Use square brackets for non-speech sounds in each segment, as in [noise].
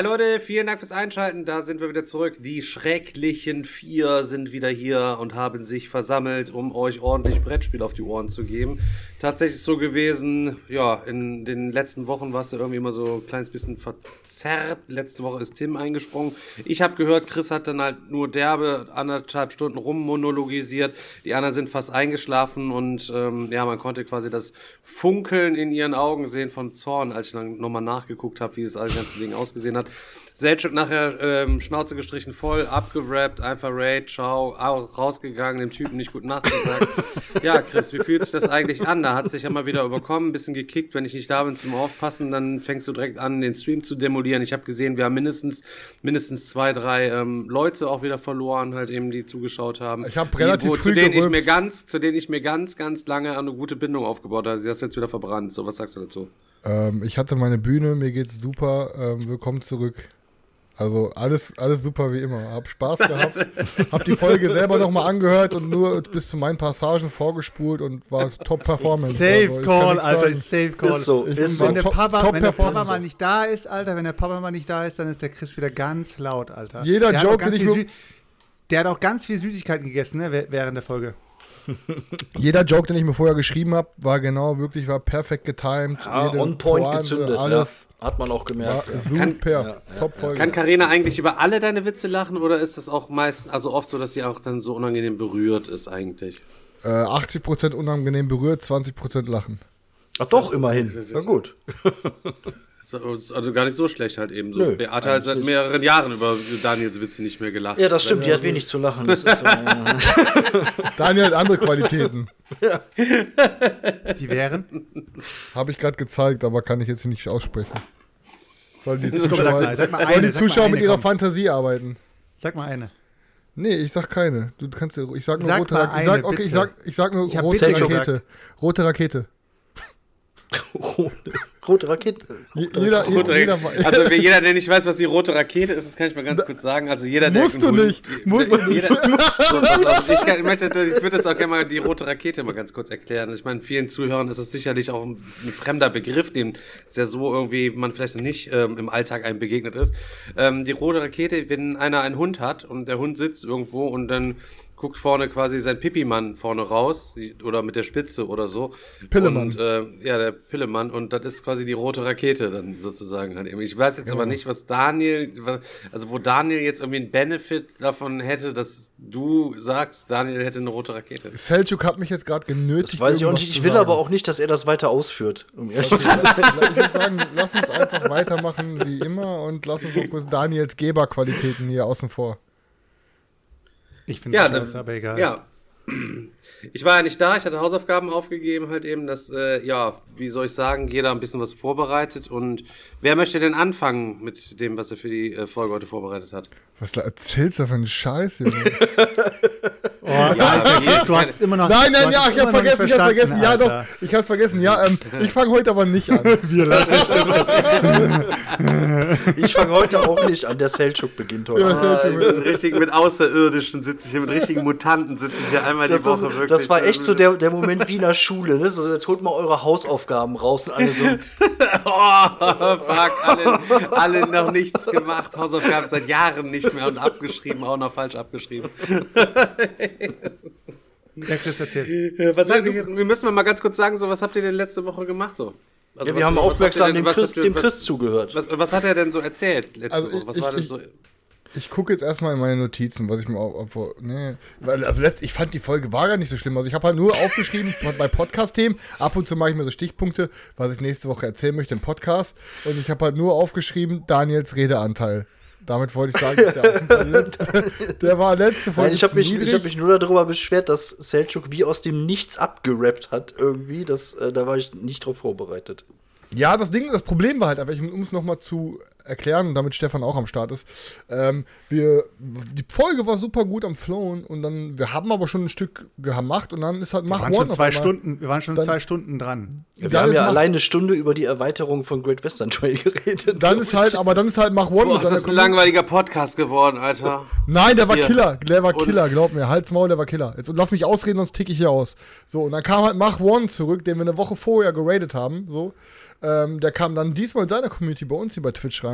Hi Leute, vielen Dank fürs Einschalten. Da sind wir wieder zurück. Die schrecklichen vier sind wieder hier und haben sich versammelt, um euch ordentlich Brettspiel auf die Ohren zu geben. Tatsächlich so gewesen, ja, in den letzten Wochen war es ja irgendwie immer so ein kleines bisschen verzerrt. Letzte Woche ist Tim eingesprungen. Ich habe gehört, Chris hat dann halt nur derbe anderthalb Stunden rummonologisiert. Die anderen sind fast eingeschlafen und ähm, ja, man konnte quasi das Funkeln in ihren Augen sehen von Zorn, als ich dann nochmal nachgeguckt habe, wie das ganze Ding ausgesehen hat. Selchuk nachher ähm, Schnauze gestrichen voll, abgerappt, einfach Raid, ciao, au- rausgegangen, dem Typen nicht gut Nacht gesagt. [laughs] ja, Chris, wie fühlt sich das eigentlich an? Da hat sich ja mal wieder überkommen, ein bisschen gekickt. Wenn ich nicht da bin zum Aufpassen, dann fängst du direkt an, den Stream zu demolieren. Ich habe gesehen, wir haben mindestens mindestens zwei, drei ähm, Leute auch wieder verloren, halt eben, die zugeschaut haben. Ich hab Die- relativ wo, früh zu denen ich mir ganz, zu denen ich mir ganz, ganz lange eine gute Bindung aufgebaut habe. Sie hast jetzt wieder verbrannt. So, was sagst du dazu? Ähm, ich hatte meine Bühne, mir geht's super. Ähm, willkommen zurück. Also alles, alles super wie immer. Hab Spaß [laughs] gehabt. Hab die Folge selber nochmal angehört und nur bis zu meinen Passagen vorgespult und war Top Performance. Safe Also, Call, Alter, Safe Call. Ist so, Ich ist so. Wenn der, Top- Papa, Top wenn der Papa mal nicht da ist, Alter, wenn der Papa mal nicht da ist, dann ist der Chris wieder ganz laut, Alter. Jeder der Joke, den ich Der hat auch ganz viel Süßigkeiten gegessen, ne, wäh- während der Folge. Jeder Joke, den ich mir vorher geschrieben habe, war genau wirklich, war perfekt getimed. Ja, Jede on point Pointe, gezündet, Alles ja. Hat man auch gemerkt. ja. super. Top-Folge. Kann Karina eigentlich über alle deine Witze lachen oder ist das auch meist, also oft so, dass sie auch dann so unangenehm berührt ist eigentlich? Äh, 80% unangenehm berührt, 20% lachen. Ach doch, immerhin. Na gut. Also gar nicht so schlecht halt eben so. Nö, Beate hat halt seit mehreren Jahren über Daniels Witze nicht mehr gelacht. Ja, das stimmt, die hat wenig zu lachen. Das ist so, [laughs] ja. Daniel hat andere Qualitäten. Die wären. Habe ich gerade gezeigt, aber kann ich jetzt nicht aussprechen. Sollen die Zuschauer, mal, sag mal sollen eine, die sag mal Zuschauer eine, mit ihrer komm. Fantasie arbeiten? Sag mal eine. Nee, ich sag keine. Du kannst ich sag nur Sag rote mal Rakete. Ich sag, eine, okay, ich sag, ich sag nur Ich rote Rakete. gesagt. Rote Rakete. Rote, rote Rakete. Je- Jeder, Rote jeder, Rakete. Also wer- jeder, der nicht weiß, was die rote Rakete ist, das kann ich mal ganz kurz sagen. Also jeder, der Musst du nicht. Musst du nicht. jeder, also ich, kann, ich, möchte, ich würde jetzt auch gerne mal die rote Rakete mal ganz kurz erklären. Ich meine, vielen Zuhörern ist es sicherlich auch ein, ein fremder Begriff, dem es ja so irgendwie man vielleicht noch nicht ähm, im Alltag einem begegnet ist. Ähm, die rote Rakete, wenn einer einen Hund hat und der Hund sitzt irgendwo und dann guckt vorne quasi sein Pipimann vorne raus oder mit der Spitze oder so. Pillemann. Und, äh, ja, der Pillemann und das ist quasi die rote Rakete dann sozusagen. Halt eben. Ich weiß jetzt aber nicht, was Daniel, also wo Daniel jetzt irgendwie einen Benefit davon hätte, dass du sagst, Daniel hätte eine rote Rakete. Selchuk hat mich jetzt gerade genötigt. Das weiß ich auch nicht. Ich will sagen. aber auch nicht, dass er das weiter ausführt. Um ehrlich zu Ich sein. würde sagen, lass uns einfach weitermachen wie immer und lass uns noch kurz Daniels Geberqualitäten hier außen vor. Ich finde Ja, das, aber egal. ja. [clears throat] Ich war ja nicht da, ich hatte Hausaufgaben aufgegeben, halt eben, dass, äh, ja, wie soll ich sagen, jeder ein bisschen was vorbereitet. Und wer möchte denn anfangen mit dem, was er für die äh, Folge heute vorbereitet hat? Was da erzählst du für einen Scheiß, Junge? [laughs] Oh, Alter, Chris, du hast immer noch. Nein, nein, ja, ich hab vergessen, ich hab's vergessen. Ja, Alter. doch, ich hab's vergessen. Ja, ähm, [laughs] ich fange heute aber nicht an. [laughs] Ich fange heute auch nicht an. Der Selchuk beginnt heute. Ja, Selchuk. Mit richtigen, mit Außerirdischen sitze ich hier, mit richtigen Mutanten sitze ich hier einmal Das, die Woche ist, wirklich. das war echt so der, der Moment wie in der Schule. Ne? So, jetzt holt mal eure Hausaufgaben raus und alle so. Oh, fuck, alle, alle noch nichts gemacht, Hausaufgaben seit Jahren nicht mehr und abgeschrieben, auch noch falsch abgeschrieben. [laughs] Ja, Chris, erzähl. Was habt ihr, wir müssen mal ganz kurz sagen, so, was habt ihr denn letzte Woche gemacht so? Also Ja, wir was- haben was aufmerksam denn- dem was Chris, ihr- dem was- Chris zugehört. Was, was hat er denn so erzählt letzte Also Woche? Was ich- war denn ich- so? Ich gucke jetzt erstmal in meine Notizen, was ich mir auf, auf nee, weil also letzt, ich fand die Folge war gar nicht so schlimm. Also ich habe halt nur aufgeschrieben [laughs] bei Podcast-Themen. Ab und zu mache ich mir so Stichpunkte, was ich nächste Woche erzählen möchte im Podcast. Und ich habe halt nur aufgeschrieben Daniels Redeanteil. Damit wollte ich sagen, der, [laughs] letzte, der war letzte Folge Nein, ich habe mich, ich hab mich nur darüber beschwert, dass Selchuk wie aus dem Nichts abgerappt hat irgendwie. Das, äh, da war ich nicht drauf vorbereitet. Ja, das Ding, das Problem war halt einfach, ich- um es nochmal zu erklären und damit Stefan auch am Start ist. Ähm, wir, die Folge war super gut am Flown und dann, wir haben aber schon ein Stück gemacht und dann ist halt Wir Mach waren schon zwei Stunden, wir waren schon Dann- zwei Stunden dran. Wir haben ja allein eine Stunde über die Erweiterung von Great Western [laughs] Trail geredet. Dann ist halt, aber dann ist halt Mach One Boah, ist das ein langweiliger Podcast geworden, Alter. Nein, der war Hier. Killer. Der war Und- Killer, glaub mir. Halt's Maul, der war Killer. Jetzt und lass mich ausreden, sonst tick ich hier aus. So, und dann kam halt Mach One zurück, den wir eine Woche vorher geradet haben. So. Ähm, der kam dann diesmal in seiner Community bei uns hier bei Twitch rein.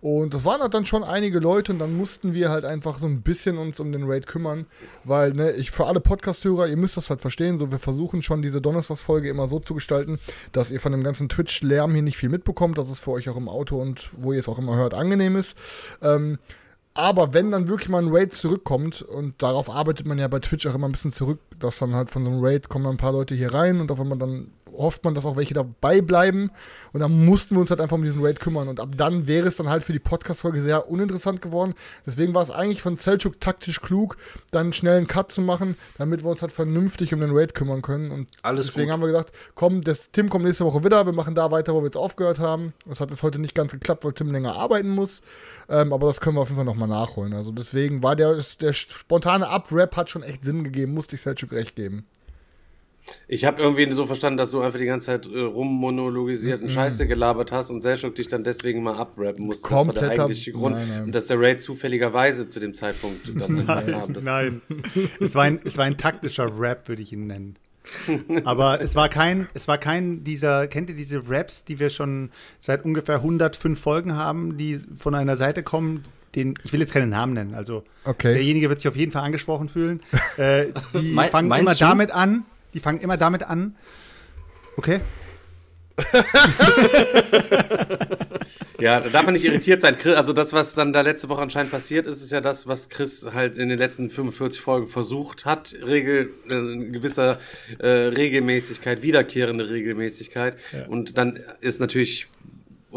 Und das waren halt dann schon einige Leute und dann mussten wir halt einfach so ein bisschen uns um den Raid kümmern. Weil, ne, ich für alle Podcast-Hörer, ihr müsst das halt verstehen, so wir versuchen schon diese Donnerstagsfolge immer so zu gestalten, dass ihr von dem ganzen Twitch-Lärm hier nicht viel mitbekommt, dass es für euch auch im Auto und wo ihr es auch immer hört, angenehm ist. Ähm, aber wenn dann wirklich mal ein Raid zurückkommt, und darauf arbeitet man ja bei Twitch auch immer ein bisschen zurück, dass dann halt von so einem Raid kommen dann ein paar Leute hier rein und auf einmal dann hofft man, dass auch welche dabei bleiben. Und dann mussten wir uns halt einfach um diesen Raid kümmern. Und ab dann wäre es dann halt für die Podcast-Folge sehr uninteressant geworden. Deswegen war es eigentlich von Selchuk taktisch klug, dann schnell einen Cut zu machen, damit wir uns halt vernünftig um den Raid kümmern können. Und Alles deswegen gut. haben wir gesagt, komm, das, Tim kommt nächste Woche wieder, wir machen da weiter, wo wir jetzt aufgehört haben. Das hat jetzt heute nicht ganz geklappt, weil Tim länger arbeiten muss. Ähm, aber das können wir auf jeden Fall nochmal nachholen. Also deswegen war der, der spontane Up-Rap hat schon echt Sinn gegeben, musste ich Selchuk recht geben. Ich habe irgendwie so verstanden, dass du einfach die ganze Zeit äh, rummonologisiert und Scheiße gelabert hast und Selchuk dich dann deswegen mal abrappen musste. Das war der Kompletter- eigentliche Grund. Nein, nein. Und dass der Raid zufälligerweise zu dem Zeitpunkt [laughs] dann kam. Das Nein, es war ein, es war ein taktischer Rap, würde ich ihn nennen. Aber es war kein, es war kein dieser, kennt ihr diese Raps, die wir schon seit ungefähr 105 Folgen haben, die von einer Seite kommen, den, ich will jetzt keinen Namen nennen, also Okay. derjenige wird sich auf jeden Fall angesprochen fühlen. Äh, die [laughs] fangen immer du? damit an, die fangen immer damit an, okay? [laughs] Ja, da darf man nicht irritiert sein. Chris- Also das, was dann da letzte Woche anscheinend passiert ist, ist ja das, was Chris halt in den letzten 45 Folgen versucht hat, Regel, äh, in gewisser äh, Regelmäßigkeit, wiederkehrende Regelmäßigkeit. Und dann ist natürlich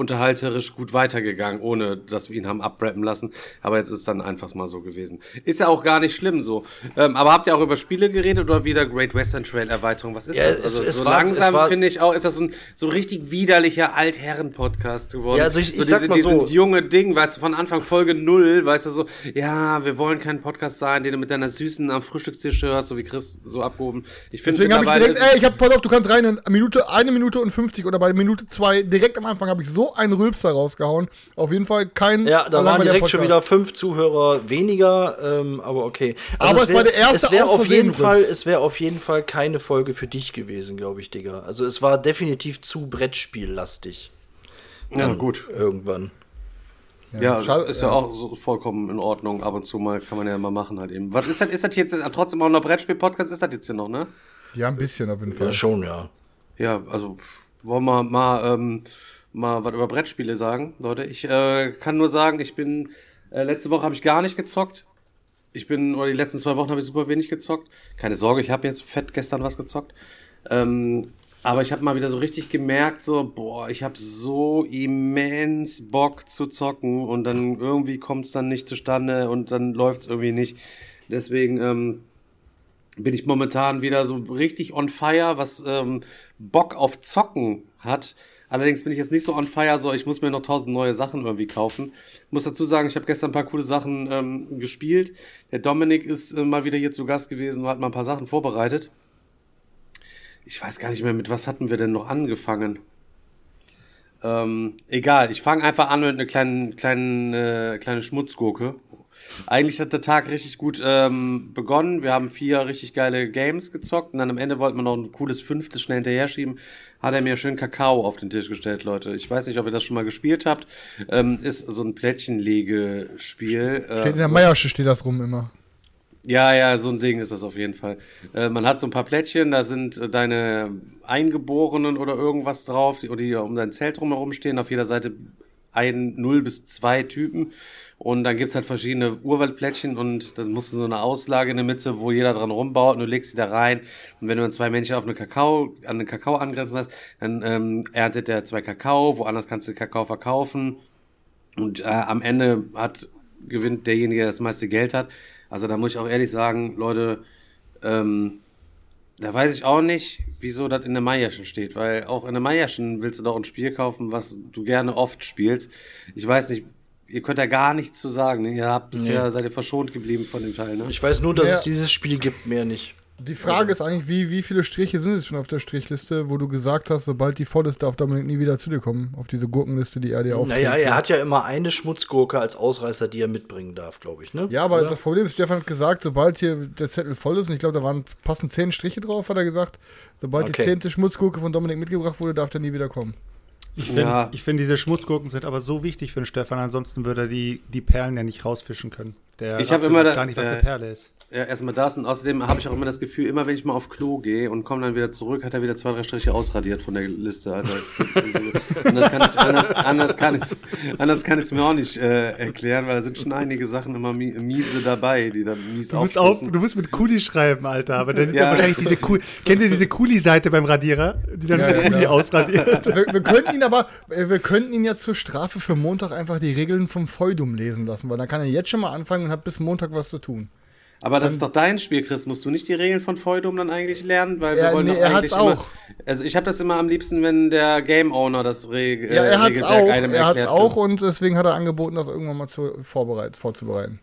unterhalterisch gut weitergegangen, ohne dass wir ihn haben abrappen lassen. Aber jetzt ist dann einfach mal so gewesen. Ist ja auch gar nicht schlimm so. Ähm, aber habt ihr auch über Spiele geredet oder wieder Great Western Trail Erweiterung? Was ist Ja, das? Also es so war- es langsam war- finde ich auch, ist das so ein so richtig widerlicher Altherren-Podcast geworden. Ja, also ich- so ich sag diese, mal so- diesen junge Ding, weißt du, von Anfang Folge null, weißt du, so, ja, wir wollen kein Podcast sein, den du mit deiner Süßen am Frühstückstisch hörst, so wie Chris so abgehoben. Ich finde Deswegen habe ich direkt, ey, ich hab, pass auf, du kannst rein in Minute, eine Minute und 50 oder bei Minute zwei, direkt am Anfang habe ich so einen Rülpser rausgehauen. Auf jeden Fall kein Ja, da waren direkt schon wieder fünf Zuhörer weniger, ähm, aber okay. Aber es wär- war der erste es wär auf jeden Fall. Es wäre auf jeden Fall keine Folge für dich gewesen, glaube ich, Digga. Also es war definitiv zu Brettspiellastig. ja, gut. Irgendwann. Ja, schade- ist ja, auch so vollkommen in Ordnung. Ab und zu mal kann man ja mal machen halt eben. Was ist das, ist das jetzt trotzdem auch noch Brettspiel-Podcast? Ist das jetzt hier noch, ne? Ja, ein bisschen auf jeden Fall. Ja, schon, ja. Ja, also wollen wir mal, ähm, mal was über Brettspiele sagen, Leute. Ich äh, kann nur sagen, ich bin, äh, letzte Woche habe ich gar nicht gezockt. Ich bin, oder die letzten zwei Wochen habe ich super wenig gezockt. Keine Sorge, ich habe jetzt fett gestern was gezockt. Ähm, aber ich habe mal wieder so richtig gemerkt, so, boah, ich habe so immens Bock zu zocken und dann irgendwie kommt es dann nicht zustande und dann läuft es irgendwie nicht. Deswegen, ähm, bin ich momentan wieder so richtig on fire, was ähm, Bock auf Zocken hat. Allerdings bin ich jetzt nicht so on fire, so ich muss mir noch tausend neue Sachen irgendwie kaufen. Muss dazu sagen, ich habe gestern ein paar coole Sachen ähm, gespielt. Der Dominik ist äh, mal wieder hier zu Gast gewesen und hat mal ein paar Sachen vorbereitet. Ich weiß gar nicht mehr, mit was hatten wir denn noch angefangen? Ähm, egal, ich fange einfach an mit einer kleinen, kleinen, äh, kleine Schmutzgurke. Eigentlich hat der Tag richtig gut ähm, begonnen. Wir haben vier richtig geile Games gezockt und dann am Ende wollten wir noch ein cooles fünftes schnell hinterher schieben. Hat er mir schön Kakao auf den Tisch gestellt, Leute. Ich weiß nicht, ob ihr das schon mal gespielt habt. Ähm, ist so ein Plättchenlegespiel. Äh, Steht in der Meiersche steht das rum immer. ja, ja, so ein Ding ist das auf jeden Fall. Äh, man hat so ein paar Plättchen, da sind äh, deine Eingeborenen oder irgendwas drauf, die, die um dein Zelt drumherum stehen. Auf jeder Seite ein, null bis zwei Typen. Und dann gibt's halt verschiedene Urwaldplättchen und dann musst du so eine Auslage in der Mitte, wo jeder dran rumbaut und du legst sie da rein. Und wenn du dann zwei Menschen auf eine Kakao, an den Kakao angrenzen hast, dann ähm, erntet der zwei Kakao, woanders kannst du Kakao verkaufen. Und äh, am Ende hat gewinnt derjenige, der das meiste Geld hat. Also da muss ich auch ehrlich sagen, Leute, ähm, Da weiß ich auch nicht, wieso das in der Meierschen steht, weil auch in der Meierschen willst du doch ein Spiel kaufen, was du gerne oft spielst. Ich weiß nicht, ihr könnt da gar nichts zu sagen. Ne? Ihr habt bisher, seid ihr verschont geblieben von dem Teil, ne? Ich weiß nur, dass Ja. es dieses Spiel gibt, mehr nicht. Die Frage ist eigentlich, wie, wie viele Striche sind es schon auf der Strichliste, wo du gesagt hast, sobald die voll ist, darf Dominik nie wieder zu dir kommen, auf diese Gurkenliste, die er dir aufträgt. Naja, er hat ja immer eine Schmutzgurke als Ausreißer, die er mitbringen darf, glaube ich, ne? Ja, aber Oder? das Problem ist, Stefan hat gesagt, sobald hier der Zettel voll ist, und ich glaube, da waren passend zehn Striche drauf, hat er gesagt, sobald die Okay. zehnte Schmutzgurke von Dominik mitgebracht wurde, darf der nie wieder kommen. Ich finde, Ja. ich find, diese Schmutzgurken sind aber so wichtig für den Stefan, ansonsten würde er die, die Perlen ja nicht rausfischen können. Der Ich hab rafft immer da- gar nicht, was äh, eine Perle ist. Ja, erstmal das und außerdem habe ich auch immer das Gefühl, immer wenn ich mal auf Klo gehe und komme dann wieder zurück, hat er wieder zwei, drei Striche ausradiert von der Liste. Alter. [laughs] anders kann ich anders, anders kann ich anders kann ich mir auch nicht äh, erklären, weil da sind schon einige Sachen immer mi miese dabei, die dann mies Du musst, auf, du musst mit Kuli schreiben, Alter. Aber dann ist Ja. ja wahrscheinlich diese Kuli. Kennt ihr diese Kuli-Seite beim Radierer? Die dann Ja, Kuli ausradiert. [laughs] Wir, wir könnten ihn aber, äh, wir könnten ihn ja zur Strafe für Montag einfach die Regeln vom Feudum lesen lassen, weil dann kann er jetzt schon mal anfangen und hat bis Montag was zu tun. Aber das ist doch dein Spiel, Chris. Musst du nicht die Regeln von Feudum dann eigentlich lernen? Weil Ja, wir wollen nee, doch er eigentlich immer, auch. Also ich habe das immer am liebsten, wenn der Game Owner das Reg Ja, er äh, hat's Regelwerk auch, einem er erklärt. auch und deswegen hat er angeboten, das irgendwann mal zu, vorzubereiten.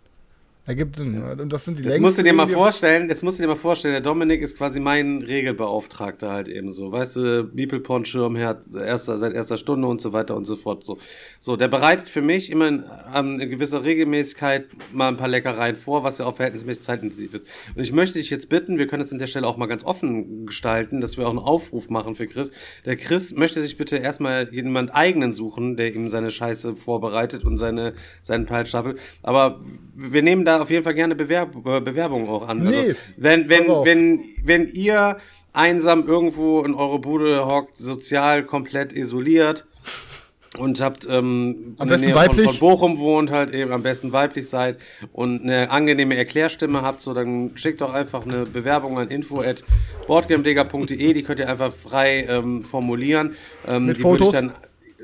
Ergibt Sinn. Und das sind die Jetzt musst du dir mal vorstellen, jetzt musst du dir mal vorstellen, der Dominik ist quasi mein Regelbeauftragter halt eben so. Weißt du, Bibelporn, Schirmherr, erster, seit erster Stunde und so weiter und so fort. So, so der bereitet für mich immer in, ähm, in gewisser Regelmäßigkeit mal ein paar Leckereien vor, was ja auch verhältnismäßig zeitintensiv ist. Und ich möchte dich jetzt bitten, wir können es an der Stelle auch mal ganz offen gestalten, dass wir auch einen Aufruf machen für Chris. Der Chris möchte sich bitte erstmal jemand eigenen suchen, der ihm seine Scheiße vorbereitet und seine, seinen Peilstapel. Aber wir nehmen da auf jeden Fall gerne Bewerb äh, Bewerbungen auch an. Nee, also, wenn, wenn, wenn, wenn ihr einsam irgendwo in eure Bude hockt, sozial komplett isoliert und habt ähm, Am in der besten Nähe von, weiblich. von Bochum wohnt, halt eben am besten weiblich seid und eine angenehme Erklärstimme habt, so dann schickt doch einfach eine Bewerbung an info@boardgamedega.de, die könnt ihr einfach frei ähm, formulieren. Ähm, Mit die würde Fotos? Ich dann,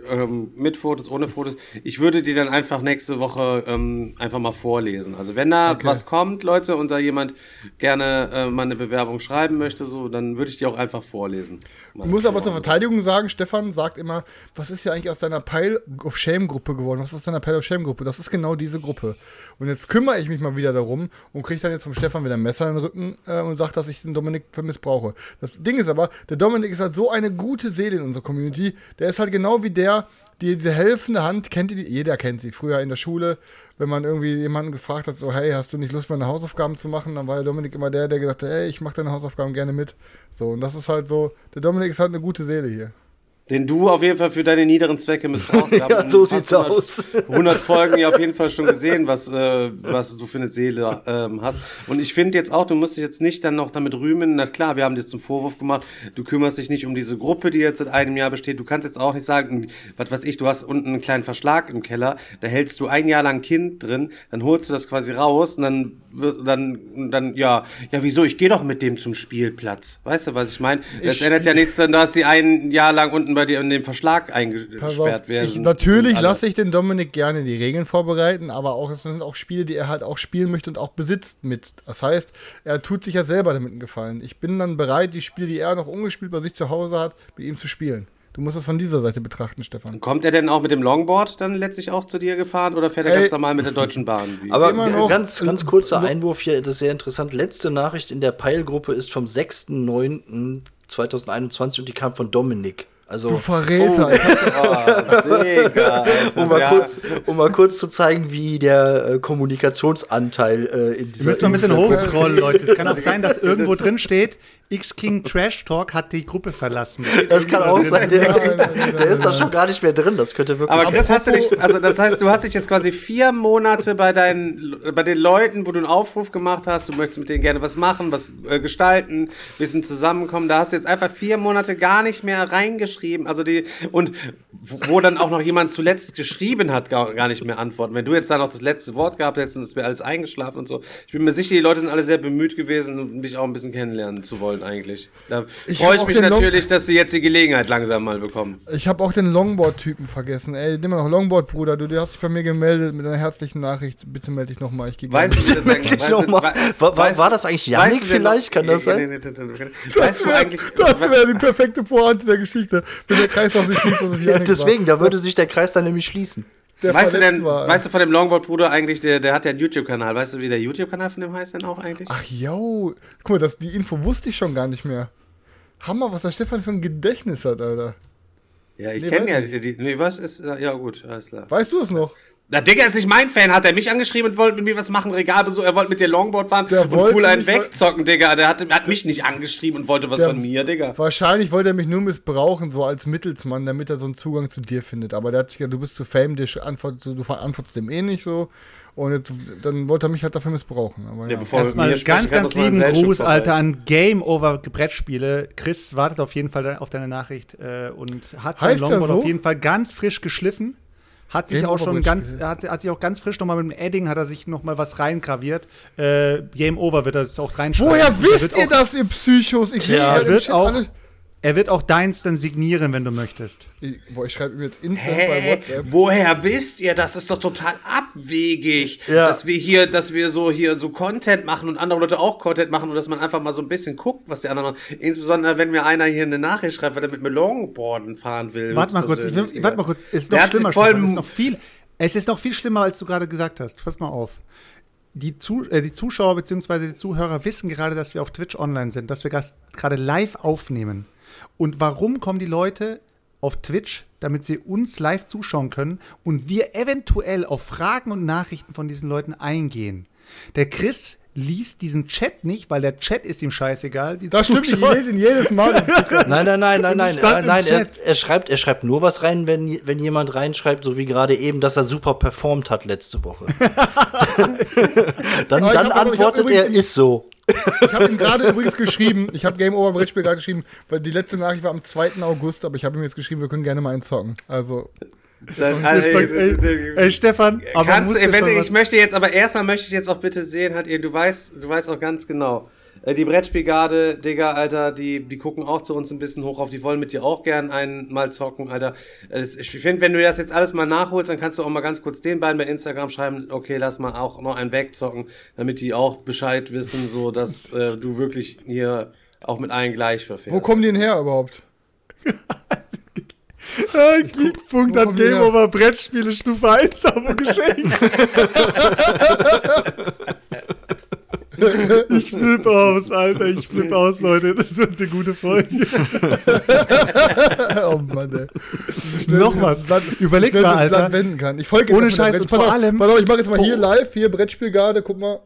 ähm, mit Fotos, ohne Fotos. Ich würde die dann einfach nächste Woche ähm, einfach mal vorlesen. Also wenn da Okay. was kommt, Leute, und da jemand gerne äh, mal eine Bewerbung schreiben möchte, so, dann würde ich die auch einfach vorlesen. Ich muss aber zur Verteidigung sagen, Stefan sagt immer, was ist ja eigentlich aus deiner Pile of Shame Gruppe geworden? Was ist aus deiner Pile of Shame Gruppe? Das ist genau diese Gruppe. Und jetzt kümmere ich mich mal wieder darum und kriege dann jetzt vom Stefan wieder ein Messer in den Rücken äh, und sage, dass ich den Dominik für missbrauche. Das Ding ist aber, der Dominik ist halt so eine gute Seele in unserer Community. Der ist halt genau wie der, die diese helfende Hand, kennt ihr? Jeder kennt sie. Früher in der Schule, wenn man irgendwie jemanden gefragt hat, so, hey, hast du nicht Lust, meine Hausaufgaben zu machen? Dann war der Dominik immer der, der gesagt hat, hey, ich mache deine Hausaufgaben gerne mit. So, und das ist halt so, der Dominik ist halt eine gute Seele hier. Den du auf jeden Fall für deine niederen Zwecke missbrauchst. [laughs] Ja, so sieht's 100 aus. [laughs] 100 Folgen ja auf jeden Fall schon gesehen, was, äh, was du für eine Seele ähm, hast. Und ich finde jetzt auch, du musst dich jetzt nicht dann noch damit rühmen. Na klar, wir haben dir zum Vorwurf gemacht, du kümmerst dich nicht um diese Gruppe, die jetzt seit einem Jahr besteht. Du kannst jetzt auch nicht sagen, was weiß ich, du hast unten einen kleinen Verschlag im Keller, da hältst du ein Jahr lang ein Kind drin, dann holst du das quasi raus und dann, dann, dann ja, ja, wieso, ich gehe doch mit dem zum Spielplatz. Weißt du, was ich meine? Das ändert ja nichts, dann, dass die ein Jahr lang unten bei dir in dem Verschlag eingesperrt werden. ich, natürlich lasse ich den Dominik gerne die Regeln vorbereiten, aber auch es sind auch Spiele, die er halt auch spielen möchte und auch besitzt mit. Das heißt, er tut sich ja selber damit einen Gefallen. Ich bin dann bereit, die Spiele, die er noch ungespielt bei sich zu Hause hat, mit ihm zu spielen. Du musst das von dieser Seite betrachten, Stefan. Kommt er denn auch mit dem Longboard dann letztlich auch zu dir gefahren oder fährt er Ey. ganz normal mit der Deutschen Bahn? [laughs] Wie? Aber ganz, ganz kurzer Einwurf hier, das ist sehr interessant. Letzte Nachricht in der Peilgruppe ist vom 6.9.2021 und die kam von Dominik. Also, Du Verräter. Hab, [laughs] Ah, Digga, um, mal Ja. kurz, um mal kurz zu zeigen, wie der äh, Kommunikationsanteil äh, in Ihr dieser müsst mal ein bisschen hochscrollen, Leute. Es kann [laughs] auch sein, dass irgendwo drin steht, X-King Trash Talk hat die Gruppe verlassen. [laughs] Das kann auch sein, der, der ist da schon gar nicht mehr drin. Das könnte wirklich. Aber Chris, hast du dich, also das heißt, du hast dich jetzt quasi vier Monate bei deinen, bei den Leuten, wo du einen Aufruf gemacht hast, du möchtest mit denen gerne was machen, was äh, gestalten, bisschen zusammenkommen, da hast du jetzt einfach vier Monate gar nicht mehr reingeschrieben, also die, und wo wo dann auch noch jemand zuletzt geschrieben hat, gar, gar nicht mehr antworten. Wenn du jetzt da noch das letzte Wort gehabt hättest und es wäre alles eingeschlafen und so, ich bin mir sicher, die Leute sind alle sehr bemüht gewesen, um dich auch ein bisschen kennenlernen zu wollen. Wollen eigentlich. Da Ich freue ich mich natürlich, dass sie jetzt die Gelegenheit langsam mal bekommen. Ich habe auch den Longboard-Typen vergessen. Ey, nimm mal noch Longboard, Bruder. Du, du hast dich bei mir gemeldet mit einer herzlichen Nachricht. Bitte melde dich nochmal. Ich gehe Weißt du, wie das [laughs] eigentlich- Ich weißt du- noch mal. wei- War- war- weißt- war das eigentlich weißt du noch- vielleicht? Kann das sein? nee, nee, nee. Das wäre die perfekte Pointe der Geschichte. Wenn der Kreislauf sich schließt, dass es [laughs] Janik Deswegen, war. da würde sich der Kreis dann nämlich schließen. Der Weißt du denn, war. weißt du von dem Longboard-Bruder eigentlich, der, der hat ja einen YouTube-Kanal. Weißt du, wie der YouTube-Kanal von dem heißt denn auch eigentlich? Ach jo. Guck mal, das, die Info wusste ich schon gar nicht mehr. Hammer, was der Stefan für ein Gedächtnis hat, Alter. ja, ich nee, kenne ja weiß die. Nee, was ist. Ja, gut, alles klar. Weißt du es noch? Na, Digga ist nicht mein Fan. Hat er mich angeschrieben und wollte mit mir was machen? Regal so, er wollte mit dir Longboard fahren Der und wollte cool einen wegzocken, Digga. Der hat, hat mich nicht angeschrieben und wollte was Der- von mir, Digga. Wahrscheinlich wollte er mich nur missbrauchen, so als Mittelsmann, damit er so einen Zugang zu dir findet. Aber der hat sich gesagt, du bist zu fame, dir antwortest, du antwortest dem eh nicht so. Und jetzt, dann wollte er mich halt dafür missbrauchen. Aber Ja, ja. er Erstmal ganz, ganz man lieben Gruß. Alter, an Game Over Brettspiele. Chris wartet auf jeden Fall auf deine Nachricht äh, und hat sein der Longboard so? auf jeden Fall ganz frisch geschliffen. Hat sich auch schon ganz, hat, hat sich auch ganz frisch nochmal mit dem Edding, hat er sich nochmal was reingraviert. Äh, Game Over wird er jetzt auch reinschreiben. Woher er wisst ihr auch, das, ihr Psychos? Ich sehe Er im wird auch, alle- er wird auch deins dann signieren, wenn du möchtest. Ich, boah, ich schreibe ihm jetzt instant bei Hä? WhatsApp. Woher wisst ihr? Das ist doch total abwegig, Ja. dass wir hier, dass wir so hier so Content machen und andere Leute auch Content machen und dass man einfach mal so ein bisschen guckt, was die anderen machen. Insbesondere wenn mir einer hier eine Nachricht schreibt, weil er mit mir Longboarden fahren will. Warte mal kurz, ich will, warte mal kurz. Es ist noch schlimmer, Stefan, es ist noch viel. Es ist noch viel schlimmer, als du gerade gesagt hast. Pass mal auf. Die, Zu äh, die Zuschauer bzw. die Zuhörer wissen gerade, dass wir auf Twitch online sind, dass wir gas- gerade live aufnehmen. Und warum kommen die Leute auf Twitch, damit sie uns live zuschauen können und wir eventuell auf Fragen und Nachrichten von diesen Leuten eingehen? Der Chris liest diesen Chat nicht, weil der Chat ist ihm scheißegal. Die Das stimmt, ich lese ihn jedes Mal. [laughs] Nein, nein, nein, nein, nein. Äh, im nein er, er, schreibt, er schreibt nur was rein, wenn, wenn jemand reinschreibt, so wie gerade eben, dass er super performt hat letzte Woche. [laughs] dann dann antwortet er, ist so. Ich habe ihm gerade übrigens geschrieben, ich habe Game Over Brettspiel gerade geschrieben, weil die letzte Nachricht war am 2. August, aber ich habe ihm jetzt geschrieben, wir können gerne mal einen zocken. Also, Sein- Ey, ey, ey, ey, Stefan, aber Kannst, du- was- ich möchte jetzt, aber erstmal möchte ich jetzt auch bitte sehen, halt, ihr, du weißt, du weißt auch ganz genau. Äh, Die Brettspielgarde, Digga, Alter, die, die gucken auch zu uns ein bisschen hoch auf, die wollen mit dir auch gern einmal zocken, Alter. Äh, Ich finde, wenn du das jetzt alles mal nachholst, dann kannst du auch mal ganz kurz den beiden bei Instagram schreiben, okay, lass mal auch noch einen wegzocken, damit die auch Bescheid wissen, so, dass äh, [laughs] du wirklich hier auch mit allen gleich verfährst. wo kommen die denn her überhaupt? [laughs] Ah, Geekpunkt hat Game? Over Brettspiele Stufe 1 Abo geschenkt. [laughs] [laughs] ich flippe aus, Alter. Ich flippe aus, Leute. Das wird eine gute Folge. [laughs] oh Mann, ey. Noch was. Überleg Schnell mal, Alter. wenden kann. Ich folge Ohne Scheiß und vor auf, allem- auf, ich mache jetzt mal hier live, hier Brettspielgarde, guck mal.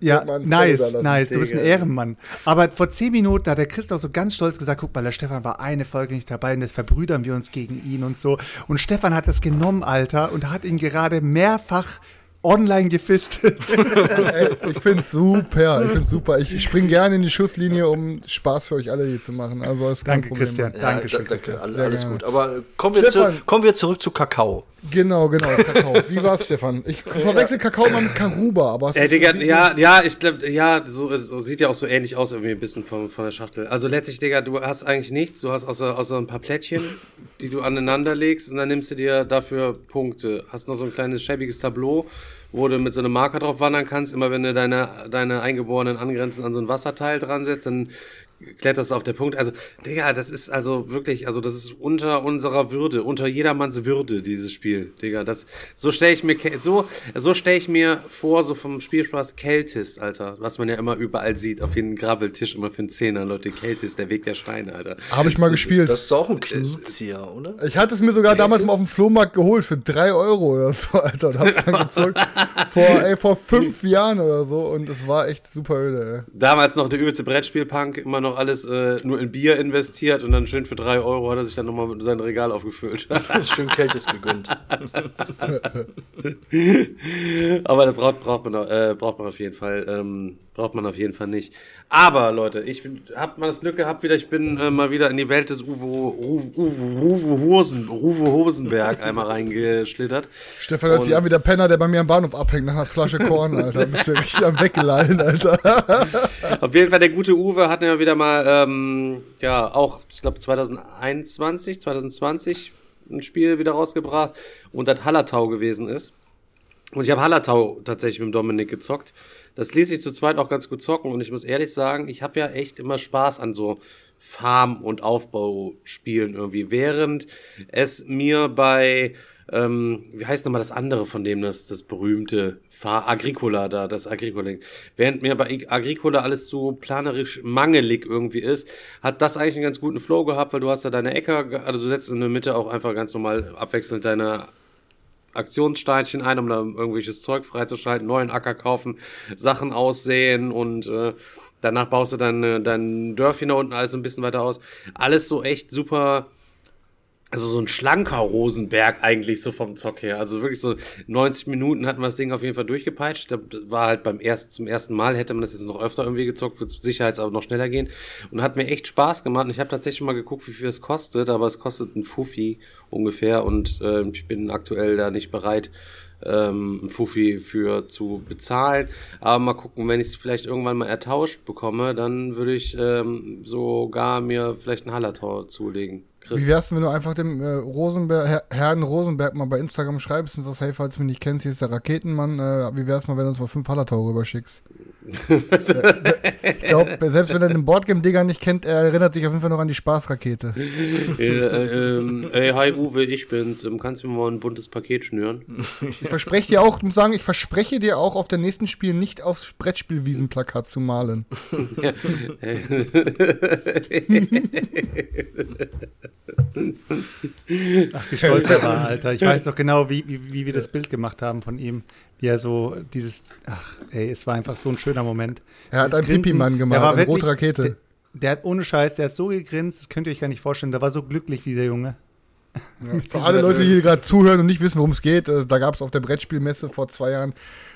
Ja, nice, nice. Du bist ein. Ehrenmann. Aber vor zehn Minuten hat der Christoph so ganz stolz gesagt, guck mal, der Stefan war eine Folge nicht dabei und jetzt verbrüdern wir uns gegen ihn und so. Und Stefan hat das genommen, Alter, und hat ihn gerade mehrfach online gefistet. Ey, [laughs] ich find's super, ich find's super. Ich spring gerne in die Schusslinie, um Spaß für euch alle hier zu machen. Also ist kein Danke, Problem. Christian. Ja, Dankeschön, da- da- Christian. alles gerne. gut. Aber kommen wir, zu, kommen wir zurück zu Kakao. Genau, genau, Kakao. Wie war's, Stefan? Ich verwechsel Kakao mal mit Karuba, aber ist- Digga, ja, ja, ich glaube, ja, so, so sieht ja auch so ähnlich aus irgendwie ein bisschen von, von der Schachtel. Also letztlich, Digga, du hast eigentlich nichts, du hast außer, außer ein paar Plättchen, die du aneinander legst und dann nimmst du dir dafür Punkte. Hast noch so ein kleines schäbiges Tableau, wo du mit so einem Marker drauf wandern kannst. Immer wenn du deine, deine Eingeborenen angrenzen an so ein Wasserteil dran setzt, dann kletterst du auf der Punkt. Also, Digga, das ist also wirklich, also das ist unter unserer Würde, unter jedermanns Würde, dieses Spiel, Digga. Das, so stelle ich mir, so, so stelle ich mir vor, so vom Spielspaß Keltis, Alter. Was man ja immer überall sieht, auf jedem Grabbeltisch, immer für einen Zehner, Leute. Keltis, der Weg der Steine, Alter. Habe ich mal gespielt. Das ist auch ein Kniezieher, oder? Ich hatte es mir sogar damals mal auf dem Flohmarkt geholt für 3 Euro oder so, Alter. Und hab's dann gezockt. vor, ey, vor fünf Jahren oder so. Und es war echt super öde, ey. Damals noch der übelste Brettspielpunk, immer noch alles äh, nur in Bier investiert und dann schön für drei Euro hat er sich dann nochmal mit sein Regal aufgefüllt. [laughs] Schön Kältes gegönnt. [laughs] Aber das braucht, braucht, man, äh, braucht man auf jeden Fall. Ähm, Braucht man auf jeden Fall nicht. Aber, Leute, ich habe mal das Glück gehabt, wieder, ich bin äh, mal wieder in die Welt des Uwe, Uwe, Uwe, Hosen, Uwe Hosenberg einmal reingeschlittert. Stefan hört sich an wie der Penner, der bei mir am Bahnhof abhängt nach einer Flasche Korn, Alter. Bist du [laughs] richtig am Weggeleihen, Alter. Auf jeden Fall, der gute Uwe hat ja wieder mal, ähm, ja, auch, ich glaube, 2021, 2020 ein Spiel wieder rausgebracht und das Hallertau gewesen ist. Und ich habe Hallertau tatsächlich mit Dominik gezockt. Das ließ sich zu zweit auch ganz gut zocken. Und ich muss ehrlich sagen, ich habe ja echt immer Spaß an so Farm- und Aufbauspielen irgendwie. Während es mir bei, ähm, wie heißt nochmal das andere von dem, das, das berühmte Fahr Agricola da, das Agricola. Während mir bei Agricola alles so planerisch mangelig irgendwie ist, hat das eigentlich einen ganz guten Flow gehabt, weil du hast da deine Ecke, also du setzt in der Mitte auch einfach ganz normal abwechselnd deine Aktionssteinchen ein, um da irgendwelches Zeug freizuschalten, neuen Acker kaufen, Sachen aussehen und äh, danach baust du dann äh, dein Dörfchen da unten alles ein bisschen weiter aus. Alles so echt super, also so ein schlanker Rosenberg eigentlich so vom Zock her. Also wirklich so 90 Minuten hatten wir das Ding auf jeden Fall durchgepeitscht. Das war halt beim ersten, zum ersten Mal, hätte man das jetzt noch öfter irgendwie gezockt, wird es sicherheits aber noch schneller gehen. Und hat mir echt Spaß gemacht. Und ich habe tatsächlich mal geguckt, wie viel es kostet, aber es kostet ein Fuffi ungefähr und äh, ich bin aktuell da nicht bereit, ähm, ein Fuffi für zu bezahlen. Aber mal gucken, wenn ich es vielleicht irgendwann mal ertauscht bekomme, dann würde ich ähm, sogar mir vielleicht ein Hallertor zulegen. Chris. Wie wär's, wenn du einfach dem äh, Rosenberg, Herr, Herrn Rosenberg mal bei Instagram schreibst und sagst, hey, falls du mich nicht kennst, hier ist der Raketenmann, äh, wie wär's mal, wenn du uns mal fünf Hallertau rüberschickst? Ich glaube, selbst wenn er den Boardgame-Digger nicht kennt, er erinnert sich auf jeden Fall noch an die Spaßrakete. äh, äh, ähm, ey, hi Uwe, ich bin's. Ähm, kannst du mir mal ein buntes Paket schnüren? Ich verspreche dir auch, muss sagen, ich verspreche dir auch, auf der nächsten Spiel nicht aufs Brettspielwiesenplakat zu malen. Ach, wie stolz er war, Alter. Ich weiß doch genau, wie, wie, wie wir das Bild gemacht haben von ihm. Wie er so dieses, ach, ey, es war einfach so ein schöner Moment. Er hat einen Pipi-Mann gemacht, eine wirklich, rote Rakete. Der, der, hat ohne Scheiß, der hat so gegrinst, das könnt ihr euch gar nicht vorstellen. Der war so glücklich wie der Junge. Ja, [laughs] für alle Leute, die hier gerade zuhören und nicht wissen, worum es geht, äh, da gab es auf der Brettspielmesse vor zwei Jahren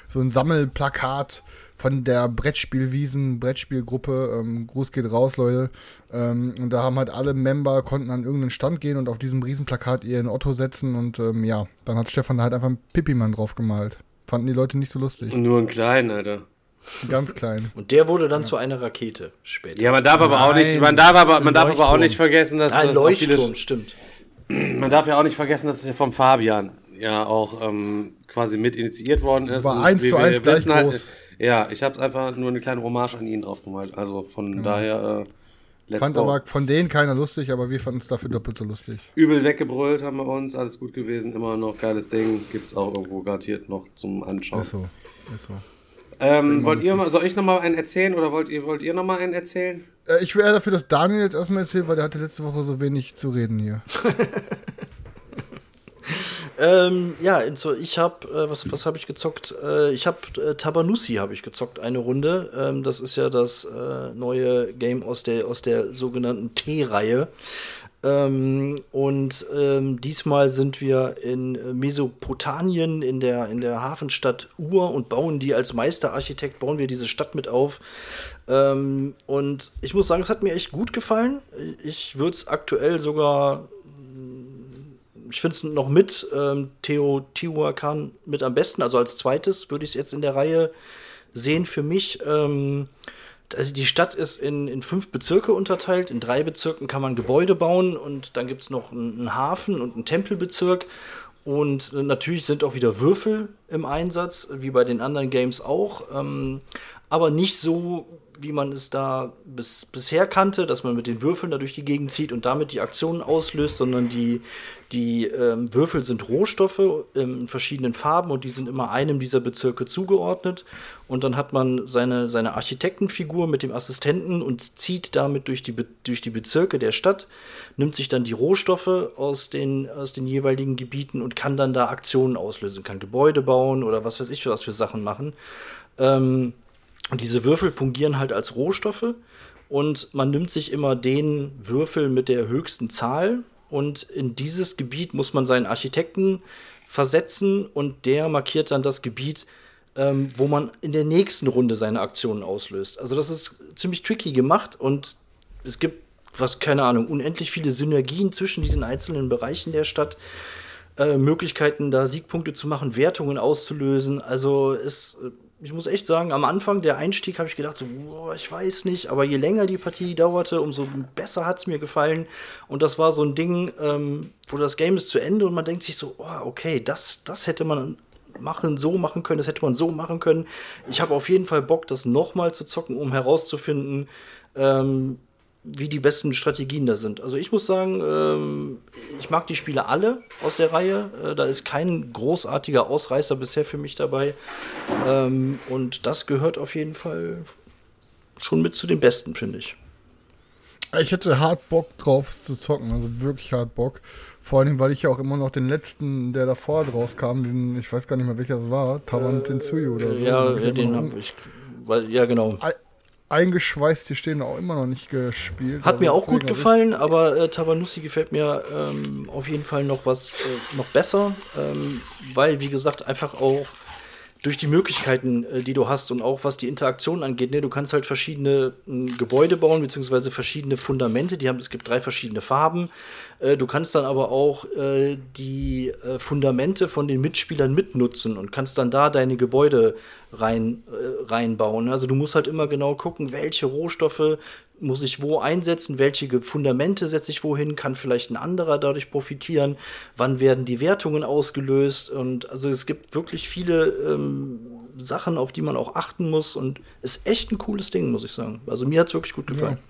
so ein Sammelplakat von der Brettspielwiesen, Brettspielgruppe. Ähm, Gruß geht raus, Leute. Ähm, und da haben halt alle Member, konnten an irgendeinen Stand gehen und auf diesem Riesenplakat ihren Otto setzen. Und ähm, ja, dann hat Stefan da halt einfach einen Pippi-Mann drauf gemalt. Fanden die Leute nicht so lustig. Nur einen kleinen, Alter. Ganz klein. Und der wurde dann ja. zu einer Rakete später. Ja, man darf aber Nein, auch nicht, man darf aber, man darf aber auch nicht vergessen, dass ein Leuchtturm, viele, stimmt. [clears throat] Man darf ja auch nicht vergessen, dass es ja vom Fabian ja auch ähm, quasi mit initiiert worden ist. War eins zu eins gleich halt, groß. Ja, ich habe einfach nur eine kleine Hommage an ihn drauf gemalt. Also von ja. daher. Äh, Let's Fand go. aber von denen keiner lustig, aber wir fanden es dafür doppelt so lustig. Übel weggebrüllt haben wir uns, alles gut gewesen, immer noch geiles Ding. Gibt es auch irgendwo garantiert noch zum Anschauen. Ist so, ist so. Ähm, wollt ihr mal, soll ich nochmal einen erzählen oder wollt ihr, wollt ihr nochmal einen erzählen? Äh, ich wäre dafür, dass Daniel jetzt erstmal erzählt, weil der hatte letzte Woche so wenig zu reden hier. [laughs] Ähm, ja, ich habe, äh, was, was habe ich gezockt? Äh, ich habe äh, Tabanusi habe ich gezockt, eine Runde. Ähm, das ist ja das äh, neue Game aus der, aus der sogenannten T-Reihe. Ähm, und ähm, diesmal sind wir in Mesopotamien, in der, in der Hafenstadt Ur und bauen die als Meisterarchitekt, bauen wir diese Stadt mit auf. Ähm, und ich muss sagen, es hat mir echt gut gefallen. Ich würde es aktuell sogar ich finde es noch mit ähm, Teotihuacan mit am besten, also als zweites würde ich es jetzt in der Reihe sehen für mich. Ähm, also die Stadt ist in, in fünf Bezirke unterteilt. In drei Bezirken kann man Gebäude bauen und dann gibt es noch einen, einen Hafen und einen Tempelbezirk. Und natürlich sind auch wieder Würfel im Einsatz, wie bei den anderen Games auch. Ähm, aber nicht so, wie man es da bis, bisher kannte, dass man mit den Würfeln da durch die Gegend zieht und damit die Aktionen auslöst, sondern die, die ähm, Würfel sind Rohstoffe in verschiedenen Farben und die sind immer einem dieser Bezirke zugeordnet. Und dann hat man seine, seine Architektenfigur mit dem Assistenten und zieht damit durch die, durch die Bezirke der Stadt, nimmt sich dann die Rohstoffe aus den, aus den jeweiligen Gebieten und kann dann da Aktionen auslösen, kann Gebäude bauen oder was weiß ich, was für Sachen machen. Ähm, und diese Würfel fungieren halt als Rohstoffe und man nimmt sich immer den Würfel mit der höchsten Zahl und in dieses Gebiet muss man seinen Architekten versetzen und der markiert dann das Gebiet, ähm, wo man in der nächsten Runde seine Aktionen auslöst. Also das ist ziemlich tricky gemacht und es gibt, was, keine Ahnung, unendlich viele Synergien zwischen diesen einzelnen Bereichen der Stadt. Äh, Möglichkeiten, da Siegpunkte zu machen, Wertungen auszulösen. Also es, ich muss echt sagen, am Anfang der Einstieg habe ich gedacht, so, boah, ich weiß nicht, aber je länger die Partie dauerte, umso besser hat es mir gefallen. Und das war so ein Ding, ähm, wo das Game ist zu Ende und man denkt sich so, oh, okay, das, das hätte man machen, so machen können, das hätte man so machen können. Ich habe auf jeden Fall Bock, das nochmal zu zocken, um herauszufinden, ähm, wie die besten Strategien da sind. Also ich muss sagen, ähm, ich mag die Spiele alle aus der Reihe. Äh, da ist kein großartiger Ausreißer bisher für mich dabei. Ähm, und das gehört auf jeden Fall schon mit zu den besten, finde ich. Ich hätte hart Bock drauf es zu zocken, also wirklich hart Bock. Vor allem, weil ich ja auch immer noch den letzten, der davor rauskam, den, ich weiß gar nicht mehr welcher es war, Taban äh, Tensui oder so. Ja, den habe ich, weil, ja genau eingeschweißt hier stehen, auch immer noch nicht gespielt. Hat mir auch gut gefallen, aber äh, Tavanussi gefällt mir ähm, auf jeden Fall noch was äh, noch besser, ähm, weil wie gesagt einfach auch durch die Möglichkeiten, äh, die du hast und auch was die Interaktion angeht, ne, du kannst halt verschiedene äh, Gebäude bauen, beziehungsweise verschiedene Fundamente, die haben, es gibt drei verschiedene Farben. Äh, du kannst dann aber auch äh, die äh, Fundamente von den Mitspielern mitnutzen und kannst dann da deine Gebäude rein, äh, reinbauen. Also du musst halt immer genau gucken, welche Rohstoffe muss ich wo einsetzen, welche Fundamente setze ich wohin, kann vielleicht ein anderer dadurch profitieren, wann werden die Wertungen ausgelöst und also es gibt wirklich viele ähm, Sachen, auf die man auch achten muss und ist echt ein cooles Ding, muss ich sagen. Also mir hat es wirklich gut gefallen. Ja.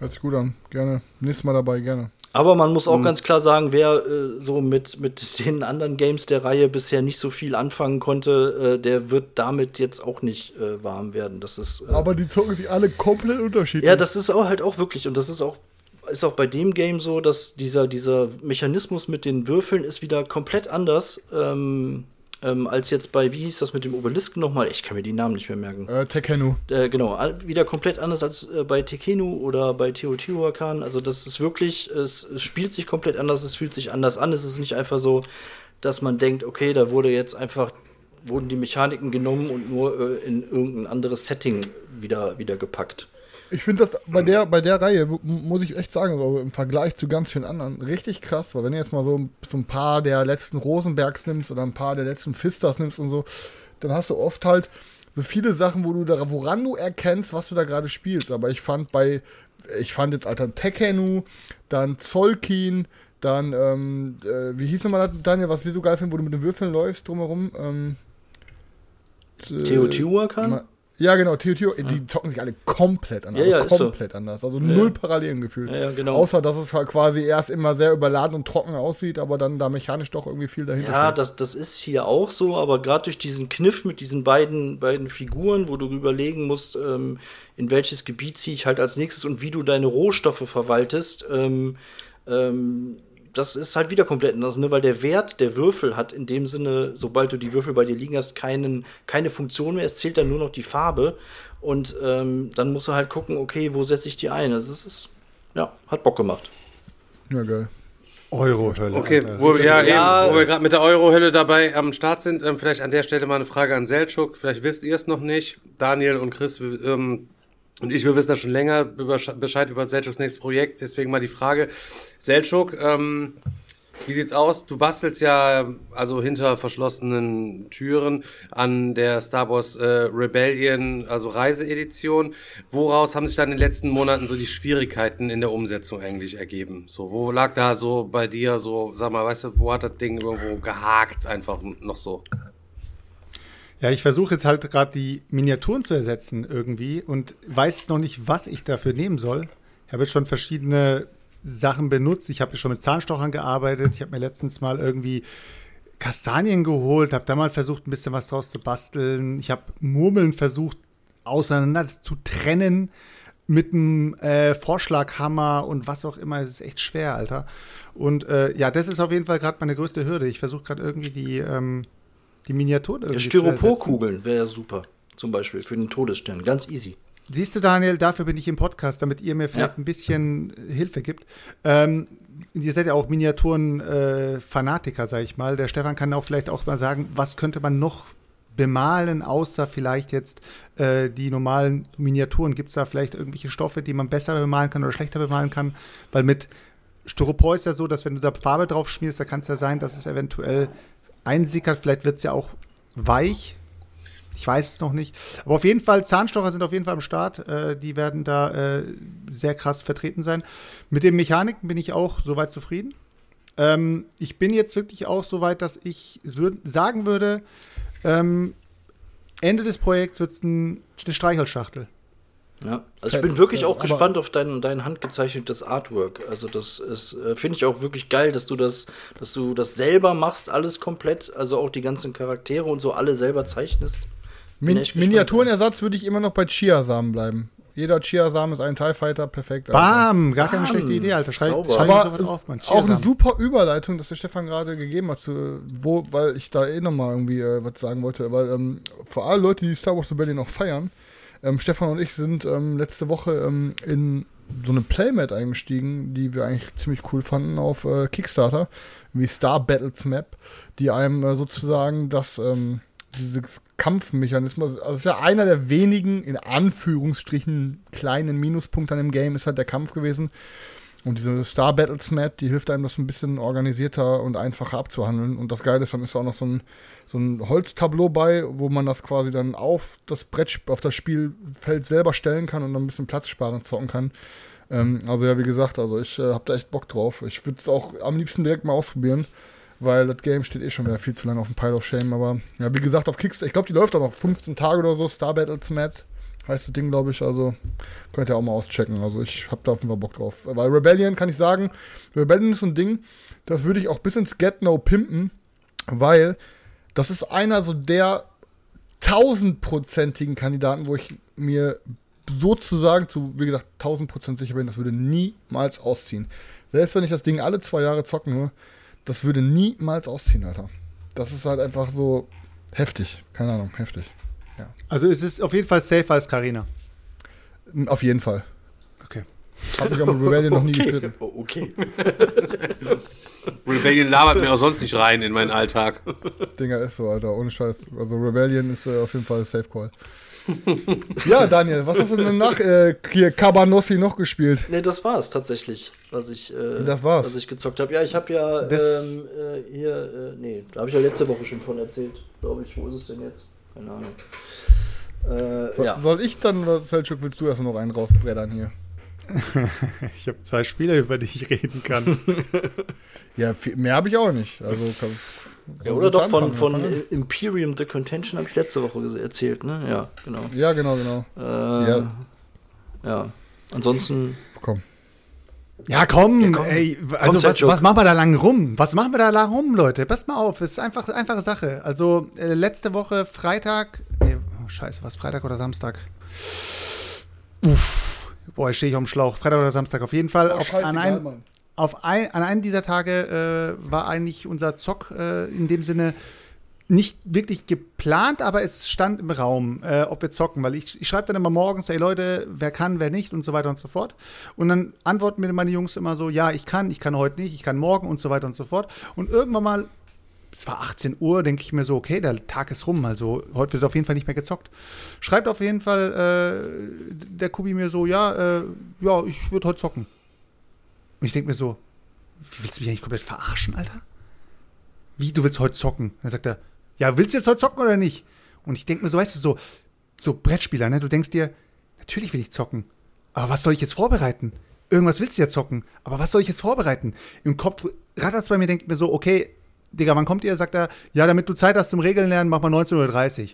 Hört sich gut an, gerne. Nächstes Mal dabei, gerne. Aber man muss auch mhm. ganz klar sagen, wer äh, so mit, mit den anderen Games der Reihe bisher nicht so viel anfangen konnte, äh, der wird damit jetzt auch nicht äh, warm werden. Das ist, äh, Aber die zocken sich alle komplett unterschiedlich. Ja, das ist auch halt auch wirklich, und das ist auch, ist auch bei dem Game so, dass dieser, dieser Mechanismus mit den Würfeln ist wieder komplett anders. Ähm, ähm, als jetzt bei, wie hieß das mit dem Obelisken nochmal? Ich kann mir die Namen nicht mehr merken. Äh, Tekenu. Äh, genau, wieder komplett anders als äh, bei Tekenu oder bei Teotihuacan. Also das ist wirklich, es, es, spielt sich komplett anders, es fühlt sich anders an. Es ist nicht einfach so, dass man denkt, okay, da wurde jetzt einfach, wurden die Mechaniken genommen und nur äh, in irgendein anderes Setting wieder, wieder gepackt. Ich finde das bei der, bei der Reihe, muss ich echt sagen, so im Vergleich zu ganz vielen anderen, richtig krass, weil wenn du jetzt mal so, so ein paar der letzten Rosenbergs nimmst oder ein paar der letzten Fisters nimmst und so, dann hast du oft halt so viele Sachen, wo du da, woran du erkennst, was du da gerade spielst. Aber ich fand bei, ich fand jetzt Alter Tekenu, dann Zolkin, dann, ähm, äh, wie hieß nochmal Daniel, was wir so geil finden, wo du mit den Würfeln läufst drumherum? Ähm, Teotihuacan? Ja, genau, Tio, die zocken sich alle komplett anders. Ja, ja, komplett so. anders. Also null Parallelen gefühlt. Ja, genau. Außer, dass es halt quasi erst immer sehr überladen und trocken aussieht, aber dann da mechanisch doch irgendwie viel dahinter Ja, das, das ist hier auch so, aber gerade durch diesen Kniff mit diesen beiden, beiden Figuren, wo du überlegen musst, ähm, in welches Gebiet ziehe ich halt als nächstes und wie du deine Rohstoffe verwaltest, ähm, ähm, das ist halt wieder komplett anders, ne? weil der Wert der Würfel hat in dem Sinne, sobald du die Würfel bei dir liegen hast, keinen, keine Funktion mehr. Es zählt dann nur noch die Farbe. Und ähm, dann musst du halt gucken, okay, wo setze ich die ein? Also es ist, ja, hat Bock gemacht. Ja, geil. Euro-Hölle. Okay, wo, ja, ja, eben, wo wir gerade mit der Euro-Hölle dabei am Start sind, ähm, vielleicht an der Stelle mal eine Frage an Selchuk. Vielleicht wisst ihr es noch nicht. Daniel und Chris, ähm, und ich, wir wissen da schon länger über, Bescheid über Selchuks nächstes Projekt. Deswegen mal die Frage, Selchuk, ähm, wie sieht's aus? Du bastelst ja also hinter verschlossenen Türen an der Star Wars äh, Rebellion, also Reiseedition. Woraus haben sich dann in den letzten Monaten so die Schwierigkeiten in der Umsetzung eigentlich ergeben? So, wo lag da so bei dir so, sag mal, weißt du, wo hat das Ding irgendwo gehakt einfach noch so? Ja, ich versuche jetzt halt gerade die Miniaturen zu ersetzen irgendwie und weiß noch nicht, was ich dafür nehmen soll. Ich habe jetzt schon verschiedene Sachen benutzt. Ich habe schon mit Zahnstochern gearbeitet. Ich habe mir letztens mal irgendwie Kastanien geholt, habe da mal versucht, ein bisschen was draus zu basteln. Ich habe Murmeln versucht, auseinander zu trennen mit einem äh, Vorschlaghammer und was auch immer. Es ist echt schwer, Alter. Und äh, ja, das ist auf jeden Fall gerade meine größte Hürde. Ich versuche gerade irgendwie die ähm, die Miniaturen irgendwie ja, Styroporkugeln wäre ja super. Zum Beispiel für den Todesstern. Ganz easy. Siehst du, Daniel, dafür bin ich im Podcast, damit ihr mir vielleicht ja. ein bisschen Hilfe gibt. Ähm, ihr seid ja auch Miniaturen-Fanatiker, äh, sag ich mal. Der Stefan kann auch vielleicht auch mal sagen, was könnte man noch bemalen, außer vielleicht jetzt äh, die normalen Miniaturen? Gibt es da vielleicht irgendwelche Stoffe, die man besser bemalen kann oder schlechter bemalen kann? Weil mit Styropor ist ja so, dass wenn du da Farbe drauf schmierst, da kann es ja sein, dass es eventuell einsickert. Vielleicht wird es ja auch weich. Ich weiß es noch nicht. Aber auf jeden Fall, Zahnstocher sind auf jeden Fall am Start. Äh, die werden da äh, sehr krass vertreten sein. Mit den Mechaniken bin ich auch soweit zufrieden. Ähm, ich bin jetzt wirklich auch so weit, dass ich würd, sagen würde, ähm, Ende des Projekts wird es ein, eine Streichelschachtel. Ja, also ich bin wirklich auch gespannt auf dein, dein handgezeichnetes Artwork. Also das ist, äh, finde ich auch wirklich geil, dass du das, dass du das selber machst, alles komplett, also auch die ganzen Charaktere und so alle selber zeichnest. Min. Miniaturenersatz würde ich immer noch bei Chiasamen bleiben. Jeder Chiasamen ist ein TIE Fighter, perfekt. Alter. Bam! Gar keine Bam. schlechte Idee, Alter. Schrei, Sauber. Aber sowas auf, Mann. auch eine super Überleitung, dass der Stefan gerade gegeben hat, zu, wo, weil ich da eh nochmal irgendwie äh, was sagen wollte. Weil ähm, für alle Leute, die Star Wars Rebellion noch feiern, ähm, Stefan und ich sind ähm, letzte Woche ähm, in so eine Playmat eingestiegen, die wir eigentlich ziemlich cool fanden auf äh, Kickstarter, wie Star Battles Map, die einem äh, sozusagen das ähm, dieses Kampfmechanismus, also ist ja einer der wenigen, in Anführungsstrichen, kleinen Minuspunkte an dem Game, ist halt der Kampf gewesen. Und diese Star Battles Map, die hilft einem, das ein bisschen organisierter und einfacher abzuhandeln. Und das Geile ist, dann ist auch noch so ein, so ein Holztableau bei, wo man das quasi dann auf das Brett, auf das Spielfeld selber stellen kann und dann ein bisschen Platz sparen zocken kann. Ähm, also ja, wie gesagt, also ich äh, habe da echt Bock drauf. Ich würde es auch am liebsten direkt mal ausprobieren, weil das Game steht eh schon wieder viel zu lange auf dem Pile of Shame. Aber ja, wie gesagt, auf Kickstarter, ich glaube, die läuft auch noch 15 Tage oder so, Star Battles Map heißt das Ding, glaube ich. Also könnt ihr auch mal auschecken. Also ich habe da auf jeden Fall Bock drauf. Weil Rebellion kann ich sagen, Rebellion ist so ein Ding, das würde ich auch bis ins Get No pimpen, weil das ist einer so der tausendprozentigen Kandidaten, wo ich mir sozusagen zu, wie gesagt, tausend Prozent sicher bin, das würde niemals ausziehen. Selbst wenn ich das Ding alle zwei Jahre zocken nur, das würde niemals ausziehen, Alter. Das ist halt einfach so heftig. Keine Ahnung, heftig. Also es ist auf jeden Fall safer als Carina. Auf jeden Fall. Okay. Hab ich aber mit Rebellion noch nie okay. gestritten. Oh, okay. Rebellion labert mir auch sonst nicht rein in meinen Alltag. Dinger ist so, Alter, ohne Scheiß. Also Rebellion ist äh, auf jeden Fall Safe Call. ja, Daniel, was hast du denn nach äh, hier Cabanossi noch gespielt? Nee, das war es tatsächlich, was ich, äh, Das war's. was ich gezockt habe. Ja, ich habe ja ähm, äh, hier, äh, nee, da habe ich ja letzte Woche schon von erzählt, glaube ich. Wo ist es denn jetzt? Keine Ahnung. Äh, So, ja. Soll ich dann, oder Selchuk, willst du erstmal noch einen rausbreddern hier? [laughs] Ich habe zwei Spieler, über die ich reden kann. [laughs] Ja, viel, mehr habe ich auch nicht. Also, kann, ja, oder doch von, anfangen, von anfangen? Imperium The Contention habe ich letzte Woche erzählt, ne? Ja, genau. Ja, genau, genau. Äh, Ja. ja. Ansonsten, Komm. Ja, komm, Ja, komm. ey, also was, Selchuk. was machen wir da lang rum? Was machen wir da lang rum, Leute? Passt mal auf, ist einfach einfache Sache. Also äh, letzte Woche Freitag, nee, oh, scheiße, was Freitag oder Samstag? Uff, boah, stehe ich auf dem Schlauch. Freitag oder Samstag auf jeden Fall. Oh, auf, an, ein, auf ein, an einem dieser Tage äh, war eigentlich unser Zock äh, in dem Sinne nicht wirklich geplant, aber es stand im Raum, äh, ob wir zocken, weil ich, ich schreibe dann immer morgens, hey Leute, wer kann, wer nicht und so weiter und so fort. Und dann antworten mir meine Jungs immer so, ja, ich kann, ich kann heute nicht, ich kann morgen und so weiter und so fort. Und irgendwann mal, es war 18 Uhr, denke ich mir so, okay, der Tag ist rum, also heute wird auf jeden Fall nicht mehr gezockt. Schreibt auf jeden Fall äh, der Kubi mir so, ja, äh, ja, ich würde heute zocken. Und ich denke mir so, willst du mich eigentlich komplett verarschen, Alter? Wie, du willst heute zocken? Dann sagt er, ja, willst du jetzt heute zocken oder nicht? Und ich denke mir so, weißt du, so, so Brettspieler, ne? Du denkst dir, natürlich will ich zocken. Aber was soll ich jetzt vorbereiten? Irgendwas willst du ja zocken. Aber was soll ich jetzt vorbereiten? Im Kopf rattert's bei mir, denkt mir so, okay, Digga, wann kommt ihr? Sagt er, ja, damit du Zeit hast zum Regeln lernen, mach mal 19.30 Uhr.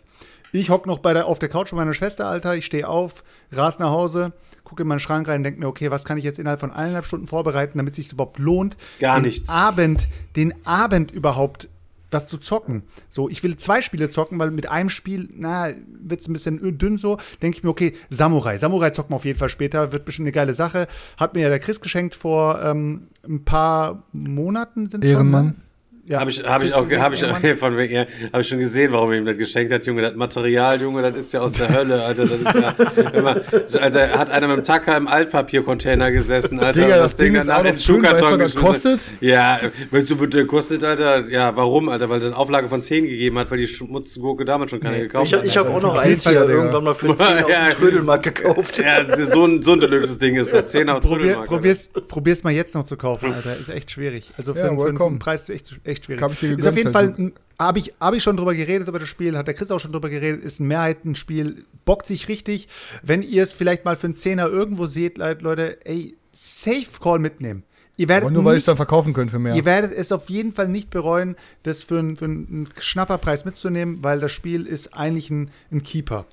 Ich hock noch bei der, auf der Couch von meiner Schwester, Alter. Ich stehe auf, ras nach Hause, gucke in meinen Schrank rein, denke mir, okay, was kann ich jetzt innerhalb von eineinhalb Stunden vorbereiten, damit es sich überhaupt lohnt, Gar den nichts. Abend, den Abend überhaupt was zu zocken. So, ich will zwei Spiele zocken, weil mit einem Spiel, na, wird es ein bisschen dünn so. Denke ich mir, okay, Samurai. Samurai zocken wir auf jeden Fall später, wird bestimmt eine geile Sache. Hat mir ja der Chris geschenkt vor ähm, ein paar Monaten sind Ehrenmann. schon. Ja, Habe ich, hab ich auch, hab ich, von wegen, ja, hab ich schon gesehen, warum er ihm das geschenkt hat, Junge. Das Material, Junge, das ist ja aus der Hölle, Alter. Das ist ja, immer, Alter, hat einer mit dem Tacker im Altpapiercontainer gesessen, Alter. Digga, und das Ding ist danach auch noch in den schön, weißt du, Schuhkarton das kostet? Ja, weißt du, der kostet, Alter? Ja, warum, Alter? Weil er eine Auflage von 10 gegeben hat, weil die Schmutzgurke damals schon keiner gekauft Ich, hat. ich habe auch noch eins hier irgendwann mal für [laughs] einen Zehner auf Ja. dem Trödelmarkt gekauft. Ja, das ist so ein, so ein deluxes Ding ist das. 10 auf Probier, Trödelmarkt, probier's, probier's mal jetzt noch zu kaufen, Alter. Ist echt schwierig. Also für, Ja, einen- für einen Preis ist echt, echt schwierig. Ist auf gegönnt, jeden Fall, habe ich, hab ich schon drüber geredet über das Spiel, hat der Chris auch schon drüber geredet, ist ein Mehrheitenspiel, bockt sich richtig. Wenn ihr es vielleicht mal für einen Zehner irgendwo seht, Le- Leute, ey, Safe Call mitnehmen. Ihr werdet Aber nur, weil ich es dann verkaufen könnte für mehr. Ihr werdet es auf jeden Fall nicht bereuen, das für, einen- für einen Schnapperpreis mitzunehmen, weil das Spiel ist eigentlich ein, ein Keeper.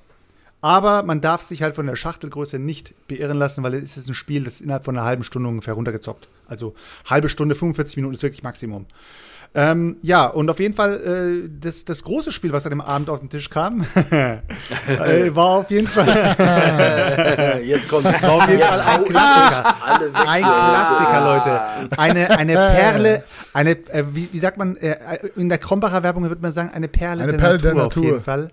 Aber man darf sich halt von der Schachtelgröße nicht beirren lassen, weil es ist ein Spiel, das innerhalb von einer halben Stunde ungefähr runtergezockt. Also halbe Stunde, 45 Minuten ist wirklich Maximum. Ähm, ja, und auf jeden Fall äh, das, das große Spiel, was an dem Abend auf den Tisch kam, [laughs] äh, war auf jeden Fall [laughs] Jetzt kommt war auf jeden Fall ein Klassiker. alle weg. Ein Klassiker, Leute. Eine, eine Perle, eine, äh, wie, wie sagt man, äh, in der Krombacher Werbung würde man sagen, eine Perle, Eine der, Perle Natur der auf Natur. jeden Fall.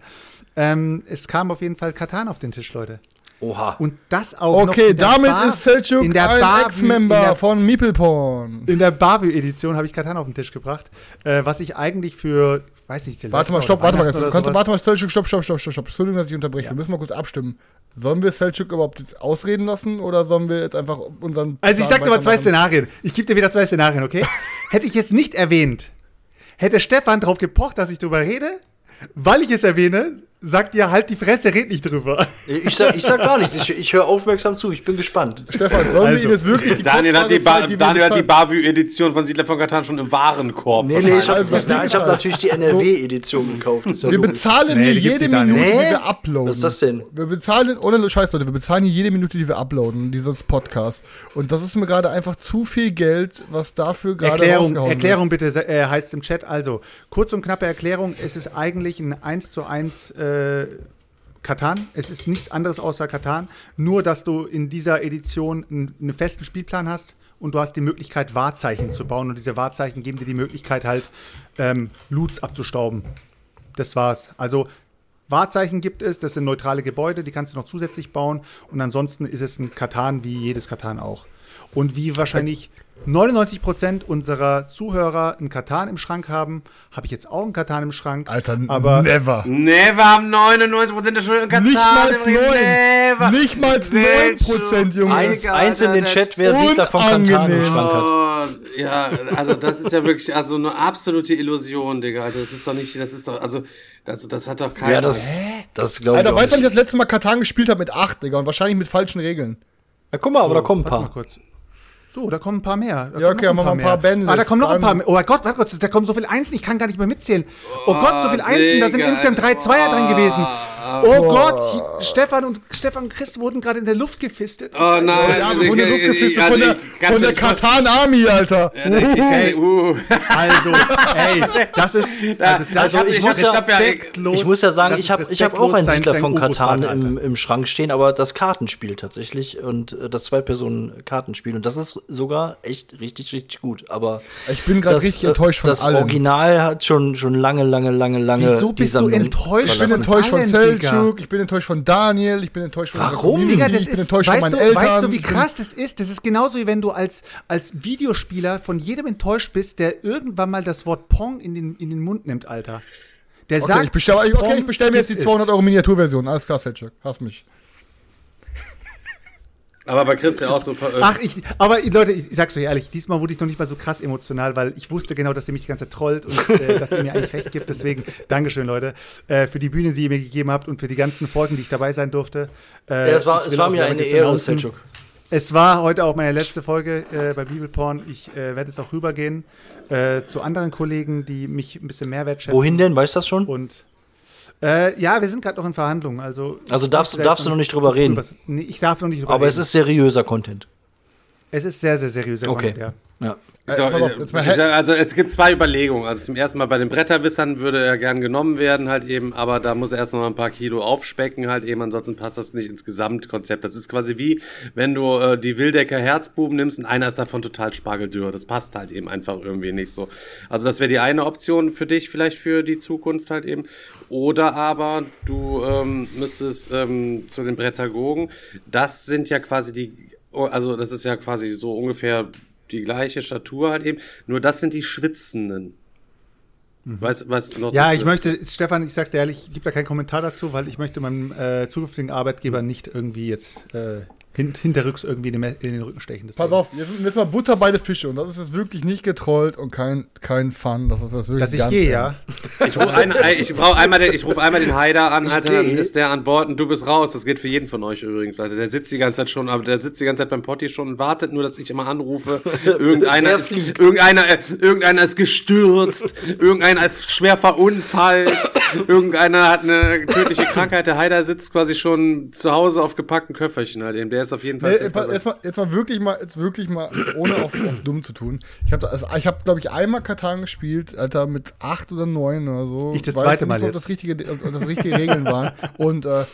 Ähm, es kam auf jeden Fall Katan auf den Tisch, Leute. Oha. Und das auch noch Okay, in der damit Bar- ist Selchuk in der ein Ex-Member der- von Meeple Porn. In der Barbie-Edition habe ich Katan auf den Tisch gebracht, äh, was ich eigentlich für, weiß nicht, Silvester Warte mal, stopp, warte mal ganz kurz. warte mal, Selchuk, stopp, stopp, stopp, stopp, stopp. Entschuldigung, dass ich unterbreche. Wir müssen mal kurz abstimmen. Sollen wir Selchuk überhaupt jetzt ausreden lassen oder sollen wir jetzt einfach unseren. Also ich sag dir mal zwei? Szenarien. Ich gebe dir wieder zwei Szenarien, okay? [laughs] Hätte ich es nicht erwähnt, hätte Stefan darauf gepocht, dass ich drüber rede. Weil ich es erwähne, sagt ihr halt die Fresse, red nicht drüber. Ich sag, ich sag gar nichts. Ich, ich höre aufmerksam zu. Ich bin gespannt. Stefan, sollen wir Also, ihn jetzt wirklich die Daniel hat die, ba wir Daniel hat die Bavü-Edition von Siedler von Katan schon im Warenkorb. Nee, nee, ich habe Also, hab natürlich die NRW-Edition gekauft. Ja Wir logisch. bezahlen Nee, hier die jede. Minute, die Nee? wir uploaden. Was ist das denn? Wir bezahlen, ohne Scheiß, Leute, wir bezahlen hier jede Minute, die wir uploaden, dieses Podcast. Und das ist mir gerade einfach zu viel Geld, was dafür gerade Erklärung, Erklärung bitte äh, heißt im Chat. Also, kurz und knappe Erklärung. Es ist eigentlich ein 1 zu 1 äh, Katan. Es ist nichts anderes außer Katan. Nur, dass du in dieser Edition einen, einen festen Spielplan hast und du hast die Möglichkeit, Wahrzeichen zu bauen. Und diese Wahrzeichen geben dir die Möglichkeit, halt ähm, Loots abzustauben. Das war's. Also, Wahrzeichen gibt es, das sind neutrale Gebäude, die kannst du noch zusätzlich bauen. Und ansonsten ist es ein Katan wie jedes Katan auch. Und wie wahrscheinlich 99% unserer Zuhörer einen Katan im Schrank haben, habe ich jetzt auch einen Katan im Schrank. Alter, aber never. Never haben 99% der Schulden Katan. Nicht mal Never. 9. Nicht mal 9%, Junge. Eins, eins in den Chat, wer Siedler von Kantan im. Schrank hat. Ja, also das ist ja wirklich also eine absolute Illusion, Digga. Alter. Das ist doch nicht, das ist doch, also, das, das hat doch keiner. Ja, das, das glaube ich Alter, weißt du, ich das letzte Mal Katan gespielt habe? Mit 8, Digga. Und wahrscheinlich mit falschen Regeln. Ja, guck mal, aber da kommen ein Warte mal paar. kurz. So, da kommen ein paar mehr. Da Ja, kommen okay, noch machen wir ein paar mehr. Ah, da kommen noch ein paar mehr. Oh mein Gott, warte Gott, da kommen so viele Einsen, ich kann gar nicht mehr mitzählen. Oh Gott, so viele Einsen, da sind insgesamt drei Zweier drin gewesen. Oh Boah. Gott, Stefan und Stefan und Chris wurden gerade in der Luft gefistet. Oh nein, Ja, wir wurden ich- luftgefistet ich- also von der, von der Katan Army, Alter. Hey, uh. Also, ey, das ist. [laughs] Also, das Also, ist ich muss- ja. Ich muss ja sagen, Das ich habe ich hab auch einen Siedler von Katan im, im Schrank stehen, aber das Kartenspiel tatsächlich und äh, das Zwei-Personen-Kartenspiel. Und das ist sogar echt richtig, richtig gut. Aber Ich bin gerade das, richtig äh, enttäuscht von Das allem. Original hat schon, schon lange, lange, lange, lange. Wieso bist du enttäuscht? Ich bin enttäuscht von allen, Selchuk, ich bin enttäuscht von Daniel, ich bin enttäuscht von Warum? Digga, das ich bin ist, enttäuscht von weißt meinen du, Eltern. weißt du, wie krass das ist? Das ist genauso wie wenn du als, als Videospieler von jedem enttäuscht bist, der irgendwann mal das Wort Pong in den, in den Mund nimmt, Alter. Der Okay, sagt, ich bestelle okay, bestell mir jetzt die gibt 200 es. Euro Miniaturversion. Alles klar, Selchuk. Hast mich. Aber bei Chris ja auch so. Ach, ich, aber Leute, ich, ich sag's euch ehrlich, diesmal wurde ich noch nicht mal so krass emotional, weil ich wusste genau, dass ihr mich die ganze Zeit trollt und äh, [laughs] dass ihr mir eigentlich recht gibt. Deswegen, Dankeschön, Leute, äh, für die Bühne, die ihr mir gegeben habt und für die ganzen Folgen, die ich dabei sein durfte. Äh, Ja, es war, es war mir eine Ehre, Selchuk. Es war heute auch meine letzte Folge äh, bei Bibelporn. Ich äh, werde jetzt auch rübergehen äh, zu anderen Kollegen, die mich ein bisschen mehr wertschätzen. Wohin denn? Weißt du das schon? Und äh, ja, wir sind gerade noch in Verhandlungen. Also, Also darfst- darfst du noch nicht drüber reden? Was, nee, ich darf noch nicht drüber Aber es reden. ist seriöser Content. Es ist sehr, sehr seriöser Okay. Content, ja. Ja. Sag, pass auf, jetzt sag, also es gibt zwei Überlegungen. Also zum ersten Mal bei den Bretterwissern würde er gern genommen werden, halt eben, aber da muss er erst noch ein paar Kilo aufspecken, halt eben, ansonsten passt das nicht ins Gesamtkonzept. Das ist quasi wie, wenn du äh, die Wildecker Herzbuben nimmst und einer ist davon total spargeldürr. Das passt halt eben einfach irgendwie nicht so. Also das wäre die eine Option für dich, vielleicht für die Zukunft halt eben. Oder aber du ähm, müsstest ähm, zu den Brettergogen. Das sind ja quasi die, also das ist ja quasi so ungefähr die gleiche Statur halt eben. Nur das sind die Schwitzenden. Weißt was noch Mhm. Ja, ich möchte, Stefan, ich sag's dir ehrlich, ich gebe da keinen Kommentar dazu, weil ich möchte meinem äh, zukünftigen Arbeitgeber nicht irgendwie jetzt äh, hin, hinterrücks irgendwie in den, in den Rücken stechen. Pass deswegen. auf, jetzt, jetzt mal Butter bei den Fische und das ist jetzt wirklich nicht getrollt und kein, kein Fun. Das ist das wirklich Dass ich gehe, ja. Ich rufe ein, ich brauch einmal, den- ich ruf einmal den Haider an, Alter, dann ist der an Bord und du bist raus. Das geht für jeden von euch übrigens, Alter. Der sitzt die ganze Zeit schon, aber der sitzt die ganze Zeit beim Potti schon und wartet nur, dass ich immer anrufe. [laughs] Irgendeiner ist, fliegt. irgendeiner, äh, irgendeiner ist gestürzt, irgendeiner ist schwer verunfallt, irgendeiner hat eine tödliche Krankheit. Der Haider sitzt quasi schon zu Hause auf gepackten Köfferchen halt eben. Der ist auf jeden Fall Nee, jetzt, mal, jetzt, mal, jetzt mal wirklich mal, jetzt wirklich mal, ohne auf, auf dumm zu tun. Ich habe, also, ich habe, glaube ich, einmal Katan gespielt, Alter, mit acht oder neun oder so. Ich das Weiß zweite nicht, Mal ob jetzt. Das richtige, ob das richtige Regeln waren. Und äh,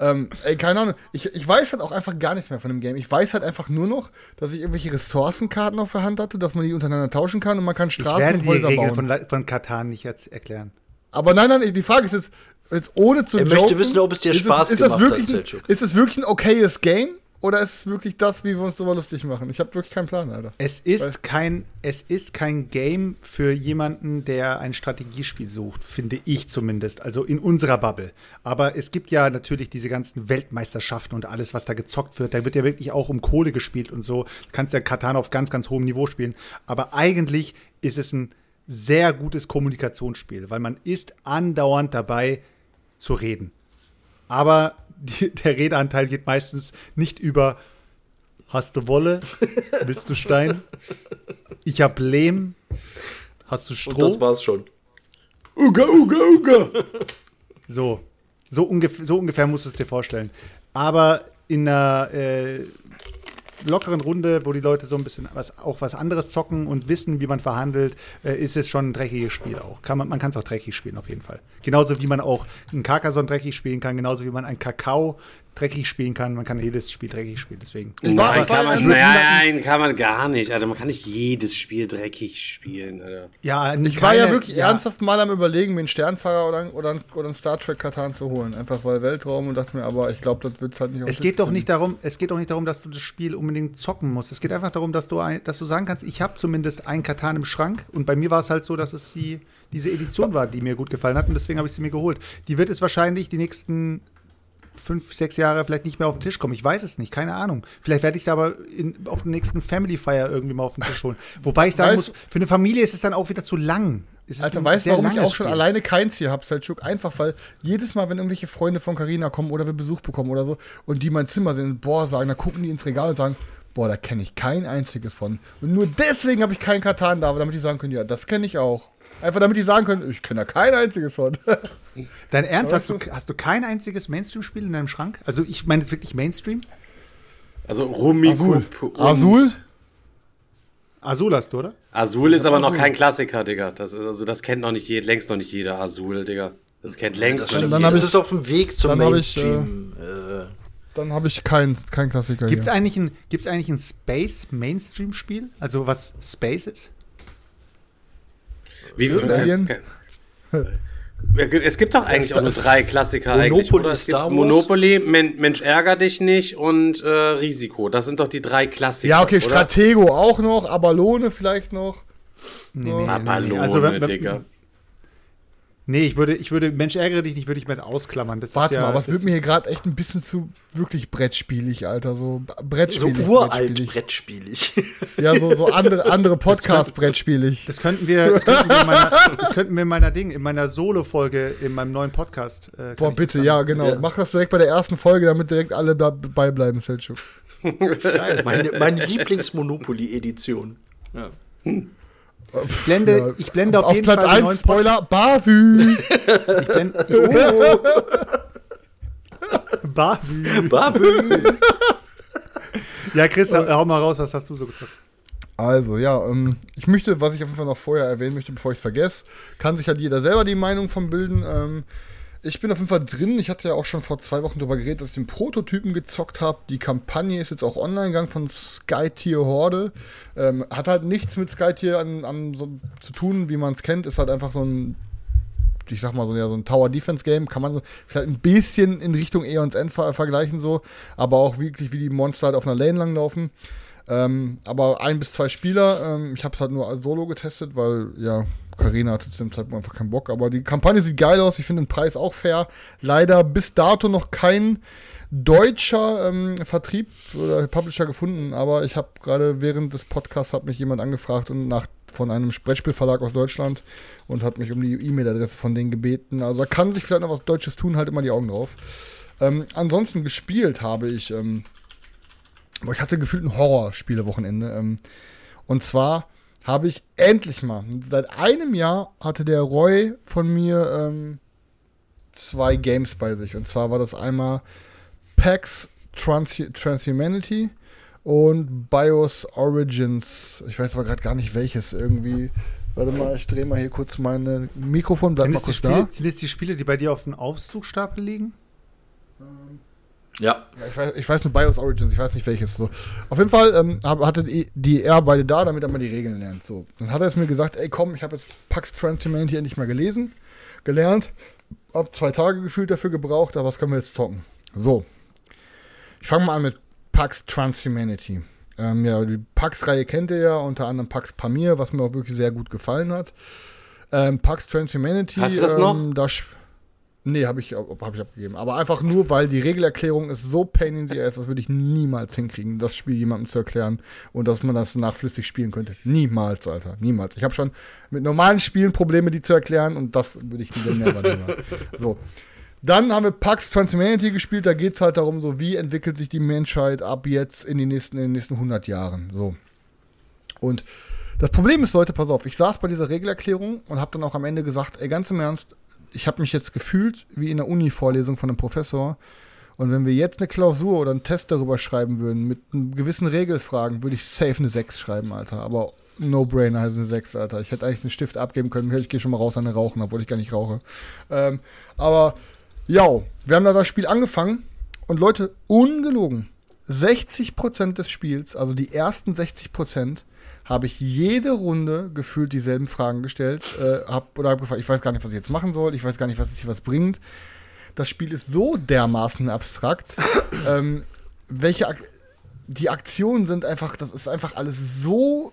ähm, ey, keine Ahnung. Ich, ich weiß halt auch einfach gar nichts mehr von dem Game. Ich weiß halt einfach nur noch, dass ich irgendwelche Ressourcenkarten auf der Hand hatte, dass man die untereinander tauschen kann und man kann Ich Straßen werde und die Häuser Regeln bauen. von, von Katan nicht jetzt erklären. Aber nein, nein, die Frage ist jetzt, jetzt ohne zu Er joken, möchte wissen, ob es dir ist Spaß ist das gemacht hat, wirklich ein, Selçuk. Ist es wirklich ein okayes Game? Oder ist es wirklich das, wie wir uns darüber lustig machen? Ich habe wirklich keinen Plan, Alter. Es ist kein, es ist kein Game für jemanden, der ein Strategiespiel sucht, finde ich zumindest. Also in unserer Bubble. Aber es gibt ja natürlich diese ganzen Weltmeisterschaften und alles, was da gezockt wird. Da wird ja wirklich auch um Kohle gespielt und so. Du kannst ja Katan auf ganz, ganz hohem Niveau spielen. Aber eigentlich ist es ein sehr gutes Kommunikationsspiel, weil man ist andauernd dabei zu reden. Aber die, [laughs] der Redeanteil geht meistens nicht über Hast du Wolle? Willst du Stein? Ich hab Lehm. Hast du Stroh? Und das war's schon. Uga, uga, uga. So, so, ungef so ungefähr musst du es dir vorstellen. Aber in einer äh, lockeren Runde, wo die Leute so ein bisschen was, auch was anderes zocken und wissen, wie man verhandelt, äh, ist es schon ein dreckiges Spiel auch. Kann man man kann es auch dreckig spielen, auf jeden Fall. Genauso wie man auch einen Carcassonne dreckig spielen kann, genauso wie man einen Kakao dreckig spielen kann. Man kann jedes Spiel dreckig spielen, deswegen. Nein, kann man, nein, kann man gar nicht. Also man kann nicht jedes Spiel dreckig spielen, Alter. Ja, Ich war ja wirklich ernsthaft mal am überlegen, mir einen Sternfahrer oder, oder, ein- oder einen Star Trek Katan zu holen. Einfach weil Weltraum und dachte mir, aber ich glaube, das wird halt nicht Es geht doch nicht darum, es geht doch nicht darum, dass du das Spiel unbedingt zocken musst. Es geht einfach darum, dass du, ein, dass du sagen kannst, ich habe zumindest einen Katan im Schrank und bei mir war es halt so, dass es die, diese Edition war, die mir gut gefallen hat und deswegen habe ich sie mir geholt. Die wird es wahrscheinlich die nächsten fünf, sechs Jahre vielleicht nicht mehr auf den Tisch kommen. Ich weiß es nicht, keine Ahnung. Vielleicht werde ich sie aber in, auf den nächsten Family Fire irgendwie mal auf den Tisch holen. [laughs] Wobei ich sagen Weißt- muss, für eine Familie ist es dann auch wieder zu lang. Es Alter, weißt du, warum ich auch schon Spiel. alleine keins hier hab, Selchuk? Einfach, weil jedes Mal, wenn irgendwelche Freunde von Carina kommen oder wir Besuch bekommen oder so und die mein Zimmer sind, boah, sagen, dann gucken die ins Regal und sagen, boah, da kenne ich kein einziges von. Und nur deswegen habe ich keinen Katan da, damit die sagen können, ja, das kenne ich auch. Einfach damit die sagen können, ich kenne da kein einziges von. [laughs] Dein Ernst, hast du, hast du kein einziges Mainstream-Spiel in deinem Schrank? Also ich meine es wirklich Mainstream? Also und- Azul? Azul hast du, oder? Azul ist aber noch kein Klassiker, Digga. Das ist also das kennt noch nicht je, längst noch nicht jeder Azul, Digga. Das kennt längst Das noch nicht dann jeder. ich- ist auf dem Weg zum dann hab ich, Mainstream. äh, Dann habe ich keinen kein Klassiker Gibt es hier. eigentlich ein, gibt's eigentlich ein Space-Mainstream-Spiel? Also was Space ist? Wie Alien? Es gibt doch eigentlich auch nur drei Klassiker Monopoly, eigentlich. Oder? Es gibt Star Wars? Monopoly, Men Mensch ärger dich nicht und äh, Risiko. Das sind doch die drei Klassiker. Ja, okay, oder? Stratego auch noch, Abalone vielleicht noch. Nee, So. Abalone, Also, wenn- wenn- Digga. Nee, ich würde, ich würde, Mensch, ärgere dich nicht, würde ich mit ausklammern. Das Warte ist ja, mal, was wird mir hier gerade echt ein bisschen zu wirklich brettspielig, Alter. So so Brettspielig. uralt Brettspielig. Brettspielig. [laughs] Ja, so, so andere, [laughs] andere Podcast-Brettspielig. Das könnten wir, das könnten wir in meiner, [laughs] das könnten wir in meiner Ding, in meiner Solo-Folge, in meinem neuen Podcast. Äh, Boah, bitte, ja, genau. Ja. Mach das direkt bei der ersten Folge, damit direkt alle dabei bleiben, Selchuk. meine meine Lieblings-Monopoly-Edition. Ja. Ich blende, Ja, ich blende auf, Auf jeden Platz Fall den 1, neuen Pod- Spoiler, Bavü. Ich blende, [laughs] Barbie. Babel. Ja, Chris, hau mal raus, was hast du so gezockt? Also, ja, ähm, ich möchte, was ich auf jeden Fall noch vorher erwähnen möchte, bevor ich es vergesse, kann sich halt jeder selber die Meinung von bilden. Ähm, ich bin auf jeden Fall drin. Ich hatte ja auch schon vor zwei Wochen darüber geredet, dass ich den Prototypen gezockt habe. Die Kampagne ist jetzt auch online gegangen von Skytier Horde. Ähm, hat halt nichts mit Skytier an, an so zu tun, wie man es kennt. Ist halt einfach so ein, ich sag mal so, ja, so ein Tower Defense Game. Kann man ist halt ein bisschen in Richtung Eons End ver vergleichen so, aber auch wirklich wie die Monster halt auf einer Lane langlaufen. Ähm, aber ein bis zwei Spieler. Ähm, ich habe es halt nur als Solo getestet, weil ja, Karina hatte zu dem Zeitpunkt einfach keinen Bock. Aber die Kampagne sieht geil aus. Ich finde den Preis auch fair. Leider bis dato noch kein deutscher ähm, Vertrieb oder Publisher gefunden. Aber ich habe gerade während des Podcasts hat mich jemand angefragt und nach von einem Brettspielverlag aus Deutschland und hat mich um die E-Mail-Adresse von denen gebeten. Also da kann sich vielleicht noch was Deutsches tun, halt immer die Augen drauf. Ähm, ansonsten gespielt habe ich ähm, ich hatte gefühlt ein Horrorspielewochenende. Ähm, und zwar habe ich endlich mal, seit einem Jahr hatte der Roy von mir ähm, zwei Games bei sich. Und zwar war das einmal PAX Trans Transhumanity und BIOS Origins. Ich weiß aber gerade gar nicht welches. Irgendwie. Warte mal, ich drehe mal hier kurz mein Mikrofon. Bleib sind, mal kurz Spiele, da. sind das die Spiele, die bei dir auf dem Aufzugstapel liegen? Ähm, ja. ich, weiß, ich weiß nur BIOS Origins, ich weiß nicht welches. So. Auf jeden Fall ähm, hatte die, die er beide da, damit er mal die Regeln lernt. So. Dann hat er es mir gesagt, ey komm, ich habe jetzt Pax Transhumanity endlich mal gelesen, gelernt, hab zwei Tage gefühlt dafür gebraucht, aber was können wir jetzt zocken? So. Ich fange mal an mit Pax Transhumanity. Ähm, ja, die Pax-Reihe kennt ihr ja, unter anderem Pax Pamir, was mir auch wirklich sehr gut gefallen hat. Ähm, Pax Transhumanity. Hast du das noch? Ähm, da Nee, habe ich, hab ich abgegeben. Aber einfach nur, weil die Regelerklärung ist so pain in the ass, das würde ich niemals hinkriegen, das Spiel jemandem zu erklären und dass man das nachflüssig spielen könnte. Niemals, Alter. Niemals. Ich habe schon mit normalen Spielen Probleme, die zu erklären und das würde ich nie mehr nehmen. So. Dann haben wir Pax Transhumanity gespielt, da geht es halt darum, so wie entwickelt sich die Menschheit ab jetzt in, die nächsten, in den nächsten 100 Jahren. So. Und das Problem ist, Leute, pass auf, ich saß bei dieser Regelerklärung und habe dann auch am Ende gesagt, ey, ganz im Ernst, ich habe mich jetzt gefühlt wie in der Uni-Vorlesung von einem Professor. Und wenn wir jetzt eine Klausur oder einen Test darüber schreiben würden, mit gewissen Regelfragen, würde ich safe eine 6 schreiben, Alter. Aber No-Brainer heißt eine 6, Alter. Ich hätte eigentlich einen Stift abgeben können. Ich gehe schon mal raus an den Rauchen, obwohl ich gar nicht rauche. Ähm, aber, ja, wir haben da das Spiel angefangen. Und Leute, ungelogen, 60% des Spiels, also die ersten 60%, habe ich jede Runde gefühlt dieselben Fragen gestellt. Äh, hab, oder hab gefragt, ich weiß gar nicht, was ich jetzt machen soll, ich weiß gar nicht, was es hier was bringt. Das Spiel ist so dermaßen abstrakt. [coughs] ähm, welche Ak die Aktionen sind einfach, das ist einfach alles so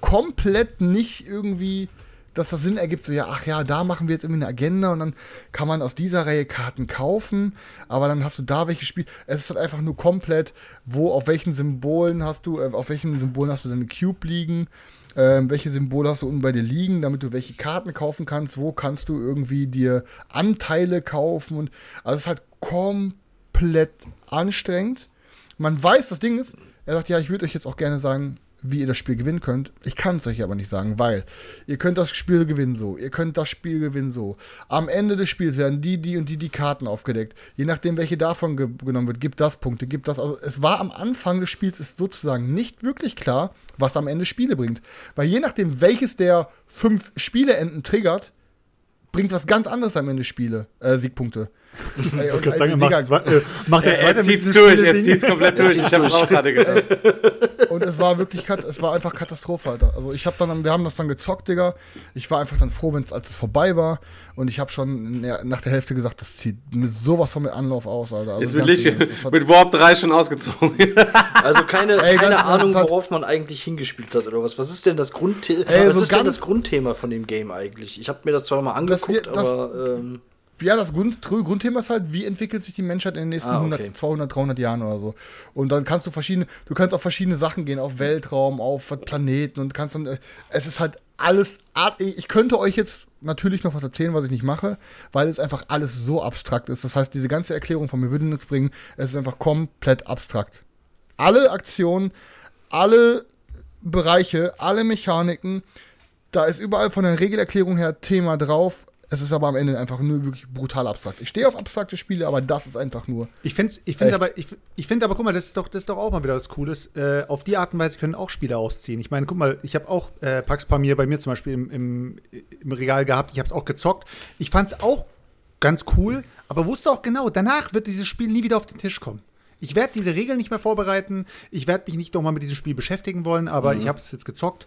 komplett nicht irgendwie dass das Sinn ergibt, so ja, ach ja, da machen wir jetzt irgendwie eine Agenda und dann kann man aus dieser Reihe Karten kaufen, aber dann hast du da welche Spiele. Es ist halt einfach nur komplett, wo, auf welchen Symbolen hast du, äh, auf welchen Symbolen hast du deine Cube liegen, ähm, welche Symbole hast du unten bei dir liegen, damit du welche Karten kaufen kannst, wo kannst du irgendwie dir Anteile kaufen und also es ist halt komplett anstrengend. Man weiß, das Ding ist, er sagt, ja, ich würde euch jetzt auch gerne sagen, wie ihr das Spiel gewinnen könnt. Ich kann es euch aber nicht sagen, weil ihr könnt das Spiel gewinnen so, ihr könnt das Spiel gewinnen so. Am Ende des Spiels werden die, die und die die Karten aufgedeckt. Je nachdem, welche davon ge genommen wird, gibt das Punkte, gibt das. Also es war am Anfang des Spiels ist sozusagen nicht wirklich klar, was am Ende Spiele bringt, weil je nachdem, welches der fünf Spieleenden triggert, bringt was ganz anderes am Ende Spiele, äh, Siegpunkte. Ey, und, sagen, er macht, äh, macht jetzt er, er zieht's durch, er zieht's komplett [laughs] durch. Ich habe es auch gerade gedacht. [laughs] Und es war wirklich, es war einfach Katastrophe, Alter. Also ich habe dann, wir haben das dann gezockt, Digga. Ich war einfach dann froh, wenn es als es vorbei war. Und ich habe schon nach der Hälfte gesagt, das zieht mit sowas von mit Anlauf aus, Alter. Also ist mit, Licht, mit Warp 3 schon ausgezogen. [laughs] also keine, Ey, keine Ahnung, worauf man eigentlich hingespielt hat oder was. Was ist denn das Grundthema? Was so ist denn das Grundthema von dem Game eigentlich? Ich habe mir das zwar mal angeguckt, das, das, aber ähm ja, das Grund, Grundthema ist halt, wie entwickelt sich die Menschheit in den nächsten ah, okay. 100, 200, 300 Jahren oder so. Und dann kannst du verschiedene, du kannst auf verschiedene Sachen gehen, auf Weltraum, auf Planeten und kannst dann, äh, es ist halt alles, ich könnte euch jetzt natürlich noch was erzählen, was ich nicht mache, weil es einfach alles so abstrakt ist. Das heißt, diese ganze Erklärung von mir würde nichts bringen. Es ist einfach komplett abstrakt. Alle Aktionen, alle Bereiche, alle Mechaniken, da ist überall von der Regelerklärung her Thema drauf Es ist aber am Ende einfach nur wirklich brutal abstrakt. Ich stehe auf abstrakte Spiele, aber das ist einfach nur. Ich finde ich find Echt? aber, ich, ich find aber, guck mal, das ist, doch, das ist doch auch mal wieder was Cooles. Äh, auf die Art und Weise können auch Spiele ausziehen. Ich meine, guck mal, ich habe auch äh, Pax Pamir bei mir zum Beispiel im, im, im Regal gehabt. Ich habe es auch gezockt. Ich fand es auch ganz cool, aber wusste auch genau, danach wird dieses Spiel nie wieder auf den Tisch kommen. Ich werde diese Regeln nicht mehr vorbereiten. Ich werde mich nicht nochmal mit diesem Spiel beschäftigen wollen, aber Mhm. ich habe es jetzt gezockt.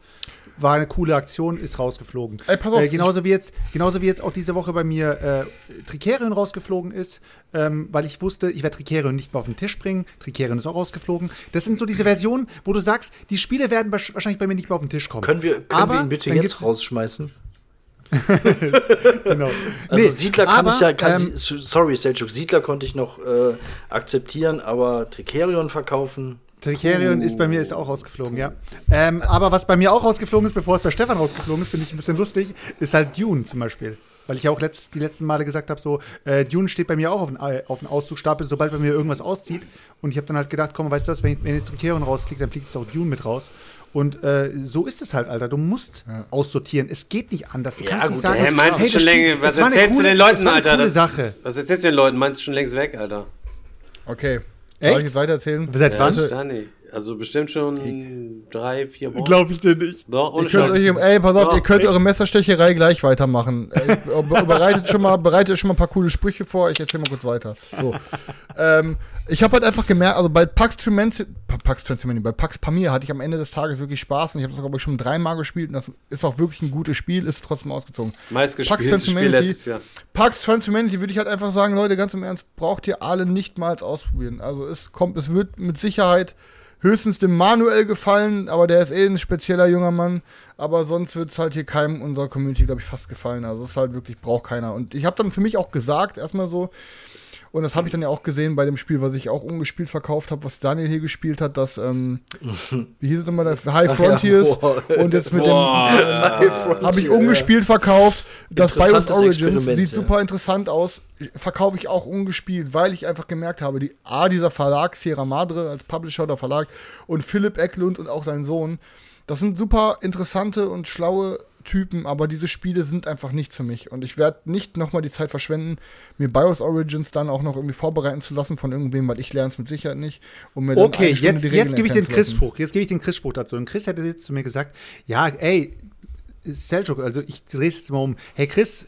War eine coole Aktion, ist rausgeflogen. Ey, pass auf, äh, genauso, wie jetzt, genauso wie jetzt auch diese Woche bei mir äh, Tricerion rausgeflogen ist, ähm, weil ich wusste, ich werde Tricerion nicht mehr auf den Tisch bringen. Tricerion ist auch rausgeflogen. Das sind so diese Versionen, wo du sagst, die Spiele werden wahrsch- wahrscheinlich bei mir nicht mehr auf den Tisch kommen. Können wir, können Aber wir ihn bitte jetzt rausschmeißen? [laughs] Genau. Also Nee, Siedler kann aber, ich ja, kann, ähm, sorry Selchuk, Siedler konnte ich noch äh, akzeptieren, aber Tricerion verkaufen. Tricerion ist bei mir ist auch rausgeflogen, ja. Ähm, aber was bei mir auch rausgeflogen ist, bevor es bei Stefan rausgeflogen ist, finde ich ein bisschen lustig, ist halt Dune zum Beispiel. Weil ich ja auch letzt, die letzten Male gesagt habe, so, äh, Dune steht bei mir auch auf dem auf dem Auszugstapel, sobald bei mir irgendwas auszieht. Und ich habe dann halt gedacht, komm, weißt du was, wenn, wenn jetzt Tricerion rausfliegt, dann fliegt jetzt auch Dune mit raus. Und äh, so ist es halt, Alter. Du musst aussortieren. Es geht nicht anders. Du Ja, kannst gut, nicht sagen, das Hä, meinst du hey, schon das Spiel- länger, was erzählst coole- du den Leuten, Alter? Das, Sache. was erzählst du den Leuten? Meinst du schon längst weg, Alter? Okay. Echt? Soll ich jetzt weitererzählen? Seit wann? Also, Stani. Also bestimmt schon drei, vier Wochen. Glaube ich dir nicht. Doch, Ihr könnt euch, ey, pass auf, Doch, ihr könnt echt? eure Messerstecherei gleich weitermachen. Be- bereitet schon mal, bereitet schon mal ein paar coole Sprüche vor. Ich erzähle mal kurz weiter. So. ähm, ich habe halt einfach gemerkt, also bei Pax Transhumanity, Pax Transhumanity, bei Pax Pamir hatte ich am Ende des Tages wirklich Spaß und ich habe das glaube ich schon dreimal gespielt und das ist auch wirklich ein gutes Spiel, ist trotzdem ausgezogen. Meistgespieltes Spiel letztes Jahr. Pax Transhumanity würde ich halt einfach sagen, Leute, ganz im Ernst, braucht ihr alle nicht mal ausprobieren. Also es kommt, es wird mit Sicherheit höchstens dem Manuel gefallen, aber der ist eh ein spezieller junger Mann. Aber sonst wird es halt hier keinem unserer Community, glaube ich, fast gefallen. Also es ist halt wirklich, braucht keiner. Und ich habe dann für mich auch gesagt, erstmal so, und das habe ich dann ja auch gesehen bei dem Spiel, was ich auch ungespielt verkauft habe, was Daniel hier gespielt hat, das, ähm, [laughs] wie hieß es nochmal, das High Frontiers. boah. und jetzt mit Boah. dem habe ich ungespielt verkauft. Das BIOS Origins sieht ja. super interessant aus. Verkaufe ich auch ungespielt, weil ich einfach gemerkt habe, die A, dieser Verlag, Sierra Madre als Publisher oder Verlag und Philipp Eklund und auch sein Sohn, das sind super interessante und schlaue Typen, aber diese Spiele sind einfach nichts für mich. Und ich werde nicht nochmal die Zeit verschwenden, mir BIOS Origins dann auch noch irgendwie vorbereiten zu lassen von irgendwem, weil ich lerne es mit Sicherheit nicht. Um mir Okay, jetzt, jetzt gebe ich den. Chris-Spruch. Jetzt gebe ich den Chris-Spruch dazu. Und Chris hätte jetzt zu mir gesagt, ja, ey, Seljuk, also ich drehe es jetzt mal um. Hey Chris,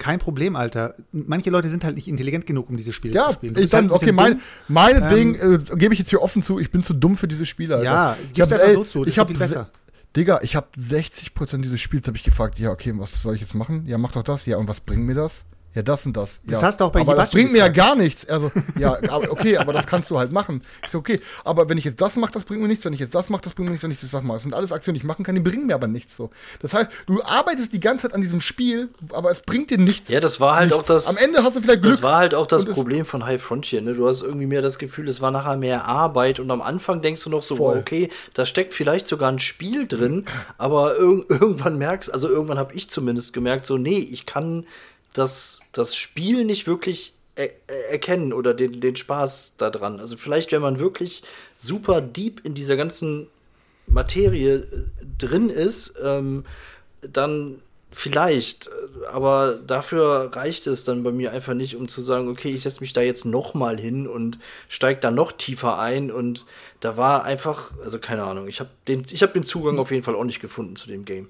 kein Problem, Alter. Manche Leute sind halt nicht intelligent genug, um diese Spiele Ja, zu spielen. Du ich halt dann, bisschen okay, mein, meinetwegen äh, gebe ich jetzt hier offen zu, ich bin zu dumm für diese Spiele. Alter. Ja, ich gib's einfach so zu, Ich habe besser. Digga, ich habe 60% dieses Spiels habe ich gefragt, ja, okay, was soll ich jetzt machen? Ja, mach doch das. Ja, und was bringt mir das? Ja, das und das. Das ja. hast du auch bei Aber das Hibachi bringt mir ja gar nichts. Also, ja, okay, aber das kannst du halt machen. Ich so, okay, aber wenn ich jetzt das mache, das bringt mir nichts. Wenn ich jetzt das mache, das bringt mir nichts, wenn ich das mache. Das sind alles Aktionen, die ich machen kann, die bringen mir aber nichts so. Das heißt, du arbeitest die ganze Zeit an diesem Spiel, aber es bringt dir nichts. Ja, das war halt nichts. auch das- Am Ende hast du vielleicht Glück. Das war halt auch das Problem von High Frontier. Ne? Du hast irgendwie mehr das Gefühl, es war nachher mehr Arbeit und am Anfang denkst du noch so, Voll. okay, da steckt vielleicht sogar ein Spiel drin, aber irg [laughs] irgendwann merkst, also irgendwann habe ich zumindest gemerkt, so, nee, ich kann das, das Spiel nicht wirklich er er- erkennen oder den, den Spaß daran. Also vielleicht, wenn man wirklich super deep in dieser ganzen Materie äh, drin ist, ähm, dann vielleicht, aber dafür reicht es dann bei mir einfach nicht, um zu sagen, okay, ich setze mich da jetzt noch mal hin und steige da noch tiefer ein und da war einfach, also keine Ahnung, ich habe den, ich habe den Zugang auf jeden Fall auch nicht gefunden zu dem Game.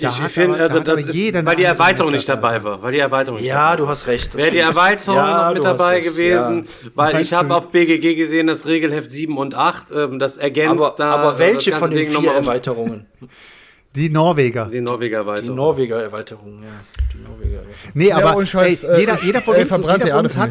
Da ich finde, da also hat das ist, weil die Erweiterung nicht dabei war. Weil die Erweiterung nicht Ja, dabei du hast recht. Wäre die. Erweiterung Ja, noch mit dabei recht, gewesen, weil Meinst ich habe auf BGG gesehen, das Regelheft 7 und 8, ähm, das Ja. ergänzt Aber, da aber äh, welche das von den Ding vier Erweiterungen? [laughs] Die Norweger. die Norweger Die Erweiterung. Norweger Erweiterung, ja. Die Norweger Erweiterung. Nee, Ja, aber ohne Scheiß, ey, äh, jeder, jeder von ey, uns, verbrannte jeder von uns hat,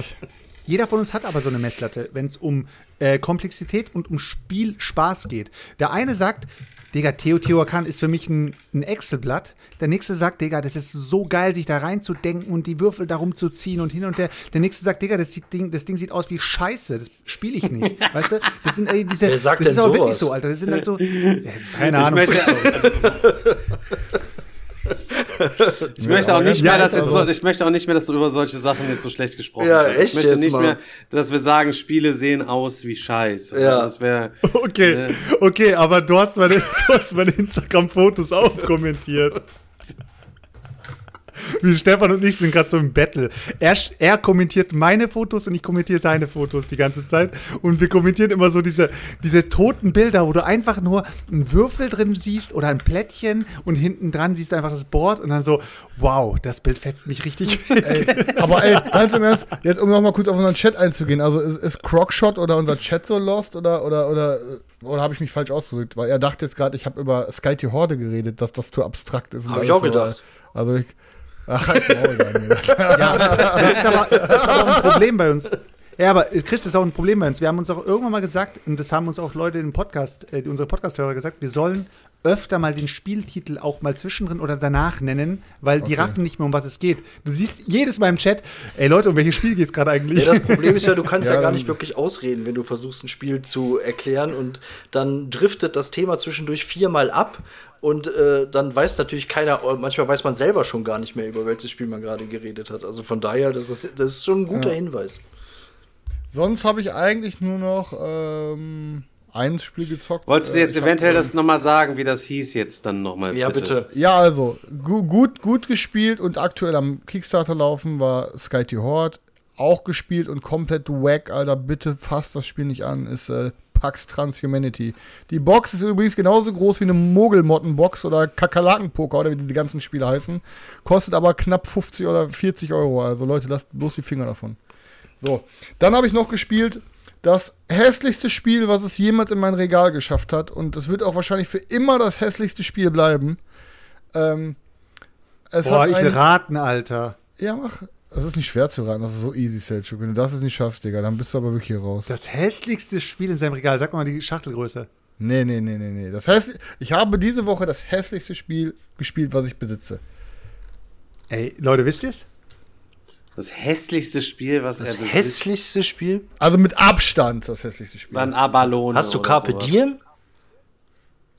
jeder von uns hat aber so eine Messlatte, wenn es um äh, Komplexität und um Spielspaß geht. Der eine sagt, Digga, Teotihuacan ist für mich ein, ein Excel-Blatt. Der nächste sagt, Digga, das ist so geil, sich da reinzudenken und die Würfel darum zu ziehen und hin und her. Der nächste sagt, Digga, das, sieht, Ding, das Ding sieht aus wie Scheiße, das spiele ich nicht. [laughs] weißt du? Das sind ey, diese, Wer sagt das ist denn aber wirklich sowas? so, Alter. Das sind halt so, [laughs] ja, keine Ich Ahnung. möchte, [laughs] [laughs] ich möchte auch nicht mehr, dass jetzt so, ich möchte auch nicht mehr, dass du über solche Sachen jetzt so schlecht gesprochen Ja, wird. echt Ich möchte jetzt nicht mal. mehr, dass wir sagen, Spiele sehen aus wie Scheiß. Ja. Also das wäre [laughs] Okay, Ne? okay, aber du hast meine, [laughs] du hast meine Instagram-Fotos auch kommentiert. Wie Stefan und ich sind gerade so im Battle. Er, er kommentiert meine Fotos und ich kommentiere seine Fotos die ganze Zeit. Und wir kommentieren immer so diese, diese toten Bilder, wo du einfach nur einen Würfel drin siehst oder ein Plättchen und hinten dran siehst du einfach das Board und dann so, wow, das Bild fetzt mich richtig [laughs] Ey, aber ey, ganz im Ernst, jetzt um nochmal kurz auf unseren Chat einzugehen, also ist, ist Crocshot oder unser Chat so lost oder, oder, oder, oder habe ich mich falsch ausgedrückt? Weil er dachte jetzt gerade, ich habe über Sky Horde geredet, dass das zu abstrakt ist. und Hab ich auch gedacht. Also ich. Ach, halt Maul, Daniel. [laughs] Das ist aber, das ist aber auch ein Problem bei uns. Ja, aber Chris, das ist auch ein Problem bei uns. Wir haben uns auch irgendwann mal gesagt, und das haben uns auch Leute im Podcast, äh, unsere Podcast-Hörer gesagt, wir sollen öfter mal den Spieltitel auch mal zwischendrin oder danach nennen, weil die Okay. raffen nicht mehr, um was es geht. Du siehst jedes Mal im Chat, ey Leute, um welches Spiel geht es gerade eigentlich? Ja, das Problem ist ja, du kannst [laughs] ja, Ja, gar nicht wirklich ausreden, wenn du versuchst, ein Spiel zu erklären und dann driftet das Thema zwischendurch viermal ab und äh, dann weiß natürlich keiner, äh, manchmal weiß man selber schon gar nicht mehr, über welches Spiel man gerade geredet hat. Also von daher, das ist, das ist schon ein guter Hinweis. Sonst habe ich eigentlich nur noch ähm, ein Spiel gezockt. Wolltest du Äh, jetzt ich hab, eventuell äh, das nochmal sagen, wie das hieß jetzt dann nochmal? Ja, bitte. Ja, also, gu gut, gut gespielt und aktuell am Kickstarter laufen war Sky T Horde. Auch gespielt und komplett wack, Alter. Bitte fasst das Spiel nicht an. Ist äh, Pax Transhumanity. Die Box ist übrigens genauso groß wie eine Mogelmotten-Box oder Kakerlaken-Poker oder wie diese ganzen Spiele heißen. Kostet aber knapp 50 oder 40 Euro. Also Leute, lasst bloß die Finger davon. So, dann habe ich noch gespielt das hässlichste Spiel, was es jemals in mein Regal geschafft hat. Und es wird auch wahrscheinlich für immer das hässlichste Spiel bleiben. Ähm, es Boah, hat ich raten, Alter. Ja, mach. Das ist nicht schwer zu raten, das ist so easy, Selchuk. Wenn du das jetzt nicht schaffst, Digga, dann bist du aber wirklich hier raus. Das hässlichste Spiel in seinem Regal. Sag mal die Schachtelgröße. Nee, nee, nee, nee, nee. Das heißt, ich habe diese Woche das hässlichste Spiel gespielt, was ich besitze. Ey, Leute, wisst ihr's? Das hässlichste Spiel, was Das er besitzt, hässlichste Spiel? Also mit Abstand das hässlichste Spiel. Dann Abalone. Hast du Carpe. Diem?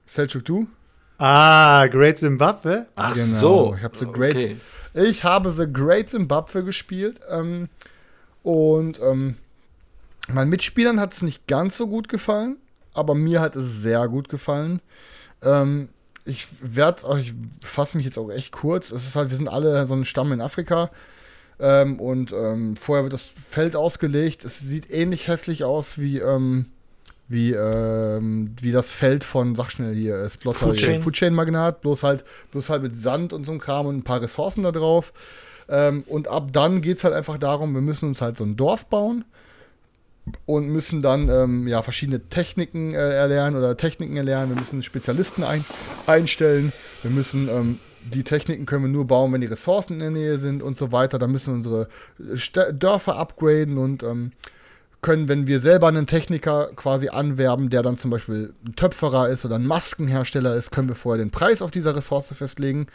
Selchuk, du? Ah, Great Zimbabwe. Ach Genau, so. Ich habe The Great, Okay. Ich habe The Great Zimbabwe gespielt ähm, und ähm, meinen Mitspielern hat es nicht ganz so gut gefallen, aber mir hat es sehr gut gefallen. Ähm, ich werde, ich fasse mich jetzt auch echt kurz. Es ist halt, wir sind alle so ein Stamm in Afrika. Ähm, und ähm, vorher wird das Feld ausgelegt. Es sieht ähnlich hässlich aus wie, ähm, wie, ähm, wie das Feld von, sag schnell hier, äh, Splotter, Food Chain. Food Chain Magnat, bloß halt, bloß halt mit Sand und so einem Kram und ein paar Ressourcen da drauf. Ähm, und ab dann geht es halt einfach darum, wir müssen uns halt so ein Dorf bauen und müssen dann ähm, ja, verschiedene Techniken äh, erlernen oder Techniken erlernen. Wir müssen Spezialisten ein, einstellen. Wir müssen ähm, die Techniken können wir nur bauen, wenn die Ressourcen in der Nähe sind und so weiter. Da müssen wir unsere St Dörfer upgraden und ähm, können, wenn wir selber einen Techniker quasi anwerben, der dann zum Beispiel ein Töpferer ist oder ein Maskenhersteller ist, können wir vorher den Preis auf dieser Ressource festlegen.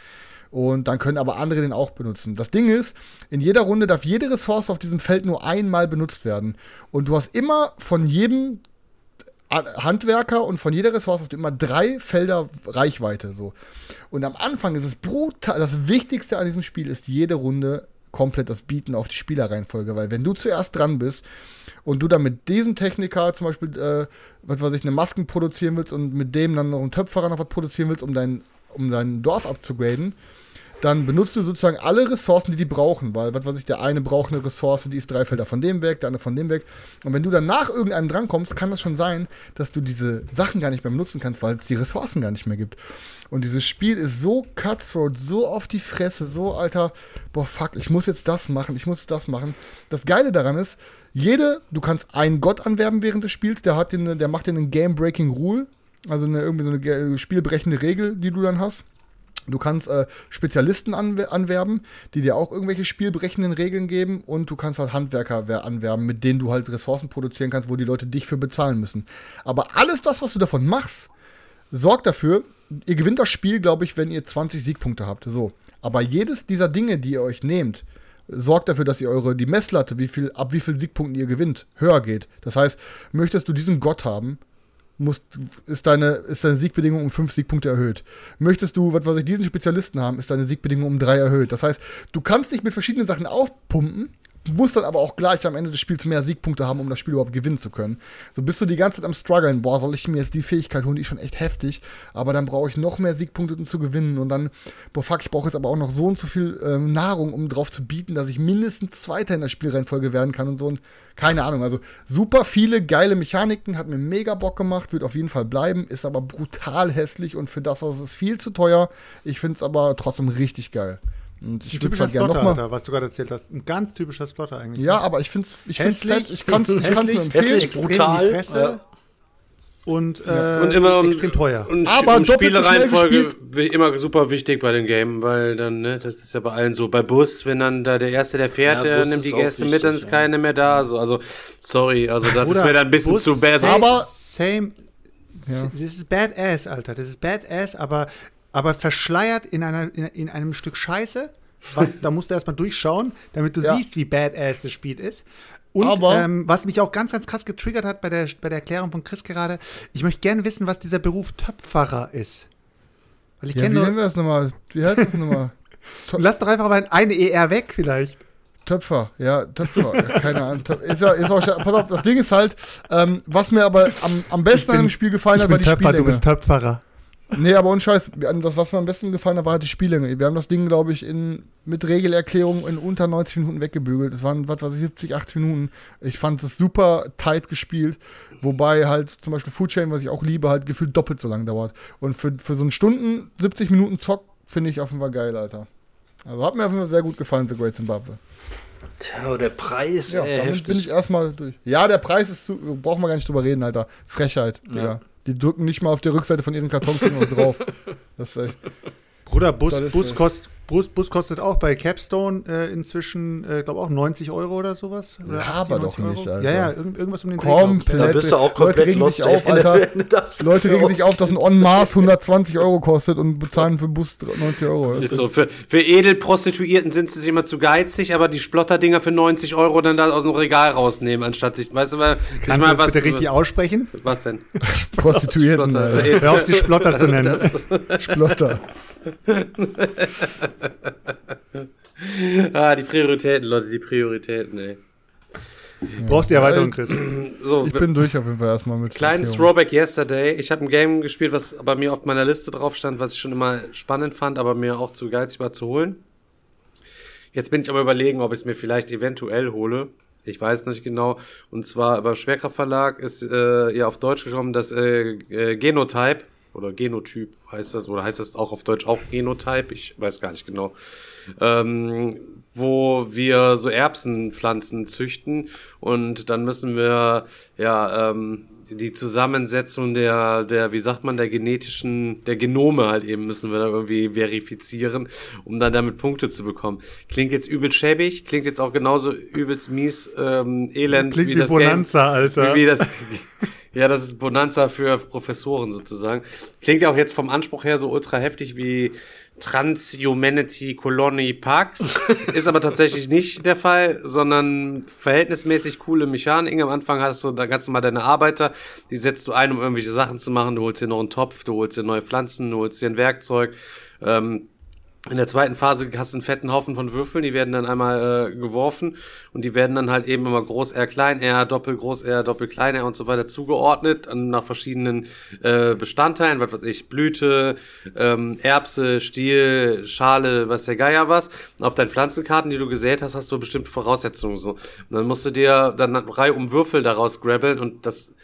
Und dann können aber andere den auch benutzen. Das Ding ist, in jeder Runde darf jede Ressource auf diesem Feld nur einmal benutzt werden. Und du hast immer von jedem Handwerker und von jeder Ressource hast du immer drei Felder Reichweite. So. Und am Anfang ist es brutal. Das Wichtigste an diesem Spiel ist jede Runde komplett das Bieten auf die Spielerreihenfolge. Weil wenn du zuerst dran bist und du dann mit diesem Techniker zum Beispiel, äh, was weiß ich, eine Masken produzieren willst und mit dem dann noch einen Töpferer noch was produzieren willst, um dein, um dein Dorf abzugraden, dann benutzt du sozusagen alle Ressourcen, die die brauchen, weil, was weiß ich, der eine braucht eine Ressource, die ist drei Felder von dem weg, der andere von dem weg. Und wenn du dann nach irgendeinem drankommst, kann das schon sein, dass du diese Sachen gar nicht mehr benutzen kannst, weil es die Ressourcen gar nicht mehr gibt. Und dieses Spiel ist so cutthroat, so auf die Fresse, so, alter, boah, fuck, ich muss jetzt das machen, ich muss das machen. Das Geile daran ist, jede, du kannst einen Gott anwerben während des Spiels, der, hat den, der macht dir einen Game-Breaking Rule, also eine, irgendwie so eine spielbrechende Regel, die du dann hast. Du kannst äh, Spezialisten anwer anwerben, die dir auch irgendwelche spielbrechenden Regeln geben und du kannst halt Handwerker wer- anwerben, mit denen du halt Ressourcen produzieren kannst, wo die Leute dich für bezahlen müssen. Aber alles das, was du davon machst, sorgt dafür, ihr gewinnt das Spiel, glaube ich, wenn ihr 20 Siegpunkte habt. So. Aber jedes dieser Dinge, die ihr euch nehmt, sorgt dafür, dass ihr eure, die Messlatte, wie viel, ab wie viel Siegpunkten ihr gewinnt, höher geht. Das heißt, möchtest du diesen Gott haben, musst, ist, deine, ist deine Siegbedingung um fünf Siegpunkte erhöht. Möchtest du, was weiß ich, diesen Spezialisten haben, ist deine Siegbedingung um drei erhöht. Das heißt, du kannst dich mit verschiedenen Sachen aufpumpen, musst dann aber auch gleich am Ende des Spiels mehr Siegpunkte haben, um das Spiel überhaupt gewinnen zu können. So bist du die ganze Zeit am struggeln, boah, soll ich mir jetzt die Fähigkeit holen, die ist schon echt heftig, aber dann brauche ich noch mehr Siegpunkte, um zu gewinnen und dann, boah, fuck, ich brauche jetzt aber auch noch so und so viel ähm, Nahrung, um drauf zu bieten, dass ich mindestens Zweiter in der Spielreihenfolge werden kann und so und keine Ahnung, also super viele geile Mechaniken, hat mir mega Bock gemacht, wird auf jeden Fall bleiben, ist aber brutal hässlich und für das, was es ist, viel zu teuer. Ich finde es aber trotzdem richtig geil. Und ich würde typischer halt gerne Splotter, nochmal. Alter, was du gerade erzählt hast. Ein ganz typischer Splotter eigentlich. Ja, aber ich finde es ich find's Hässlich, fett. Ich kann es empfehlen. hässlich, brutal, ja. und, äh, Und immer um, extrem teuer. Und, Aber so Spielereihenfolge immer super wichtig bei den Game, weil dann, ne, das ist ja bei allen so. Bei Bus, wenn dann da der Erste, der fährt, Ja, der Bus nimmt ist die Gäste mit, dann ist ja. keine mehr da. So, also, sorry, also das ist Bruder, mir dann ein bisschen Bus- zu bad. Aber- Same. Ja. Das ist Badass, Alter. Das ist Badass, aber, aber verschleiert in, einer, in, in einem Stück Scheiße. Was, da musst du erstmal durchschauen, damit du Ja. siehst, wie badass das Spiel ist. Und ähm, was mich auch ganz, ganz krass getriggert hat bei der, bei der Erklärung von Chris gerade, ich möchte gerne wissen, was dieser Beruf Töpferer ist. Weil ich Ja, wie nennen wir das nochmal? Wie heißt das nochmal? [laughs] Lass doch einfach mal eine ER weg, vielleicht. Töpfer, ja, Töpfer, keine Ahnung. Ist ja, ist auch, pass auf, das Ding ist halt, ähm, was mir aber am, am besten an dem Spiel gefallen hat, war die Spiellänge. Töpferer. Nee, aber ohne Scheiß, das, was mir am besten gefallen hat, war halt die Spiellänge. Wir haben das Ding, glaube ich, in, mit Regelerklärung in unter 90 Minuten weggebügelt. Es waren, was weiß ich, 70, 80 Minuten. Ich fand es super tight gespielt, wobei halt zum Beispiel Food Chain, was ich auch liebe, halt gefühlt doppelt so lang dauert. Und für, für so einen Stunden, 70 Minuten Zock, finde ich auf jeden Fall geil, Alter. Also hat mir auf jeden Fall sehr gut gefallen, The Great Zimbabwe. Tja, aber der Preis, Ja, ey, damit heftig. bin ich erstmal durch. Ja, der Preis ist zu, brauchen wir gar nicht drüber reden, Alter. Frechheit, Digga. Die drücken nicht mal auf der Rückseite von ihren Kartons drauf. Das ist echt. Bruder, Bus, ist Bus, echt- kost, Bus, Bus kostet auch bei Capstone äh, inzwischen, äh, glaube auch 90 Euro oder sowas. Oder Laber 80, doch 90 nicht. Alter. Ja, ja, irgend, irgendwas um den Dreh. Komplett. da bist du auch Leute komplett regen lost, sich ey, auf, Alter. Leute regen sich auf, dass ein. On Mars 120 Euro kostet und bezahlen für Bus 90 Euro. Ist so. Für, für Edelprostituierten sind sie sich immer zu geizig, aber die Splotter-Dinger für 90 Euro dann da aus dem Regal rausnehmen, anstatt sich, weißt du, sich Kannst du das bitte richtig aussprechen? Was denn? [laughs] Prostituierten, Splotter. Hör auf, sie Splotter zu [laughs] nennen. Splotter. [laughs] Ah, die Prioritäten, Leute, die Prioritäten, ey. Brauchst die Erweiterung, Chris. [clears throat] So, Ich bin durch auf jeden Fall erstmal mit. Kleinen Erklärung. Throwback Yesterday. Ich habe ein Game gespielt, was bei mir auf meiner Liste drauf stand, was ich schon immer spannend fand, aber mir auch zu geizig war zu holen. Jetzt bin ich aber überlegen, ob ich es mir vielleicht eventuell hole. Ich weiß nicht genau. Und zwar beim Schwerkraftverlag ist äh, ja auf Deutsch geschrieben das äh, äh, Genotype oder Genotyp heißt das oder heißt das auch auf Deutsch auch Genotype? Ich weiß gar nicht genau. Ähm, wo wir so Erbsenpflanzen züchten und dann müssen wir ja ähm, die Zusammensetzung der, der, wie sagt man, der genetischen, der Genome halt eben müssen wir da irgendwie verifizieren, um dann damit Punkte zu bekommen. Klingt jetzt übel schäbig, klingt jetzt auch genauso übelst mies, ähm, elend Klingt wie, wie das Bonanza, Game. Alter. Wie, wie das, [laughs] ja, das ist Bonanza für Professoren sozusagen. Klingt ja auch jetzt vom Anspruch her so ultra heftig wie Transhumanity Colony Pax. [laughs] ist aber tatsächlich nicht der Fall, sondern verhältnismäßig coole Mechaniken. Am Anfang hast du da ganz normal deine Arbeiter, die setzt du ein, um irgendwelche Sachen zu machen. Du holst dir noch einen Topf, du holst dir neue Pflanzen, du holst dir ein Werkzeug. Ähm, in der zweiten Phase hast du einen fetten Haufen von Würfeln, die werden dann einmal äh, geworfen und die werden dann halt eben immer groß R, klein R, doppel groß R, doppel klein R und so weiter zugeordnet nach verschiedenen äh, Bestandteilen, was weiß ich, Blüte, ähm, Erbse, Stiel, Schale, was der Geier was. Und auf deinen Pflanzenkarten, die du gesät hast, hast du bestimmte Voraussetzungen so. Und dann musst du dir dann eine Reihe um Würfel daraus grabbeln und das,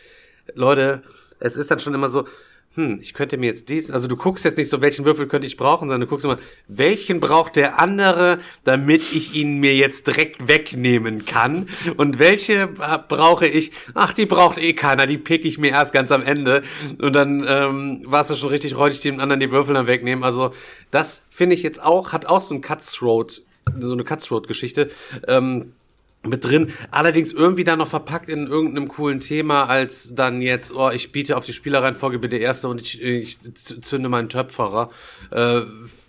Leute, es ist dann schon immer so, hm, ich könnte mir jetzt dies, also du guckst jetzt nicht so, welchen Würfel könnte ich brauchen, sondern du guckst immer, welchen braucht der andere, damit ich ihn mir jetzt direkt wegnehmen kann? Und welche brauche ich, ach, die braucht eh keiner, die pick ich mir erst ganz am Ende. Und dann ähm, warst du schon richtig räudig, dem anderen die Würfel dann wegnehmen, also das finde ich jetzt auch, hat auch so ein Cutthroat, so eine Cutthroat-Geschichte, ähm, mit drin. Allerdings irgendwie dann noch verpackt in irgendeinem coolen Thema, als dann jetzt, oh, ich biete auf die Spielereihenfolge bitte erste und ich, ich zünde meinen Töpferer. Äh,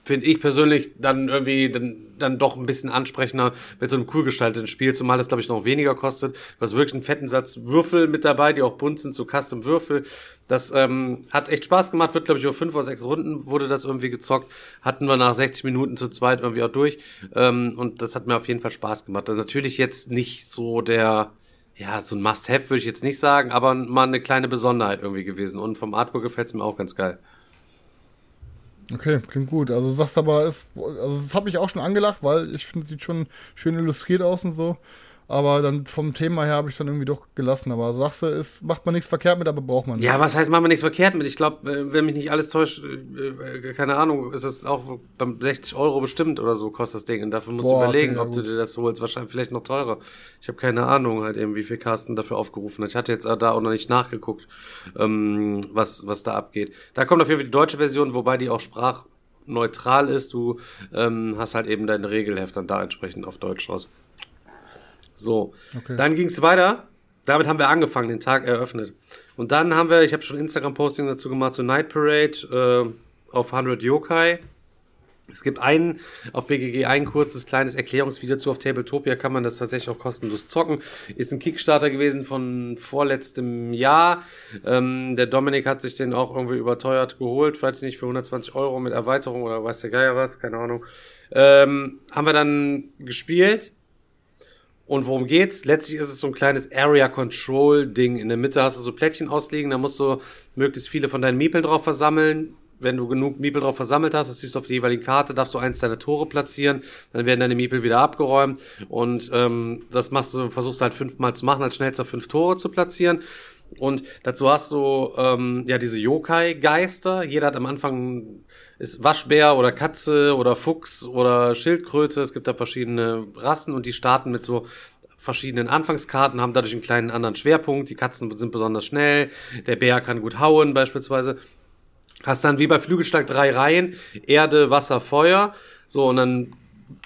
finde ich persönlich dann irgendwie dann, dann doch ein bisschen ansprechender mit so einem cool gestalteten Spiel, zumal das, glaube ich, noch weniger kostet. Du hast wirklich einen fetten Satz Würfel mit dabei, die auch bunt sind, so Custom-Würfel. Das ähm, hat echt Spaß gemacht, wird, glaube ich, über fünf oder sechs Runden wurde das irgendwie gezockt. Hatten wir nach 60 Minuten zu zweit irgendwie auch durch. Ähm, und das hat mir auf jeden Fall Spaß gemacht. Das ist natürlich jetzt nicht so der, ja, so ein Must-Have würde ich jetzt nicht sagen, aber mal eine kleine Besonderheit irgendwie gewesen. Und vom Artwork gefällt es mir auch ganz geil. Okay, klingt gut. Also sagst aber, es, also das habe ich auch schon angelacht, weil ich finde, sieht schon schön illustriert aus und so. Aber dann vom Thema her habe ich es dann irgendwie doch gelassen. Aber sagst du, es macht man nichts verkehrt mit, aber braucht man nicht. Ja, was heißt, machen wir nichts verkehrt mit? Ich glaube, äh, wenn mich nicht alles täuscht, äh, äh, keine Ahnung, ist es auch beim 60 Euro bestimmt oder so kostet das Ding. Und dafür musst Boah, du überlegen, okay, ja, ob du dir das holst. Wahrscheinlich vielleicht noch teurer. Ich habe keine Ahnung, halt eben, wie viel Carsten dafür aufgerufen hat. Ich hatte jetzt da auch noch nicht nachgeguckt, ähm, was, was da abgeht. Da kommt auf jeden Fall die deutsche Version, wobei die auch sprachneutral ist. Du ähm, hast halt eben deine Regelheft dann da entsprechend auf Deutsch raus. So, Okay. dann ging es weiter. Damit haben wir angefangen, den Tag eröffnet. Und dann haben wir, ich habe schon Instagram-Posting dazu gemacht, so Night Parade äh, auf 100 Yokai. Es gibt einen auf BGG ein kurzes kleines Erklärungsvideo zu auf Tabletopia kann man das tatsächlich auch kostenlos zocken. Ist ein Kickstarter gewesen von vorletztem Jahr. Ähm, der Dominik hat sich den auch irgendwie überteuert geholt, falls nicht für 120 Euro mit Erweiterung oder weiß der Geier was, keine Ahnung. Ähm, haben wir dann gespielt. Und worum geht's? Letztlich ist es so ein kleines Area Control Ding. In der Mitte hast du so Plättchen ausliegen, da musst du möglichst viele von deinen Miepeln drauf versammeln. Wenn du genug Miepel drauf versammelt hast, das siehst du auf der jeweiligen Karte, darfst du eins deiner Tore platzieren, dann werden deine Miepel wieder abgeräumt und ähm, das machst du, versuchst halt fünfmal zu machen, als schnellster fünf Tore zu platzieren. Und dazu hast du ähm, ja diese Yokai-Geister. Jeder hat am Anfang ist Waschbär oder Katze oder Fuchs oder Schildkröte. Es gibt da verschiedene Rassen und die starten mit so verschiedenen Anfangskarten, haben dadurch einen kleinen anderen Schwerpunkt. Die Katzen sind besonders schnell, der Bär kann gut hauen beispielsweise. Hast dann wie bei Flügelschlag drei Reihen, Erde, Wasser, Feuer. So, und dann,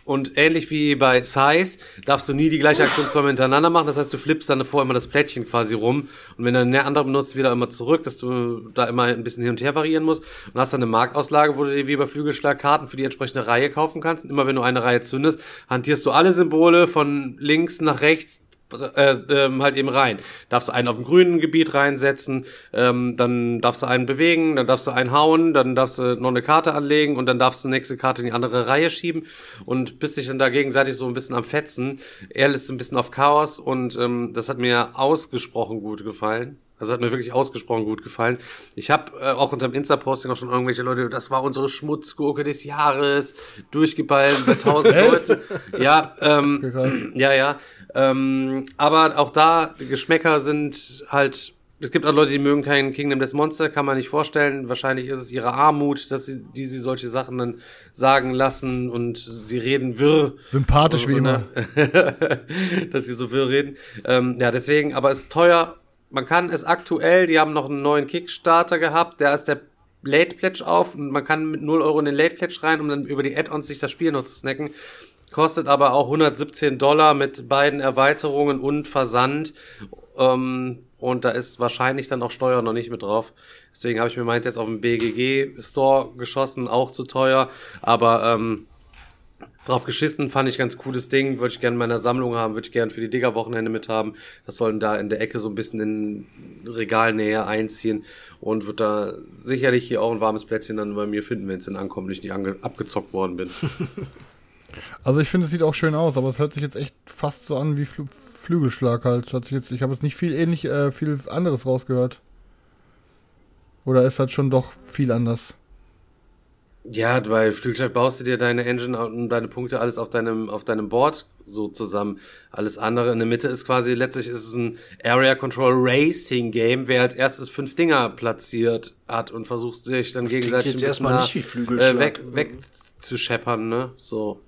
und ähnlich wie bei Size, darfst du nie die gleiche Aktion zweimal hintereinander machen. Das heißt, du flippst dann davor immer das Plättchen quasi rum. Und wenn du eine andere benutzt, wieder immer zurück, dass du da immer ein bisschen hin und her variieren musst. Und hast dann eine Marktauslage, wo du dir wie bei Flügelschlag Karten für die entsprechende Reihe kaufen kannst. Und immer wenn du eine Reihe zündest, hantierst du alle Symbole von links nach rechts äh, ähm, halt eben rein. Darfst du einen auf dem grünen Gebiet reinsetzen, ähm, dann darfst du einen bewegen, dann darfst du einen hauen, dann darfst du noch eine Karte anlegen und dann darfst du die nächste Karte in die andere Reihe schieben und bist dich dann da gegenseitig so ein bisschen am Fetzen. Er ist ein bisschen auf Chaos und ähm, das hat mir ausgesprochen gut gefallen. Also hat mir wirklich ausgesprochen gut gefallen. Ich habe äh, auch unter dem Insta-Posting auch schon irgendwelche Leute, das war unsere Schmutzgurke des Jahres, durchgeballt bei tausend [laughs] Leuten. Ja, ähm, ja, ja. Ähm, aber auch da, Geschmäcker sind halt. Es gibt auch Leute, die mögen kein Kingdom Death Monster, kann man nicht vorstellen. Wahrscheinlich ist es ihre Armut, dass sie, die sie solche Sachen dann sagen lassen und sie reden wirr. Sympathisch wie immer. [laughs] dass sie so wirr reden. Ähm, ja, deswegen, aber es ist teuer. Man kann es aktuell, die haben noch einen neuen Kickstarter gehabt, der ist der Late Pledge auf und man kann mit 0 Euro in den Late Pledge rein, um dann über die Add-ons sich das Spiel noch zu snacken. Kostet aber auch 117 Dollar mit beiden Erweiterungen und Versand. Ähm, und da ist wahrscheinlich dann auch Steuer noch nicht mit drauf. Deswegen habe ich mir meins jetzt auf dem BGG-Store geschossen, auch zu teuer. Aber ähm, drauf geschissen, fand ich ganz cooles Ding. Würde ich gerne in meiner Sammlung haben, würde ich gerne für die Digger-Wochenende mit haben. Das sollen da in der Ecke so ein bisschen in Regalnähe einziehen und wird da sicherlich hier auch ein warmes Plätzchen dann bei mir finden, wenn es dann ankommt und ich nicht abgezockt worden bin. [laughs] Also ich finde, es sieht auch schön aus, aber es hört sich jetzt echt fast so an wie Flü Flügelschlag halt. Hört sich jetzt, ich habe jetzt nicht viel ähnlich, äh, viel anderes rausgehört. Oder ist halt schon doch viel anders? Ja, bei Flügelschlag baust du dir deine Engine und deine Punkte alles auf deinem, auf deinem Board so zusammen. Alles andere in der Mitte ist quasi, letztlich ist es ein Area Control Racing Game, wer als erstes fünf Dinger platziert hat und versucht sich dann gegenseitig jetzt erstmal nah, nicht wie Flügelschlag. äh, weg, weg zu scheppern, ne? So.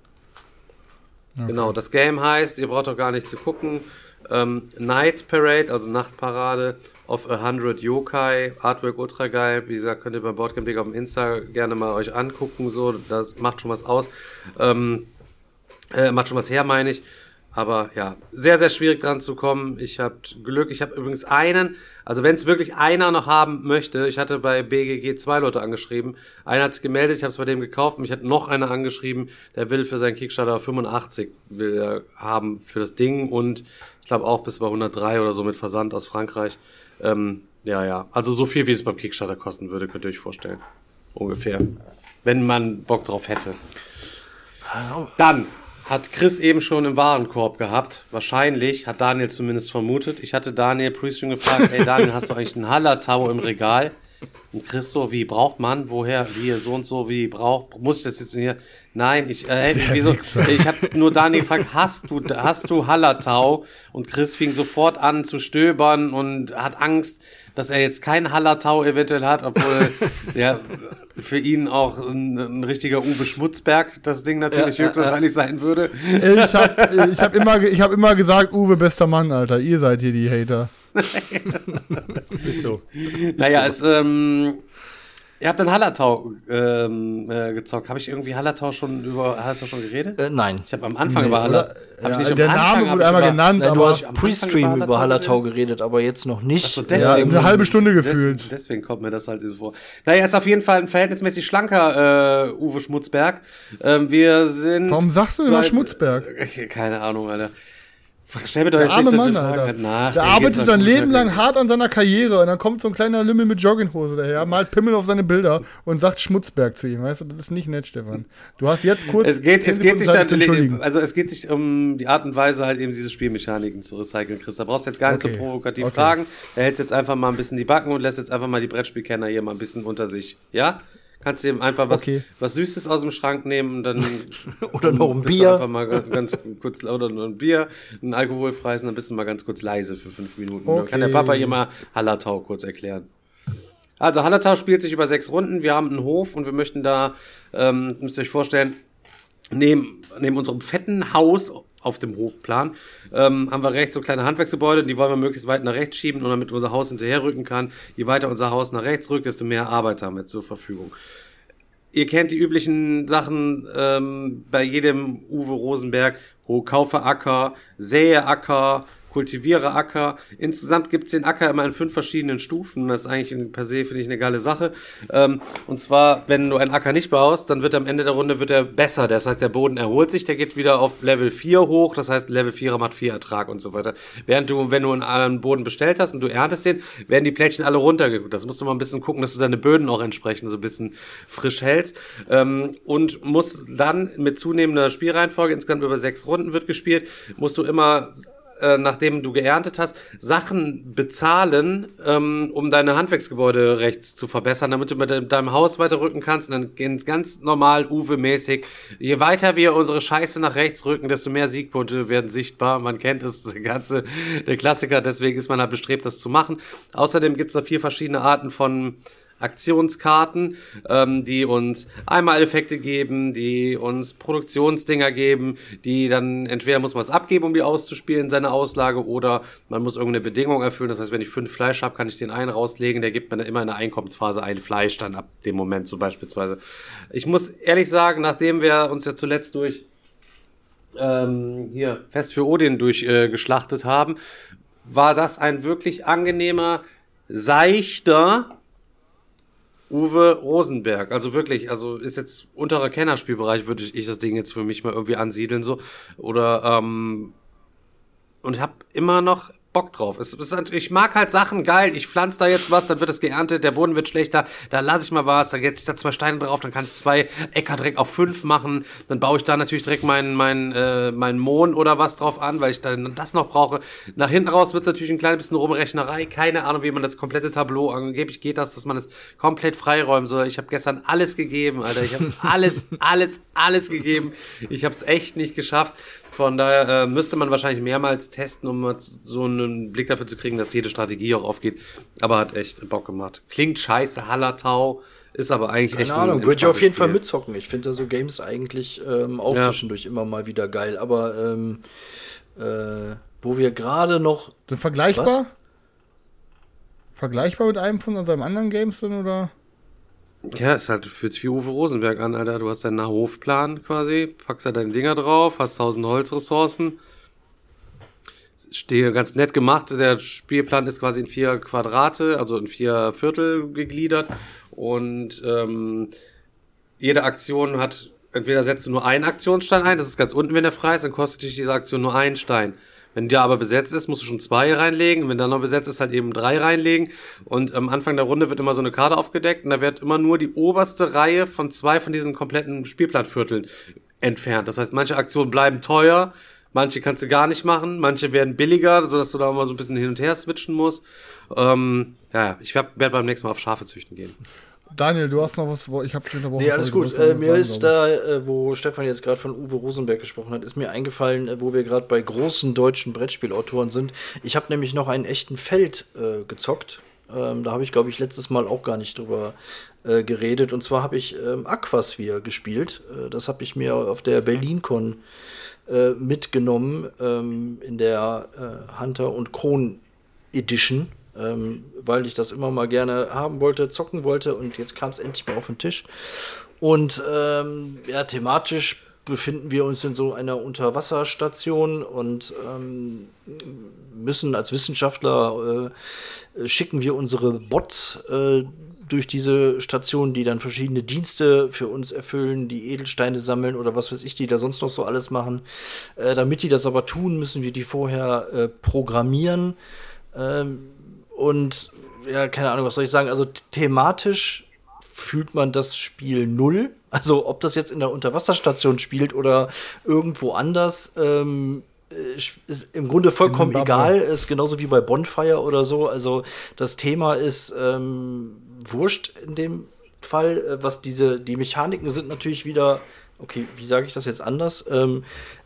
Genau, das Game heißt, ihr braucht doch gar nicht zu gucken. Ähm, Night Parade, also Nachtparade of a 100 Yokai, Artwork ultra geil. Wie gesagt, könnt ihr beim Boardgame Digger auf dem Insta gerne mal euch angucken. So, das macht schon was aus. Ähm, äh, macht schon was her, meine ich. Aber ja, sehr, sehr schwierig dran zu kommen. Ich habe Glück. Ich habe übrigens einen, also wenn es wirklich einer noch haben möchte, ich hatte bei BGG zwei Leute angeschrieben. Einer hat sich gemeldet, ich habe es bei dem gekauft. Mich hat noch einer angeschrieben, der will für seinen Kickstarter 85 will er haben für das Ding und ich glaube auch bis bei 103 oder so mit Versand aus Frankreich. Ähm, ja, ja. Also so viel, wie es beim Kickstarter kosten würde, könnt ihr euch vorstellen. Ungefähr. Wenn man Bock drauf hätte. Dann hat Chris eben schon im Warenkorb gehabt. Wahrscheinlich, hat Daniel zumindest vermutet. Ich hatte Daniel Priestring gefragt, hey Daniel, hast du eigentlich einen Hallertau im Regal? Und Chris so, wie braucht man? Woher? Wie so und so, wie braucht? Muss ich das jetzt hier? Nein, ich, äh, wieso? Ich habe nur Daniel gefragt, hast du, hast du Hallertau? Und Chris fing sofort an zu stöbern und hat Angst, dass er jetzt kein Hallertau eventuell hat, obwohl [laughs] ja für ihn auch ein, ein richtiger Uwe Schmutzberg das Ding natürlich Ja, höchstwahrscheinlich sein würde. Ich habe [laughs] ich hab immer, ich hab immer gesagt, Uwe, bester Mann, Alter. Ihr seid hier die Hater. [laughs] Ist so. Naja, es, ähm, ihr habt dann Hallertau ähm, äh, gezockt. Habe ich irgendwie Hallertau schon über Hallertau schon geredet? Äh, nein. Ich habe am Anfang Nee, über oder? Haller. hab Ja, der Anfang Name wurde einmal über- genannt, Nein, du hast am Pre-Stream über über Hallertau Hallertau geredet, aber jetzt noch nicht. Ach so, Ja, deswegen. eine halbe Stunde gefühlt. Deswegen kommt mir das halt so vor. Naja, er ist auf jeden Fall ein verhältnismäßig schlanker äh, Uwe Schmutzberg. Ähm, wir sind. Warum sagst du immer Schmutzberg? Äh, [laughs] Keine Ahnung, Alter. Stell mir doch Der jetzt arme nicht Mann, Alter. nach. Der arbeitet sein Leben lang hart an seiner Karriere und dann kommt so ein kleiner Lümmel mit Jogginghose daher, malt Pimmel auf seine Bilder und sagt Schmutzberg zu ihm. Weißt du, das ist nicht nett, Stefan. Du hast jetzt kurz. Es geht, 10 es geht sich entschuldigen. also es geht sich um die Art und Weise, halt eben diese Spielmechaniken zu recyceln, Chris. Da brauchst du jetzt gar nicht Okay. so provokativ Okay. fragen. Er hält jetzt einfach mal ein bisschen die Backen und lässt jetzt einfach mal die Brettspielkenner hier mal ein bisschen unter sich. Ja? Kannst du ihm einfach was, Okay. was Süßes aus dem Schrank nehmen und dann. [laughs] Oder noch ein Bier. Einfach mal ga- ganz kurz, oder noch ein Bier, ein alkoholfreies, und dann bist du mal ganz kurz leise für fünf Minuten. Dann kann der Okay. Papa hier mal Hallertau kurz erklären. Also Hallertau spielt sich über sechs Runden. Wir haben einen Hof und wir möchten da, ähm, müsst ihr euch vorstellen, neben, neben unserem fetten Haus auf dem Hofplan ähm, haben wir rechts so kleine Handwerksgebäude, die wollen wir möglichst weit nach rechts schieben und damit unser Haus hinterherrücken kann. Je weiter unser Haus nach rechts rückt, desto mehr Arbeiter haben wir zur Verfügung. Ihr kennt die üblichen Sachen ähm, bei jedem Uwe Rosenberg. Ho, kaufe Acker, sähe Acker, kultiviere Acker. Insgesamt gibt's den Acker immer in fünf verschiedenen Stufen. Das ist eigentlich per se, finde ich, eine geile Sache. Ähm, und zwar, wenn du einen Acker nicht baust, dann wird am Ende der Runde wird er besser. Das heißt, der Boden erholt sich, der geht wieder auf Level 4 hoch. Das heißt, Level 4 macht 4 Ertrag und so weiter. Während du, wenn du einen Boden bestellt hast und du erntest den, werden die Plättchen alle runtergeguckt. Das musst du mal ein bisschen gucken, dass du deine Böden auch entsprechend so ein bisschen frisch hältst. Ähm, und musst dann mit zunehmender Spielreihenfolge, insgesamt über sechs Runden wird gespielt, musst du immer äh, nachdem du geerntet hast, Sachen bezahlen, ähm, um deine Handwerksgebäude rechts zu verbessern, damit du mit de- deinem Haus weiterrücken kannst. Und dann gehen ganz normal Uwe-mäßig. Je weiter wir unsere Scheiße nach rechts rücken, desto mehr Siegpunkte werden sichtbar. Man kennt es, der ganze, der Klassiker, deswegen ist man halt bestrebt, das zu machen. Außerdem gibt es noch vier verschiedene Arten von Aktionskarten, ähm, die uns einmal Effekte geben, die uns Produktionsdinger geben, die dann entweder muss man es abgeben, um die auszuspielen, seine Auslage, oder man muss irgendeine Bedingung erfüllen. Das heißt, wenn ich fünf Fleisch habe, kann ich den einen rauslegen, der gibt mir dann immer in der Einkommensphase ein Fleisch dann ab dem Moment so beispielsweise. Ich muss ehrlich sagen, nachdem wir uns ja zuletzt durch ähm, hier Fest für Odin durchgeschlachtet äh, haben, war das ein wirklich angenehmer, seichter Uwe Rosenberg. Also wirklich, also ist jetzt unterer Kennerspielbereich, würde ich das Ding jetzt für mich mal irgendwie ansiedeln so. Oder ähm, und hab immer noch Bock drauf. Es, es, ich mag halt Sachen geil. Ich pflanze da jetzt was, dann wird es geerntet, der Boden wird schlechter, da lasse ich mal was, dann setze ich da zwei Steine drauf, dann kann ich zwei Äcker direkt auf fünf machen. Dann baue ich da natürlich direkt meinen mein, äh, mein Mohn oder was drauf an, weil ich dann das noch brauche. Nach hinten raus wird es natürlich ein klein bisschen Rumrechnerei. Keine Ahnung, wie man das komplette Tableau angeblich geht das, dass man es komplett freiräumen soll. Ich habe gestern alles gegeben, Alter. Ich habe [laughs] alles, alles, alles gegeben. Ich habe es echt nicht geschafft. Von daher äh, müsste man wahrscheinlich mehrmals testen, um so einen Blick dafür zu kriegen, dass jede Strategie auch aufgeht. Aber hat echt Bock gemacht. Klingt scheiße, Hallertau, ist aber eigentlich echt Keine Ahnung, ein würde ich auf jeden entspanntes Fall Spiel. mitzocken. Ich finde da so Games eigentlich ähm, auch Ja. zwischendurch immer mal wieder geil. Aber ähm, äh, wo wir gerade noch. Dann vergleichbar? Vergleichbar mit einem von seinen anderen Games dann, oder? Ja, es halt, fühlt sich wie Uwe Rosenberg an, Alter. Du hast deinen Hofplan quasi, packst da deine Dinger drauf, hast tausend Holzressourcen stehe ganz nett gemacht. Der Spielplan ist quasi in vier Quadrate, also in vier Viertel gegliedert. Und ähm, jede Aktion hat, entweder setzt du nur einen Aktionsstein ein, das ist ganz unten, wenn der frei ist, dann kostet dich diese Aktion nur einen Stein. Wenn der aber besetzt ist, musst du schon zwei reinlegen. Wenn der noch besetzt ist, halt eben drei reinlegen. Und am Anfang der Runde wird immer so eine Karte aufgedeckt und da wird immer nur die oberste Reihe von zwei von diesen kompletten Spielplattvierteln entfernt. Das heißt, manche Aktionen bleiben teuer, manche kannst du gar nicht machen, manche werden billiger, sodass du da immer so ein bisschen hin und her switchen musst. Ähm, ja, ich werde beim nächsten Mal auf Schafe züchten gehen. Daniel, du hast noch was, wo- ich habe schon eine Woche. Nee, alles gut. Äh, mir ist da, äh, wo Stefan jetzt gerade von Uwe Rosenberg gesprochen hat, ist mir eingefallen, äh, wo wir gerade bei großen deutschen Brettspielautoren sind. Ich habe nämlich noch einen echten Feld äh, gezockt. Ähm, da habe ich, glaube ich, letztes Mal auch gar nicht drüber geredet. Und zwar habe ich ähm, Aquasphere gespielt. Das habe ich mir auf der BerlinCon mitgenommen ähm, in der Hunter und Kron Edition, ähm, weil ich das immer mal gerne haben wollte, zocken wollte und jetzt kam es endlich mal auf den Tisch. Und ähm, ja, thematisch befinden wir uns in so einer Unterwasserstation und ähm, müssen als Wissenschaftler äh, schicken wir unsere Bots äh, durch diese Station, die dann verschiedene Dienste für uns erfüllen, die Edelsteine sammeln oder was weiß ich, die da sonst noch so alles machen. Äh, damit die das aber tun, müssen wir die vorher äh, programmieren. Ähm, und ja, keine Ahnung, was soll ich sagen? Also th- thematisch fühlt man das Spiel null. Also ob das jetzt in der Unterwasserstation spielt oder irgendwo anders, ähm, äh, ist im Grunde vollkommen egal. Ist genauso wie bei Bonfire oder so. Also das Thema ist ähm, wurscht in dem Fall. Äh, Was diese, die Mechaniken sind natürlich wieder, okay, wie sage ich das jetzt anders? Ähm,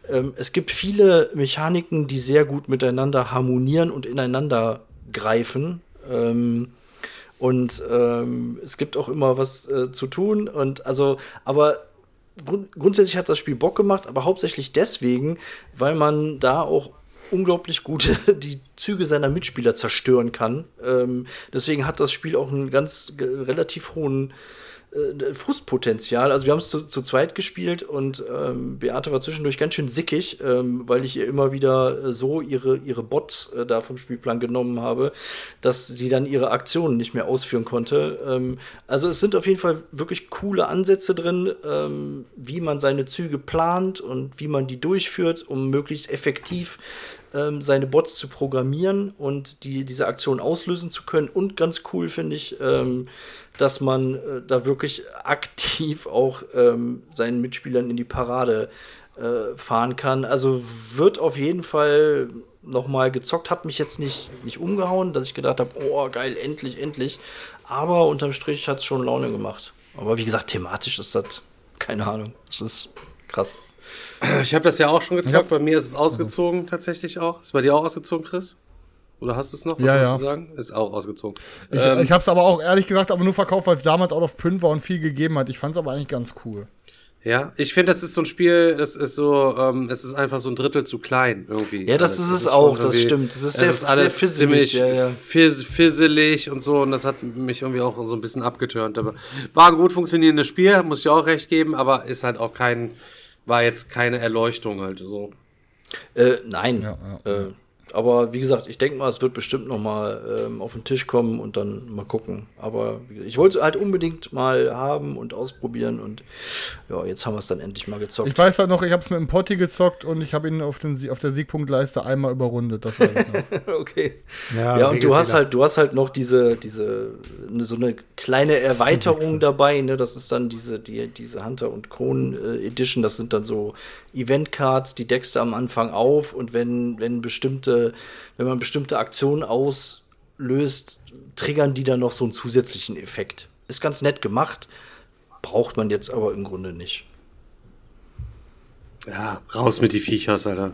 ähm, es gibt viele Mechaniken, die sehr gut miteinander harmonieren und ineinander greifen. Ähm, und ähm, es gibt auch immer was äh, zu tun. Und also, aber grund grundsätzlich hat das Spiel Bock gemacht, aber hauptsächlich deswegen, weil man da auch unglaublich gut [laughs] die Züge seiner Mitspieler zerstören kann. Ähm, deswegen hat das Spiel auch einen ganz relativ hohen äh, Frustpotenzial. Also wir haben es zu, zu zweit gespielt und ähm, Beate war zwischendurch ganz schön sickig, ähm, weil ich ihr immer wieder äh, so ihre, ihre Bots äh, da vom Spielplan genommen habe, dass sie dann ihre Aktionen nicht mehr ausführen konnte. Ähm, also es sind auf jeden Fall wirklich coole Ansätze drin, ähm, wie man seine Züge plant und wie man die durchführt, um möglichst effektiv ähm, seine Bots zu programmieren und die, diese Aktion auslösen zu können. Und ganz cool finde ich, ähm, dass man äh, da wirklich aktiv auch ähm, seinen Mitspielern in die Parade äh, fahren kann. Also wird auf jeden Fall noch mal gezockt, hat mich jetzt nicht, nicht umgehauen, dass ich gedacht habe, oh geil, endlich, endlich. Aber unterm Strich hat es schon Laune gemacht. Aber wie gesagt, thematisch ist das, keine Ahnung, das ist krass. Ich habe das ja auch schon gezockt, bei mir ist es ausgezogen tatsächlich auch. Ist bei dir auch ausgezogen, Chris? Oder hast du es noch? Was Ja, ja. du sagen? Ist auch ausgezogen. Ich, Ähm, ich habe es aber auch ehrlich gesagt aber nur verkauft, weil es damals out of print war und viel gegeben hat. Ich fand es aber eigentlich ganz cool. ja, ich finde, das ist so ein Spiel, das ist so, ähm, es ist einfach so ein Drittel zu klein irgendwie. Ja, das Alles. ist es auch, das stimmt. Das ist es sehr- ist alles sehr fisselig, ziemlich ja, ja. fiss- fisselig und so und das hat mich irgendwie auch so ein bisschen abgeturnt. Aber war ein gut funktionierendes Spiel, muss ich auch recht geben, aber ist halt auch kein, war jetzt keine Erleuchtung halt so. Äh, nein. Ja, ja, äh, aber wie gesagt, ich denke mal, es wird bestimmt noch mal ähm, auf den Tisch kommen und dann mal gucken. Aber ich wollte es halt unbedingt mal haben und ausprobieren und ja, jetzt haben wir es dann endlich mal gezockt. Ich weiß halt noch, ich habe es mit dem Potti gezockt und ich habe ihn auf, den, auf der Siegpunktleiste einmal überrundet. Das weiß ich noch. [laughs] okay. Ja, Ja, und du hast halt, du hast halt noch diese, diese, ne, so eine kleine Erweiterung dabei, ne? Das ist dann diese, die, diese Hunter und Kron äh, Edition, das sind dann so Event-Cards, die deckst du am Anfang auf und wenn, wenn bestimmte, wenn man bestimmte Aktionen auslöst, triggern die dann noch so einen zusätzlichen Effekt. Ist ganz nett gemacht, braucht man jetzt aber im Grunde nicht. Ja, raus mit die Viechers, Alter.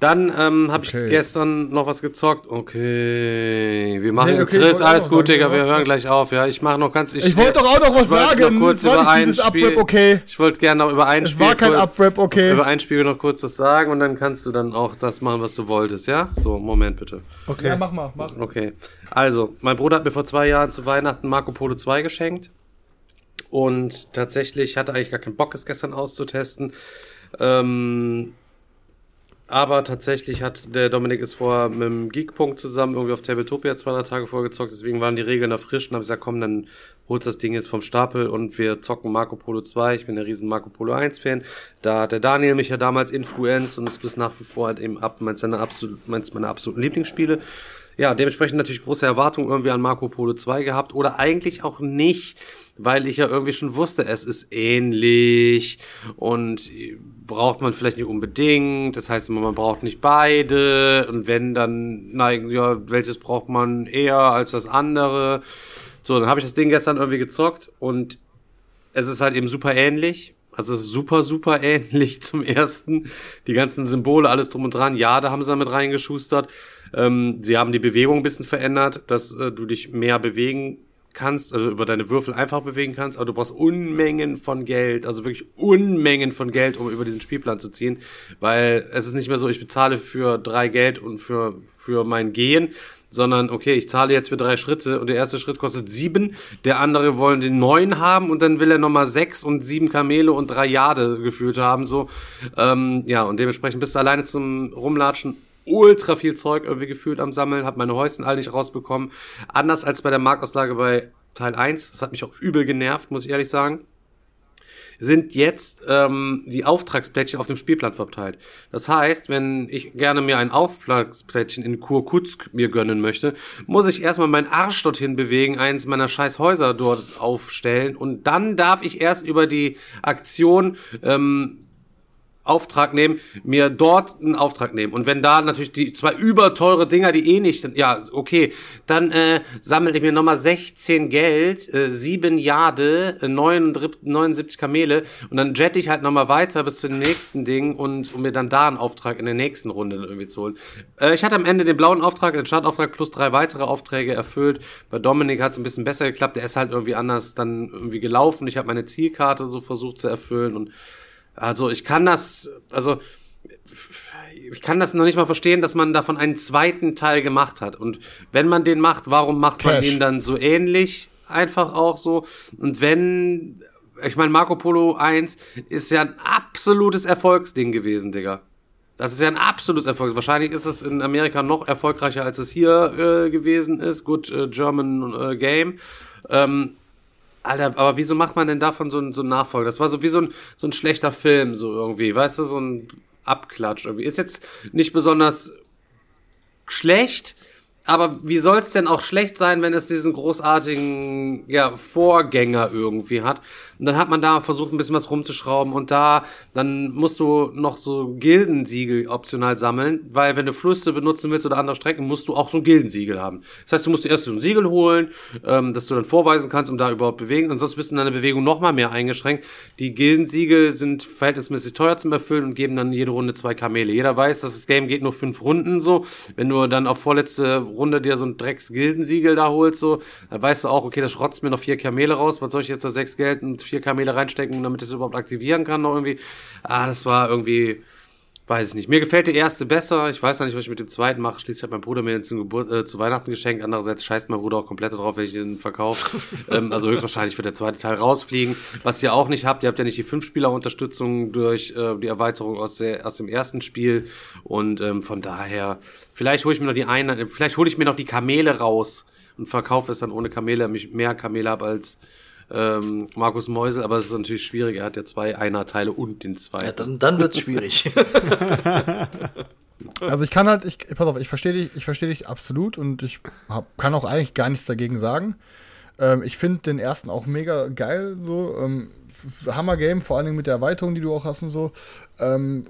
Dann ähm, habe Okay. ich gestern noch was gezockt. Okay, wir machen Nee, okay, ich Chris, alles gut, sagen, Digga, wir hören gleich auf. Ja, ich mache noch ganz. Ich wollte doch auch noch was ich wollte sagen. Noch kurz über ein Spiel. Okay. Ich wollte gerne noch über ein Es Spiel. war kein kurz, Abrap, okay. Über ein Spiel noch kurz was sagen und dann kannst du dann auch das machen, was du wolltest, ja? So, Moment bitte. Okay. Ja, mach mal, mach. Okay. Also, mein Bruder hat mir vor zwei Jahren zu Weihnachten Marco Polo 2 geschenkt. Und tatsächlich hatte eigentlich gar keinen Bock, es gestern auszutesten. Ähm, aber tatsächlich hat der Dominik ist vorher mit dem Geekpunkt zusammen irgendwie auf Tabletopia zwei, drei Tage vorgezockt, deswegen waren die Regeln da frisch und habe gesagt, komm, dann holst das Ding jetzt vom Stapel und wir zocken Marco Polo 2. Ich bin der riesen Marco Polo 1 Fan. Da hat der Daniel mich ja damals influenced und ist bis nach wie vor halt eben ab meins meiner absolut, meins meiner absoluten Lieblingsspiele. Ja, dementsprechend natürlich große Erwartungen irgendwie an Marco Polo 2 gehabt oder eigentlich auch nicht, weil ich ja irgendwie schon wusste, es ist ähnlich und braucht man vielleicht nicht unbedingt. Das heißt, man braucht nicht beide und wenn dann neigen, ja, welches braucht man eher als das andere? So, dann habe ich das Ding gestern irgendwie gezockt und es ist halt eben super ähnlich. Also super, super [laughs] ähnlich zum ersten. Die ganzen Symbole, alles drum und dran. Ja, da haben sie damit reingeschustert. Ähm, sie haben die Bewegung ein bisschen verändert, dass äh, du dich mehr bewegen kannst, also über deine Würfel einfach bewegen kannst, aber du brauchst Unmengen von Geld, also wirklich Unmengen von Geld, um über diesen Spielplan zu ziehen, weil es ist nicht mehr so, ich bezahle für drei Geld und für, für mein Gehen, sondern okay, ich zahle jetzt für drei Schritte und der erste Schritt kostet sieben, der andere wollen den neun haben und dann will er nochmal sechs und sieben Kamele und drei Jade geführt haben, so, ähm, ja, und dementsprechend bist du alleine zum Rumlatschen ultra viel Zeug irgendwie gefühlt am Sammeln, habe meine Häuschen all nicht rausbekommen. Anders als bei der Marktauslage bei Teil 1, das hat mich auch übel genervt, muss ich ehrlich sagen sind jetzt ähm, die Auftragsplättchen auf dem Spielplan verteilt. Das heißt, wenn ich gerne mir ein Auftragsplättchen in Kurkutsk mir gönnen möchte, muss ich erstmal meinen Arsch dorthin bewegen, eins meiner scheiß Häuser dort aufstellen und dann darf ich erst über die Aktion ähm, Auftrag nehmen, mir dort einen Auftrag nehmen. Und wenn da natürlich die zwei überteure Dinger, die eh nicht, ja, okay, dann äh, sammle ich mir nochmal 16 Geld, äh, 7 Jade, äh, 79 Kamele und dann jette ich halt nochmal weiter bis zu den nächsten Ding und um mir dann da einen Auftrag in der nächsten Runde irgendwie zu holen. Äh, ich hatte am Ende den blauen Auftrag, den Startauftrag plus drei weitere Aufträge erfüllt. Bei Dominik hat es ein bisschen besser geklappt, der ist halt irgendwie anders dann irgendwie gelaufen. Ich habe meine Zielkarte so versucht zu erfüllen und also ich kann das, also ich kann das noch nicht mal verstehen, dass man davon einen zweiten Teil gemacht hat. Und wenn man den macht, warum macht Cash. man den dann so ähnlich? Einfach auch so. Und wenn, ich meine, Marco Polo 1 ist ja ein absolutes Erfolgsding gewesen, Digga. Das ist ja ein absolutes Erfolg. Wahrscheinlich ist es in Amerika noch erfolgreicher, als es hier äh, gewesen ist. Gut, äh, German äh, Game. Ähm, Alter, aber wieso macht man denn davon so einen, so einen Nachfolger? Das war so wie so ein, so ein schlechter Film, so irgendwie, weißt du, so ein Abklatsch irgendwie. Ist jetzt nicht besonders schlecht, aber wie soll es denn auch schlecht sein, wenn es diesen großartigen ja, Vorgänger irgendwie hat? Und dann hat man da versucht, ein bisschen was rumzuschrauben und da, dann musst du noch so Gildensiegel optional sammeln, weil wenn du Flüsse benutzen willst oder andere Strecken, musst du auch so ein Gildensiegel haben. Das heißt, du musst dir erst so ein Siegel holen, ähm, das du dann vorweisen kannst, um da überhaupt bewegen, ansonsten bist du in deiner Bewegung noch mal mehr eingeschränkt. Die Gildensiegel sind verhältnismäßig teuer zum Erfüllen und geben dann jede Runde zwei Kamele. Jeder weiß, dass das Game geht nur fünf Runden so. Wenn du dann auf vorletzte Runde dir so ein Drecks-Gildensiegel da holst, so, dann weißt du auch, okay, das schrotzt mir noch vier Kamele raus, was soll ich jetzt da sechs Geld und vier Kamele reinstecken, damit es überhaupt aktivieren kann noch irgendwie. Ah, das war irgendwie, weiß ich nicht. Mir gefällt der erste besser. Ich weiß noch nicht, was ich mit dem zweiten mache. Schließlich hat mein Bruder mir den zu, Geburt, äh, zu Weihnachten geschenkt. Andererseits scheißt mein Bruder auch komplett darauf, wenn ich den verkaufe. [laughs] ähm, also höchstwahrscheinlich wird der zweite Teil rausfliegen. Was ihr auch nicht habt, ihr habt ja nicht die Fünf-Spieler-Unterstützung durch äh, die Erweiterung aus, der, aus dem ersten Spiel. Und ähm, von daher, vielleicht hole ich mir noch die eine, vielleicht hole ich mir noch die Kamele raus und verkaufe es dann ohne Kamele, damit ich mehr Kamele habe als ähm, Markus Meusel, aber es ist natürlich schwierig. Er hat ja zwei Einerteile und den zweiten. Ja, dann, dann wird es schwierig. [laughs] also ich kann halt, ich, pass auf, ich verstehe dich, ich verstehe dich absolut und ich hab, kann auch eigentlich gar nichts dagegen sagen. Ähm, ich finde den ersten auch mega geil, so. Ähm, Hammer Game, vor allen Dingen mit der Erweiterung, die du auch hast und so. Ähm,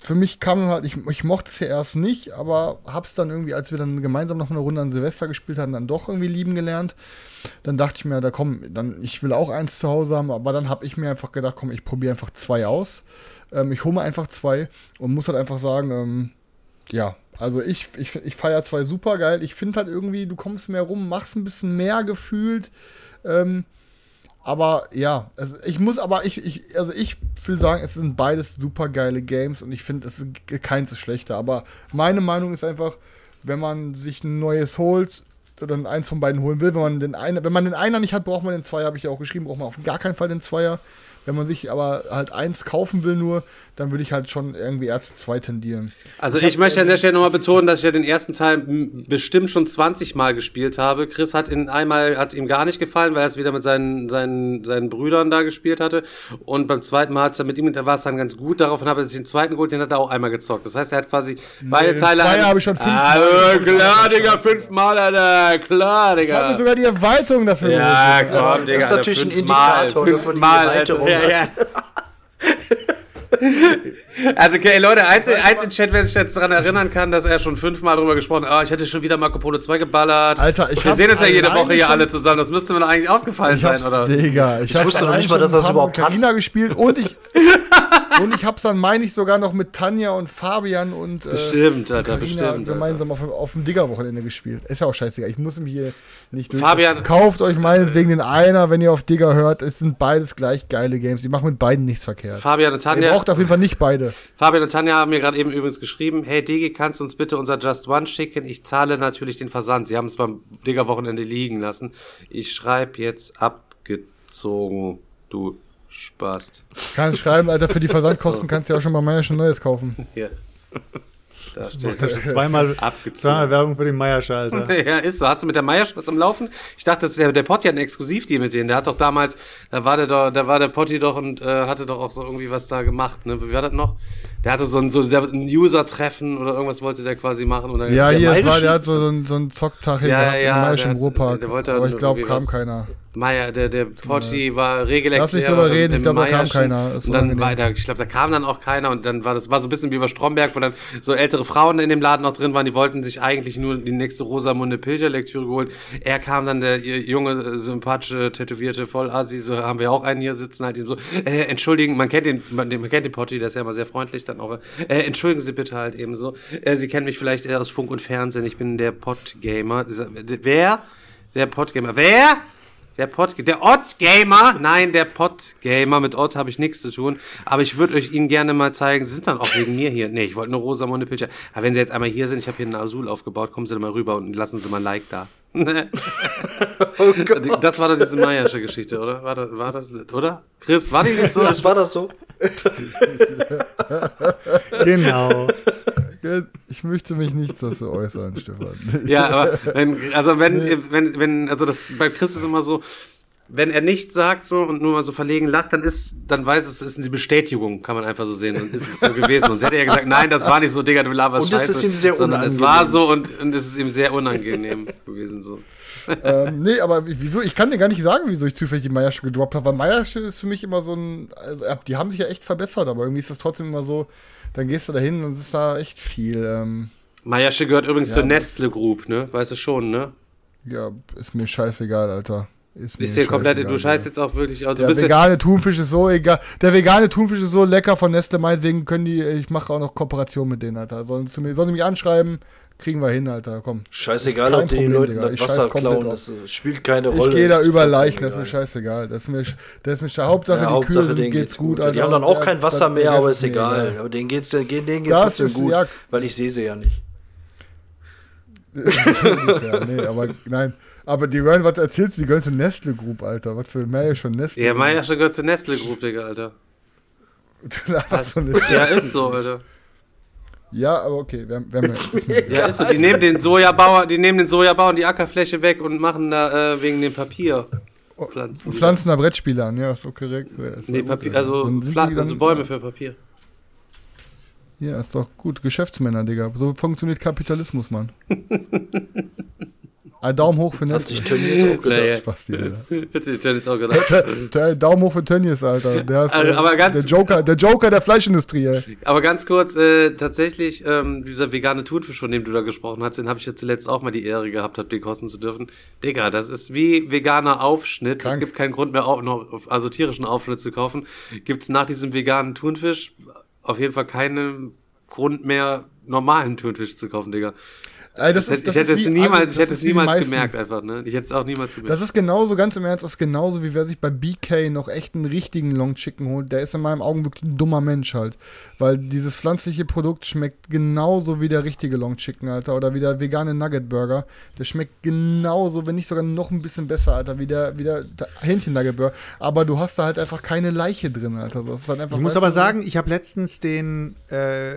für mich kam halt, ich, ich mochte es ja erst nicht, aber hab's dann irgendwie, als wir dann gemeinsam noch eine Runde an Silvester gespielt hatten, dann doch irgendwie lieben gelernt. Dann dachte ich mir, da komm, dann, ich will auch eins zu Hause haben, aber dann habe ich mir einfach gedacht, komm, ich probiere einfach zwei aus. Ähm, ich hole mir einfach zwei und muss halt einfach sagen, ähm, ja, also ich, ich, ich feiere zwei super geil. Ich finde halt irgendwie, du kommst mehr rum, machst ein bisschen mehr gefühlt. Ähm, aber ja, also ich muss aber, ich, ich, also ich will sagen, es sind beides super geile Games und ich finde, es ist keins ist schlechter. Aber meine Meinung ist einfach, wenn man sich ein neues holt, oder eins von beiden holen will, wenn man den einen, wenn man den Einer nicht hat, braucht man den Zweier, habe ich ja auch geschrieben, braucht man auf gar keinen Fall den Zweier. Wenn man sich aber halt eins kaufen will nur, dann würde ich halt schon irgendwie eher zu zwei tendieren. Also ich, möchte an der Stelle nochmal betonen, dass ich ja den ersten Teil bestimmt schon 20 Mal gespielt habe. Chris hat ihn einmal, hat ihm gar nicht gefallen, weil er es wieder mit seinen, seinen, seinen Brüdern da gespielt hatte. Und beim zweiten Mal hat's dann mit ihm, da war es dann ganz gut. Daraufhin hat er sich den zweiten geholt, den hat er auch einmal gezockt. Das heißt, er hat quasi beide den Teile. Zweier habe ich schon fünfmal Ah, gezockt. klar, Digga, fünfmal, Alter, klar, Ich habe mir Digga. sogar die Erweiterung dafür Ja, geholt. komm, Digga. ist Alter, natürlich ein fünfmal, Indikator, dass man die fünfmal, Erweiterung Alter. Ja, ja. Also, okay, Leute, eins, eins im Chat, wer sich jetzt daran erinnern kann, dass er schon fünfmal drüber gesprochen hat, ah, ich hätte schon wieder Marco Polo 2 geballert. Alter, ich Wir sehen uns ja jede Woche hier alle zusammen. Das müsste mir doch eigentlich aufgefallen Ich sein, oder? Digga, ich, hab's wusste noch nicht mal, dass das überhaupt mit hat. Gespielt und ich [laughs] und ich hab's dann, meine ich, sogar noch mit Tanja und Fabian und äh, Bestimmt, Alter, Carina bestimmt. Alter. gemeinsam auf, dem- auf dem Digger-Wochenende gespielt. Ist ja auch scheißegal. Ich muss mich hier nicht durch. Fabian- Kauft euch meinetwegen den einer, wenn ihr auf Digger hört. Es sind beides gleich geile Games. Ich mache mit beiden nichts verkehrt. Fabian und Ihr Tanja, braucht auf jeden Fall nicht beide. Fabian und Tanja haben mir gerade eben übrigens geschrieben, hey Digi, kannst du uns bitte unser Just One schicken? Ich zahle natürlich den Versand. Sie haben es beim Digger-Wochenende liegen lassen. Ich schreibe jetzt abgezogen, du Spast. Kannst schreiben, Alter, für die [laughs] Versandkosten kannst du ja auch schon bei Meier schon Neues kaufen. Hier. Da steht [laughs] Zweimal, Abgezogen. zweimal Werbung für den Meierschalter. [laughs] Ja, ist so. Hast du mit der Meier was am Laufen? Ich dachte, das ist der, der Potti hat ein Exklusivdeal mit denen. Der hat doch damals, da war der doch, da war der Potti doch und äh, hatte doch auch so irgendwie was da gemacht, ne? Wie war das noch? Der hatte so ein, so ein User-Treffen oder irgendwas wollte der quasi machen. Oder Ja, der hier, war, der hat so, so, einen- so einen Zocktag Ja, gehabt ja, im der Ruhrpark. der wollte Aber ich glaube, kam was- keiner. Meier, der, der Potti war Regelerklärer. Lass nicht drüber reden, ich im glaub, da kam keiner. Ist Und dann da, ich glaube, da kam dann auch keiner und dann war das war so ein bisschen wie bei Stromberg, wo dann so ältere Frauen in dem Laden noch drin waren, die wollten sich eigentlich nur die nächste Rosamunde Pilcher-Lektüre geholt. Er kam dann, der junge, äh, sympathische, tätowierte Vollasi, so haben wir auch einen hier sitzen, halt die so, äh, entschuldigen, man kennt den, man, man kennt den Potti, der ist ja immer sehr freundlich dann auch, äh, entschuldigen Sie bitte halt eben so, äh, Sie kennen mich vielleicht eher aus Funk und Fernsehen, ich bin der Pod-Gamer. Wer? Der Podgamer. Wer? Der Pod, der Ott-Gamer. Nein, der Pod-Gamer. Mit Ott habe ich nichts zu tun. Aber ich würde euch ihn gerne mal zeigen. Sie sind dann auch wegen mir hier. Nee, ich wollte nur Rosamunde Pilcher. Aber wenn Sie jetzt einmal hier sind, ich habe hier einen Asul aufgebaut, kommen Sie doch mal rüber und lassen Sie mal ein Like da. [laughs] Oh Gott. Das war doch diese Meiersche Geschichte, oder? War das, war das, oder? Chris, war die nicht so? Das war das so? [laughs] Genau. Ich möchte mich nicht dazu äußern, Stefan. [laughs] Ja, aber wenn, also wenn, wenn, wenn, also das bei Chris ist immer so, wenn er nichts sagt so und nur mal so verlegen lacht, dann ist, dann weiß es, es ist eine Bestätigung, kann man einfach so sehen. Und ist es so gewesen. Und sie hätte ja gesagt, nein, das war nicht so, Digga, du laberst Und es Scheiße. ist ihm sehr sondern es unangenehm. war so und, und es ist ihm sehr unangenehm [laughs] gewesen so. ähm, nee, aber wieso? Ich kann dir gar nicht sagen, wieso ich zufällig die Meiersche gedroppt habe, weil Meiersche ist für mich immer so ein. Also, die haben sich ja echt verbessert, aber irgendwie ist das trotzdem immer so, dann gehst du da hin und es ist da echt viel. Ähm, Mayasche gehört übrigens Ja, zur Nestle Group, ne? Weißt du schon, ne? ja, ist mir scheißegal, Alter. Ist, Ist dir komplett, du scheißt jetzt auch wirklich, also Der vegane Thunfisch ist so egal. Der vegane Thunfisch ist so lecker von Nestle, meinetwegen können die, ich mache auch noch Kooperation mit denen, Alter. Sollen sie, mir, sollen sie mich anschreiben? Kriegen wir hin, Alter, komm. Scheißegal, Kein ob die Problem, Leuten Digga. das Ich Wasser klauen, das spielt keine Ich Rolle. gehe da über Leichen, das ist mir egal. scheißegal. Das ist mir, das ist mir sche- Hauptsache, Ja, die Hauptsache, Kühe denen geht's gut, Die Alter. haben dann auch kein Wasser das- mehr, der aber ist mir egal. Aber denen geht's, denen geht's Das trotzdem ist- gut, ja. weil ich sehe sie ja nicht. [laughs] ja, nee, aber nein. Aber die gehören, was erzählst du? Die gehören zur Nestle Group, Alter. Was für mehr schon Nestle. ja, Mayasche gehört zur Nestle Group, Digga, Alter. [laughs] Du laberst doch nicht. Ja, ist so, Alter. Ja, aber okay, wir, haben- wir haben Ist mir- Ja, ist so. Die nehmen den Sojabauer, die nehmen den Sojabauer und die Ackerfläche weg und machen da äh, wegen dem Papier Pflanzen. Pflanzener Brettspieler an, ja, ist so korrekt. Ja, ist Nee, Papier, ja. also, Dann sind Pfla die also Bäume für Papier. Ja, ist doch gut. Geschäftsmänner, Digga. So funktioniert Kapitalismus, Mann. [laughs] Ein Daumen hoch für Hat sich. Tönnies auch gedacht. Spaß, Alter. Hätte ich Dennis auch gedacht. [laughs] Daumen hoch für Tönnies, Alter. Der ist Also, äh, aber ganz- der Joker, der Joker der Fleischindustrie, ey. Aber ganz kurz, äh, tatsächlich, ähm, dieser vegane Thunfisch, von dem du da gesprochen hast, den habe ich ja zuletzt auch mal die Ehre gehabt, hab den kosten zu dürfen. Digga, das ist wie veganer Aufschnitt. Es gibt keinen Grund mehr, au- noch, also tierischen Aufschnitt zu kaufen. Gibt's nach diesem veganen Thunfisch auf jeden Fall keinen Grund mehr, normalen Thunfisch zu kaufen, Digga. Äh, das ich ist- das hätte es niemals, alles, ich hätte es niemals gemerkt einfach, ne? Ich hätte es auch niemals gemerkt. Das ist genauso, ganz im Ernst, das ist genauso, wie wer sich bei BK noch echt einen richtigen Long Chicken holt. Der ist in meinen Augen wirklich ein dummer Mensch halt. Weil dieses pflanzliche Produkt schmeckt genauso wie der richtige Long Chicken, Alter. Oder wie der vegane Nugget Burger. Der schmeckt genauso, wenn nicht sogar noch ein bisschen besser, Alter, wie der, wie der Hähnchen Nugget Burger. Aber du hast da halt einfach keine Leiche drin, Alter. Das ist halt einfach, Ich muss aber sagen, ich habe letztens den, äh,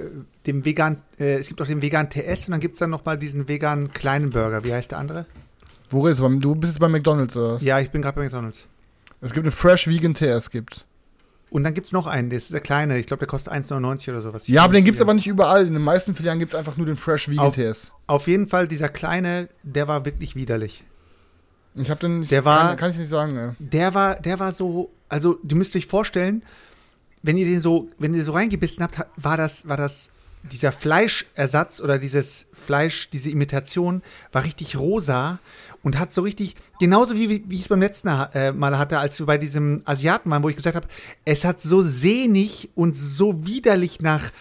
dem vegan, äh, es gibt auch den vegan TS und dann gibt es dann noch mal diesen vegan kleinen Burger. Wie heißt der andere? Wo ist es? Du bist jetzt bei McDonalds, oder? was? Ja, ich bin gerade bei McDonalds. Es gibt eine Fresh Vegan TS, gibt's. Und dann gibt es noch einen, das ist der kleine. Ich glaube, der kostet 1,99 oder sowas. Ja, aber den gibt's aber nicht überall. In den meisten Filialen gibt's einfach nur den Fresh Vegan Auf- TS. Auf jeden Fall, dieser kleine, der war wirklich widerlich. Ich hab den, Der war- kann, kann ich nicht sagen, ey. Der war, der war so, also du müsst euch vorstellen, wenn ihr den so, wenn ihr so reingebissen habt, ha- war das, war das, dieser Fleischersatz oder dieses Fleisch, diese Imitation war richtig rosa und hat so richtig, genauso wie, wie ich es beim letzten äh, Mal hatte, als wir bei diesem Asiaten waren, wo ich gesagt habe, es hat so sehnig und so widerlich nach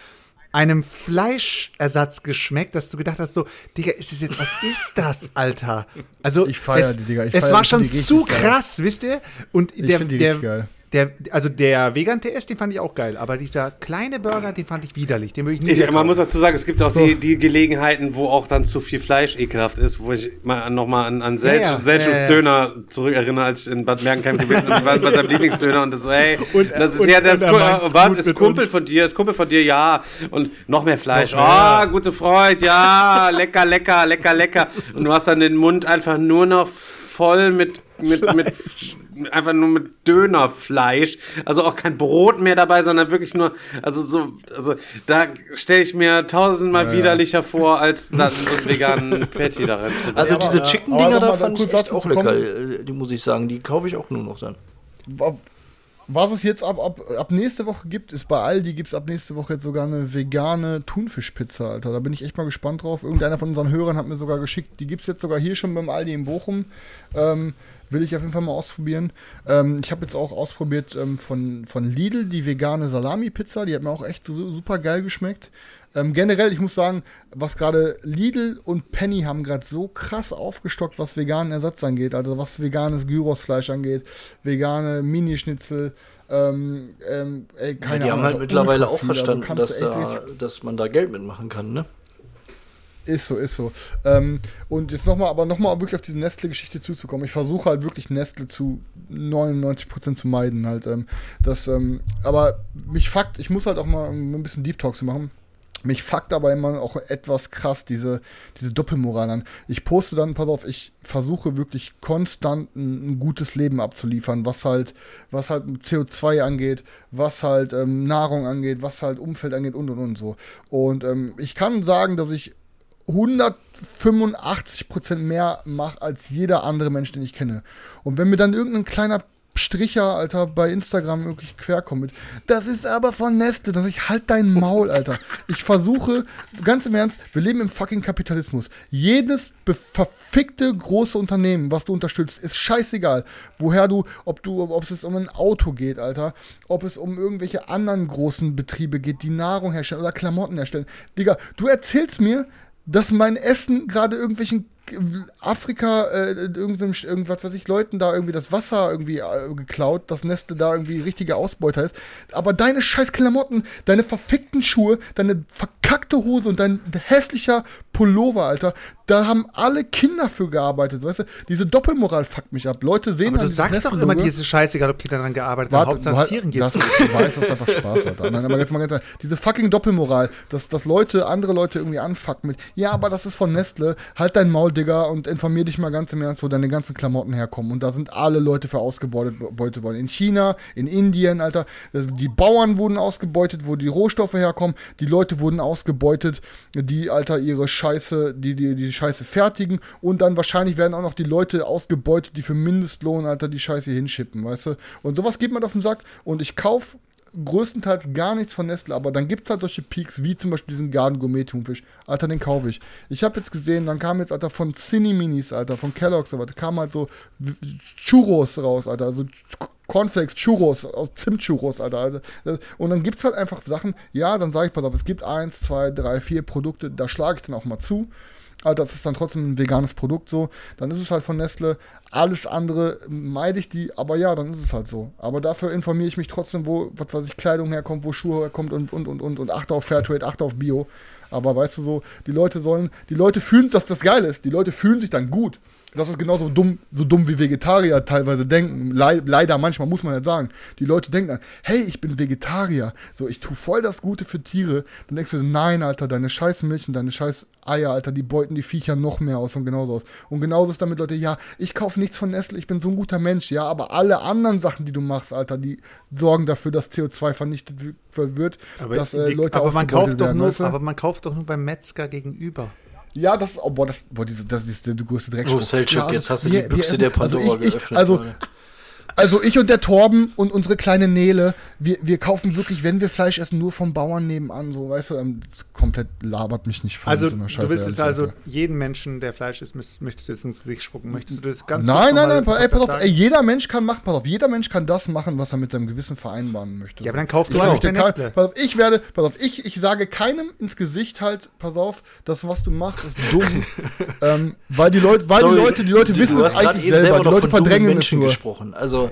einem Fleischersatz geschmeckt, dass du gedacht hast, so, Digga, ist das jetzt, was ist das, Alter? Also, Ich feier es, die, Digga, ich es feier war die, schon zu geil. krass, wisst ihr? Und der, der. Der, also der Vegan TS, den fand ich auch geil, aber dieser kleine Burger, den fand ich widerlich. Den würde ich nie Ich, man muss dazu sagen, es gibt auch die, die Gelegenheiten, wo auch dann zu viel Fleisch ekelhaft ist, wo ich mal nochmal an, an Selch, Ja, ja. Selchums Ja, ja. Döner zurückerinnere, als ich in Bad Mergentheim gewesen bin. Waren bei seinem Lieblingsdöner und das so, hey, [laughs] Und- das ist und- ja das und meint's was ist Kumpel uns. von dir, ist Kumpel von dir, ja. Und noch mehr Fleisch. Ah, gute Freund, ja, lecker, lecker, lecker, lecker. Und du hast dann den Mund einfach nur noch voll mit mit, mit einfach nur mit Dönerfleisch, also auch kein Brot mehr dabei, sondern wirklich nur, also so, also da stelle ich mir tausendmal widerlicher vor, als dann so einen veganen Patty da reinzumachen. Also Ja, diese Chicken-Dinger, da fand ich kurz echt dazu auch lecker, kommen. äh, die muss ich sagen. Die kaufe ich auch nur noch dann. Was es jetzt ab, ab, ab nächste Woche gibt, ist bei Aldi gibt es ab nächste Woche jetzt sogar eine vegane Thunfischpizza, Alter. Da bin ich echt mal gespannt drauf. Irgendeiner von unseren Hörern hat mir sogar geschickt. Die gibt es jetzt sogar hier schon beim Aldi in Bochum. Ähm, will ich auf jeden Fall mal ausprobieren. Ähm, ich habe jetzt auch ausprobiert ähm, von, von Lidl die vegane Salami-Pizza. Die hat mir auch echt su- super geil geschmeckt. Ähm, generell, ich muss sagen, was gerade Lidl und Penny haben gerade so krass aufgestockt, was veganen Ersatz angeht. Also was veganes Gyrosfleisch angeht, vegane Minischnitzel. Ähm, ähm, ey, Ja, keine die haben Ahnung, halt ultra mittlerweile auch. Also verstanden, kannst dass, da, dass man da Geld mitmachen kann, ne? Ist so, ist so. Ähm, und jetzt nochmal, aber nochmal wirklich auf diese Nestle-Geschichte zuzukommen. Ich versuche halt wirklich Nestle zu 99% zu meiden halt. Ähm, das, ähm, aber mich fuckt, ich muss halt auch mal ein bisschen Deep Talk zu machen. Mich fuckt aber immer auch etwas krass diese, diese Doppelmoral an. Ich poste dann, pass auf, ich versuche wirklich konstant ein, ein gutes Leben abzuliefern, was halt, was halt CO2 angeht, was halt ähm, Nahrung angeht, was halt Umfeld angeht und und und so. Und ähm, ich kann sagen, dass ich 185% mehr mache als jeder andere Mensch, den ich kenne. Und wenn mir dann irgendein kleiner Stricher, Alter, bei Instagram wirklich querkommt mit, das ist aber von Nestle, dass ich halt dein Maul, Alter. Ich versuche, ganz im Ernst, wir leben im fucking Kapitalismus. Jedes verfickte große Unternehmen, was du unterstützt, ist scheißegal. Woher du, ob du, ob es um ein Auto geht, Alter, ob es um irgendwelche anderen großen Betriebe geht, die Nahrung herstellen oder Klamotten herstellen. Digga, du erzählst mir, dass mein Essen gerade irgendwelchen Afrika, äh, irgendwas weiß ich, Leuten da irgendwie das Wasser irgendwie äh, geklaut, dass Nestle da irgendwie richtiger Ausbeuter ist. Aber deine scheiß Klamotten, deine verfickten Schuhe, deine verkackte Hose und dein hässlicher Pullover, Alter, da haben alle Kinder für gearbeitet, weißt du? Diese Doppelmoral fuckt mich ab. Leute sehen Aber du sagst doch immer, dir ist es scheißegal, ob Kinder daran gearbeitet haben. Hauptsache halt- Tieren geht's das. Du weißt, das einfach Spaß hat. Nein, aber jetzt mal ganz ehrlich, diese fucking Doppelmoral, dass, dass Leute, andere Leute irgendwie anfucken mit, ja, aber das ist von Nestle, halt dein Maul, Digga, und informier dich mal ganz im Ernst, wo deine ganzen Klamotten herkommen. Und da sind alle Leute für ausgebeutet beutet worden. In China, in Indien, Alter, die Bauern wurden ausgebeutet, wo die Rohstoffe herkommen, die Leute wurden ausgebeutet, die, Alter, ihre Scheiße, die, die, die Scheiße fertigen und dann wahrscheinlich werden auch noch die Leute ausgebeutet, die für Mindestlohn, Alter, die Scheiße hinschippen, weißt du? Und sowas geht mir auf den Sack und ich kaufe größtenteils gar nichts von Nestle, aber dann gibt es halt solche Peaks, wie zum Beispiel diesen Garden Gourmet Thunfisch. Alter, den kaufe ich. Ich habe jetzt gesehen, dann kam jetzt, Alter, von Cine Minis, Alter, von Kellogg's, aber da kam halt so Churros raus, Alter, also Cornflakes, Churros, Zimtchurros, Alter. Also, und dann gibt's halt einfach Sachen, ja, dann sage ich, pass auf, es gibt eins, zwei, drei, vier Produkte, da schlage ich dann auch mal zu. Aber das ist dann trotzdem ein veganes Produkt so. Dann ist es halt von Nestle. Alles andere meide ich die, aber ja, dann ist es halt so. Aber dafür informiere ich mich trotzdem, wo, was weiß ich, Kleidung herkommt, wo Schuhe herkommt und, und, und, und, und achte auf Fairtrade, achte auf Bio. Aber weißt du so, die Leute sollen, die Leute fühlen, dass das geil ist. Die Leute fühlen sich dann gut. Das ist genauso dumm, so dumm wie Vegetarier teilweise denken. Lei- leider manchmal muss man ja sagen. Die Leute denken dann, hey, ich bin Vegetarier. So, ich tue voll das Gute für Tiere. Dann denkst du, nein, Alter, deine scheiß Milch und deine scheiß Eier, Alter, die beuten die Viecher noch mehr aus und genauso aus. Und genauso ist damit, Leute, ja, ich kaufe nichts von Nestle, ich bin so ein guter Mensch, ja, aber alle anderen Sachen, die du machst, Alter, die sorgen dafür, dass CO2 vernichtet wird, Aber, dass äh, die, Leute aber man kauft doch werden, nur, weißt du? aber man kauft doch nur beim Metzger gegenüber. Ja, das ist, oh, boah, das, boah, diese, das ist der größte Dreckspruch. Oh, Selchuk, Ja, also jetzt hast du die Büchse der Pandora also ich, ich, geöffnet. Also. Also ich und der Torben und unsere kleine Nele, wir, wir kaufen wirklich, wenn wir Fleisch essen, nur vom Bauern nebenan, so, weißt du, ähm, das komplett labert mich nicht voll Also, mit so einer du Scheiße, willst es ehrlich also gesagt. jeden Menschen, der Fleisch isst, möchtest du jetzt ins Gesicht spucken? Möchtest du das ganz Nein, nein, nein, ey, pass auf, ey, jeder Mensch kann machen, pass auf, jeder Mensch kann das machen, was er mit seinem Gewissen vereinbaren möchte. Ja, aber dann kauf du halt kein- Nestle. Pass auf, ich werde, pass auf, ich, ich sage keinem ins Gesicht halt, pass auf, das, was du machst, ist dumm. [laughs] ähm, weil die Leute, weil Sorry, die Leute, die Leute du, wissen du es hast gerade eigentlich eben selber, selber die Leute verdrängen es Menschen nur. gesprochen. Also,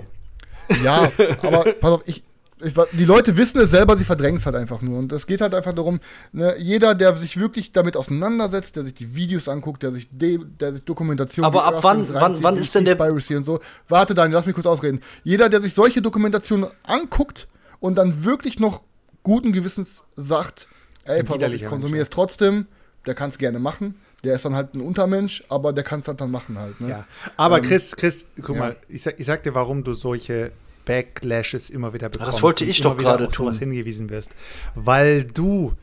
Ja, aber pass auf, ich, ich, die Leute wissen es selber, sie verdrängen es halt einfach nur. Und es geht halt einfach darum, ne, jeder, der sich wirklich damit auseinandersetzt, der sich die Videos anguckt, der sich, de, der sich Dokumentation Aber ab wann- wann- wann ist denn der- und so. Warte, Daniel, lass mich kurz ausreden. Jeder, der sich solche Dokumentationen anguckt und dann wirklich noch guten Gewissens sagt, ey, pass auf, ich konsumiere es trotzdem, der kann es gerne machen. Der ist dann halt ein Untermensch, aber der kann es halt dann machen halt. Ne? Ja. Aber Ähm, Chris, Chris, guck ja. mal, ich sag, ich sag dir, warum du solche Backlashes immer wieder bekommst. wollte und ich doch wieder gerade tun. hingewiesen wirst. Weil du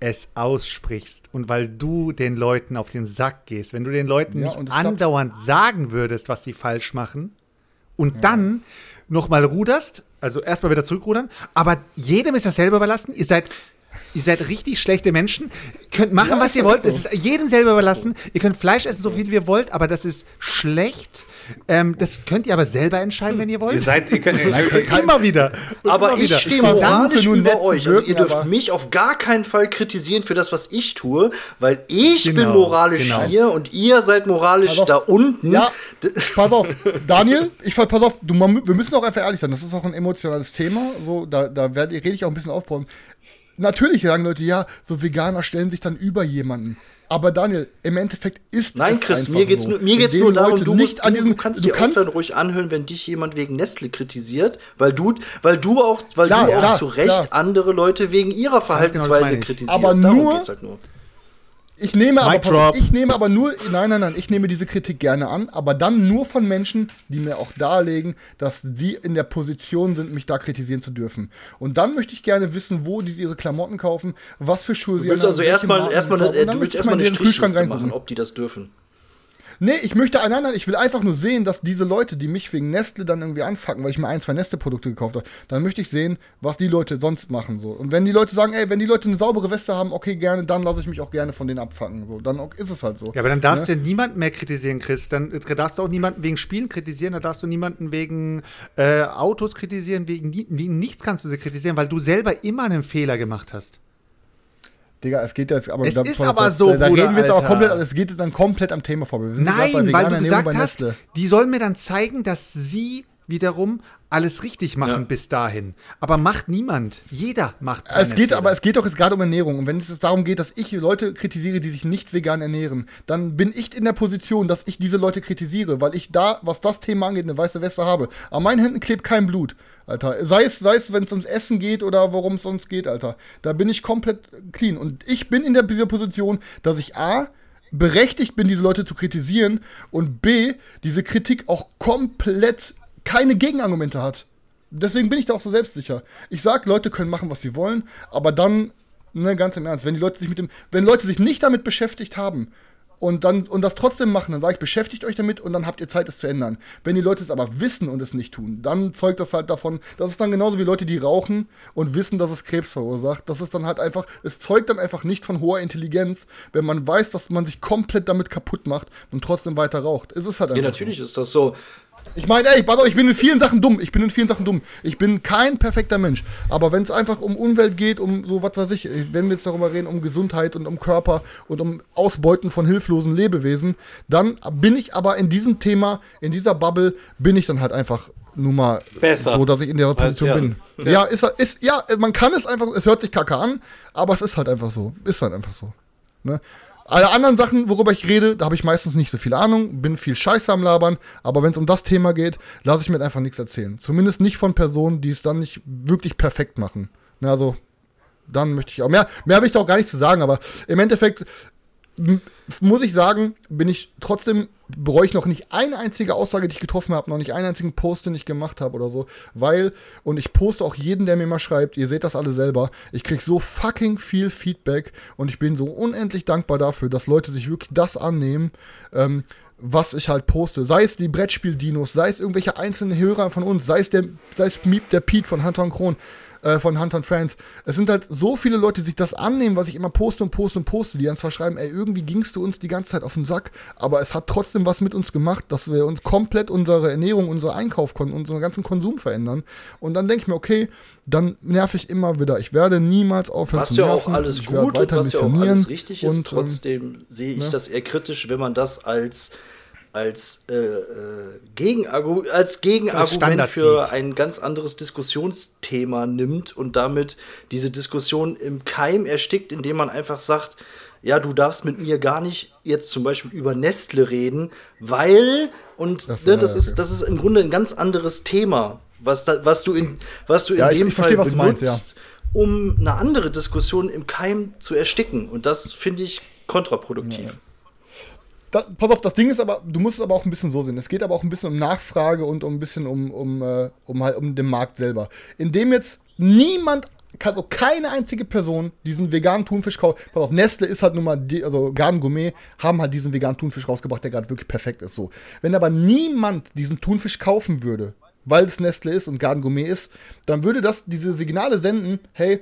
es aussprichst und weil du den Leuten auf den Sack gehst. Wenn du den Leuten Ja, nicht andauernd sagen würdest, was sie falsch machen und dann nochmal ruderst, also erstmal wieder zurückrudern, aber jedem ist das selber überlassen. Ihr seid Ihr seid richtig schlechte Menschen. Könnt machen, Ja, was ihr wollt. so. Es ist jedem selber überlassen. Ihr könnt Fleisch essen, so viel wie ihr wollt, aber das ist schlecht. Ähm, das könnt ihr aber selber entscheiden, wenn ihr wollt. Ihr seid, ihr könnt, [laughs] ihr, immer wieder. Aber immer ich wieder. stehe moralisch über euch. Also ihr dürft aber- mich auf gar keinen Fall kritisieren für das, was ich tue, weil ich bin Genau, moralisch genau. hier und ihr seid moralisch da unten. Ja, pass auf, [laughs] Daniel, ich pass auf, du, wir müssen auch einfach ehrlich sein, das ist auch ein emotionales Thema, so, da, da werd, rede ich auch ein bisschen aufbauen. Natürlich sagen Leute, ja, so Veganer stellen sich dann über jemanden. Aber Daniel, im Endeffekt ist Nein, es Chris, einfach mir geht's so. nur, mir geht's nur darum, Leute du, nicht musst, an du, diesem, du kannst du dir kannst, dann ruhig anhören, wenn dich jemand wegen Nestle kritisiert, weil du, weil du auch, weil Klar, du auch klar, zu Recht klar. andere Leute wegen ihrer genau, das Verhaltensweise ich. kritisierst. Aber Darum nur- geht's halt nur. Ich nehme, aber, Mic drop. ich nehme aber nur, nein, nein, nein, ich nehme diese Kritik gerne an, aber dann nur von Menschen, die mir auch darlegen, dass sie in der Position sind, mich da kritisieren zu dürfen. Und dann möchte ich gerne wissen, wo die ihre Klamotten kaufen, was für Schuhe Du willst also erstmal, erstmal, sie haben. dann du willst erstmal mal eine in ihren Kühlschrank Strichliste machen, ob die das dürfen. Nee, ich möchte, nein, ich will einfach nur sehen, dass diese Leute, die mich wegen Nestle dann irgendwie anfucken, weil ich mir ein, zwei Nestle-Produkte gekauft habe, dann möchte ich sehen, was die Leute sonst machen. So. Und wenn die Leute sagen, ey, wenn die Leute eine saubere Weste haben, okay, gerne, dann lasse ich mich auch gerne von denen abfacken. So, dann ist es halt so. Ja, aber dann darfst Ne? du ja niemanden mehr kritisieren, Chris. Dann äh, darfst du auch niemanden wegen Spielen kritisieren, dann darfst du niemanden wegen äh, Autos kritisieren, wegen ni ni- nichts kannst du sie kritisieren, weil du selber immer einen Fehler gemacht hast. Digga, es geht jetzt aber. Es ist das- aber so, Da, da Bruder, reden wir jetzt aber komplett, es geht jetzt dann komplett am Thema vorbei. Nein, weil du gesagt hast, die sollen mir dann zeigen, dass sie wiederum alles richtig machen Ja. bis dahin. Aber macht niemand. Jeder macht Es geht, Fehler. aber es geht doch jetzt gerade um Ernährung. Und wenn es darum geht, dass ich Leute kritisiere, die sich nicht vegan ernähren, dann bin ich in der Position, dass ich diese Leute kritisiere, weil ich da, was das Thema angeht, eine weiße Weste habe. An meinen Händen klebt kein Blut, Alter. Sei es, sei es, wenn es ums Essen geht oder worum es sonst geht, Alter. Da bin ich komplett clean. Und ich bin in der Position, dass ich A, berechtigt bin, diese Leute zu kritisieren und B, diese Kritik auch komplett keine Gegenargumente hat. Deswegen bin ich da auch so selbstsicher. Ich sag, Leute können machen, was sie wollen, aber dann, ne, ganz im Ernst, wenn die Leute sich mit dem, wenn Leute sich nicht damit beschäftigt haben und dann und das trotzdem machen, dann sage ich, beschäftigt euch damit und dann habt ihr Zeit, es zu ändern. Wenn die Leute es aber wissen und es nicht tun, dann zeugt das halt davon, das ist dann genauso wie Leute, die rauchen und wissen, dass es Krebs verursacht. Das ist dann halt einfach, es zeugt dann einfach nicht von hoher Intelligenz, wenn man weiß, dass man sich komplett damit kaputt macht und trotzdem weiter raucht. Es ist halt Ja, einfach natürlich ist das so. Ich meine, ey, ich bin in vielen Sachen dumm. Ich bin in vielen Sachen dumm. Ich bin kein perfekter Mensch. Aber wenn es einfach um Umwelt geht, um so was weiß ich, wenn wir jetzt darüber reden, um Gesundheit und um Körper und um Ausbeuten von hilflosen Lebewesen, dann bin ich aber in diesem Thema, in dieser Bubble, bin ich dann halt einfach nun mal Besser. so, dass ich in der Position ja. bin. Ja, ist, ist, ja, man kann es einfach, es hört sich kacke an, aber es ist halt einfach so. Ist halt einfach so. Ne? Alle anderen Sachen, worüber ich rede, da habe ich meistens nicht so viel Ahnung, bin viel Scheiße am Labern, aber wenn es um das Thema geht, lasse ich mir einfach nichts erzählen. Zumindest nicht von Personen, die es dann nicht wirklich perfekt machen. Ne, also, dann möchte ich auch. Mehr, mehr habe ich da auch gar nicht zu sagen, aber im Endeffekt muss ich sagen, bin ich trotzdem, bereue ich noch nicht eine einzige Aussage, die ich getroffen habe, noch nicht einen einzigen Post, den ich gemacht habe oder so, weil, und ich poste auch jeden, der mir mal schreibt, ihr seht das alle selber, ich kriege so fucking viel Feedback und ich bin so unendlich dankbar dafür, dass Leute sich wirklich das annehmen, ähm, was ich halt poste. Sei es die Brettspiel-Dinos, sei es irgendwelche einzelnen Hörer von uns, sei es der, sei es Miep, der Pete von Hunter und Kron, äh, von Hunter and Friends. Es sind halt so viele Leute, die sich das annehmen, was ich immer poste und poste und poste, die dann zwar schreiben, ey, irgendwie gingst du uns die ganze Zeit auf den Sack, aber es hat trotzdem was mit uns gemacht, dass wir uns komplett unsere Ernährung, unser Einkauf, unseren ganzen Konsum verändern. Und dann denke ich mir, okay, dann nerv ich immer wieder. Ich werde niemals aufhören Was zu ja auch nerven. alles Ich gut und was ja auch alles richtig ist, und, ähm, trotzdem sehe ich ne? das eher kritisch, wenn man das als als, äh, äh, Gegenargu als Gegenargument Standard für ein ganz anderes Diskussionsthema nimmt und damit diese Diskussion im Keim erstickt, indem man einfach sagt, ja, du darfst mit mir gar nicht jetzt zum Beispiel über Nestle reden, weil und Das- ne, ja, das ja, ist das ist im Grunde ein ganz anderes Thema, was da, was du in was du in Ja, ich- dem ich Fall verstehe, benutzt, meinst, um eine andere Diskussion im Keim zu ersticken. Und das finde ich kontraproduktiv. Da, pass auf, das Ding ist aber, du musst es aber auch ein bisschen so sehen. Es geht aber auch ein bisschen um Nachfrage und um ein bisschen um, um, äh, um halt um den Markt selber. Indem jetzt niemand, also keine einzige Person diesen veganen Thunfisch kauft. Pass auf, Nestle ist halt nun mal, die, also Garden Gourmet haben halt diesen veganen Thunfisch rausgebracht, der gerade wirklich perfekt ist. So. Wenn aber niemand diesen Thunfisch kaufen würde, weil es Nestle ist und Garden Gourmet ist, dann würde das diese Signale senden, hey,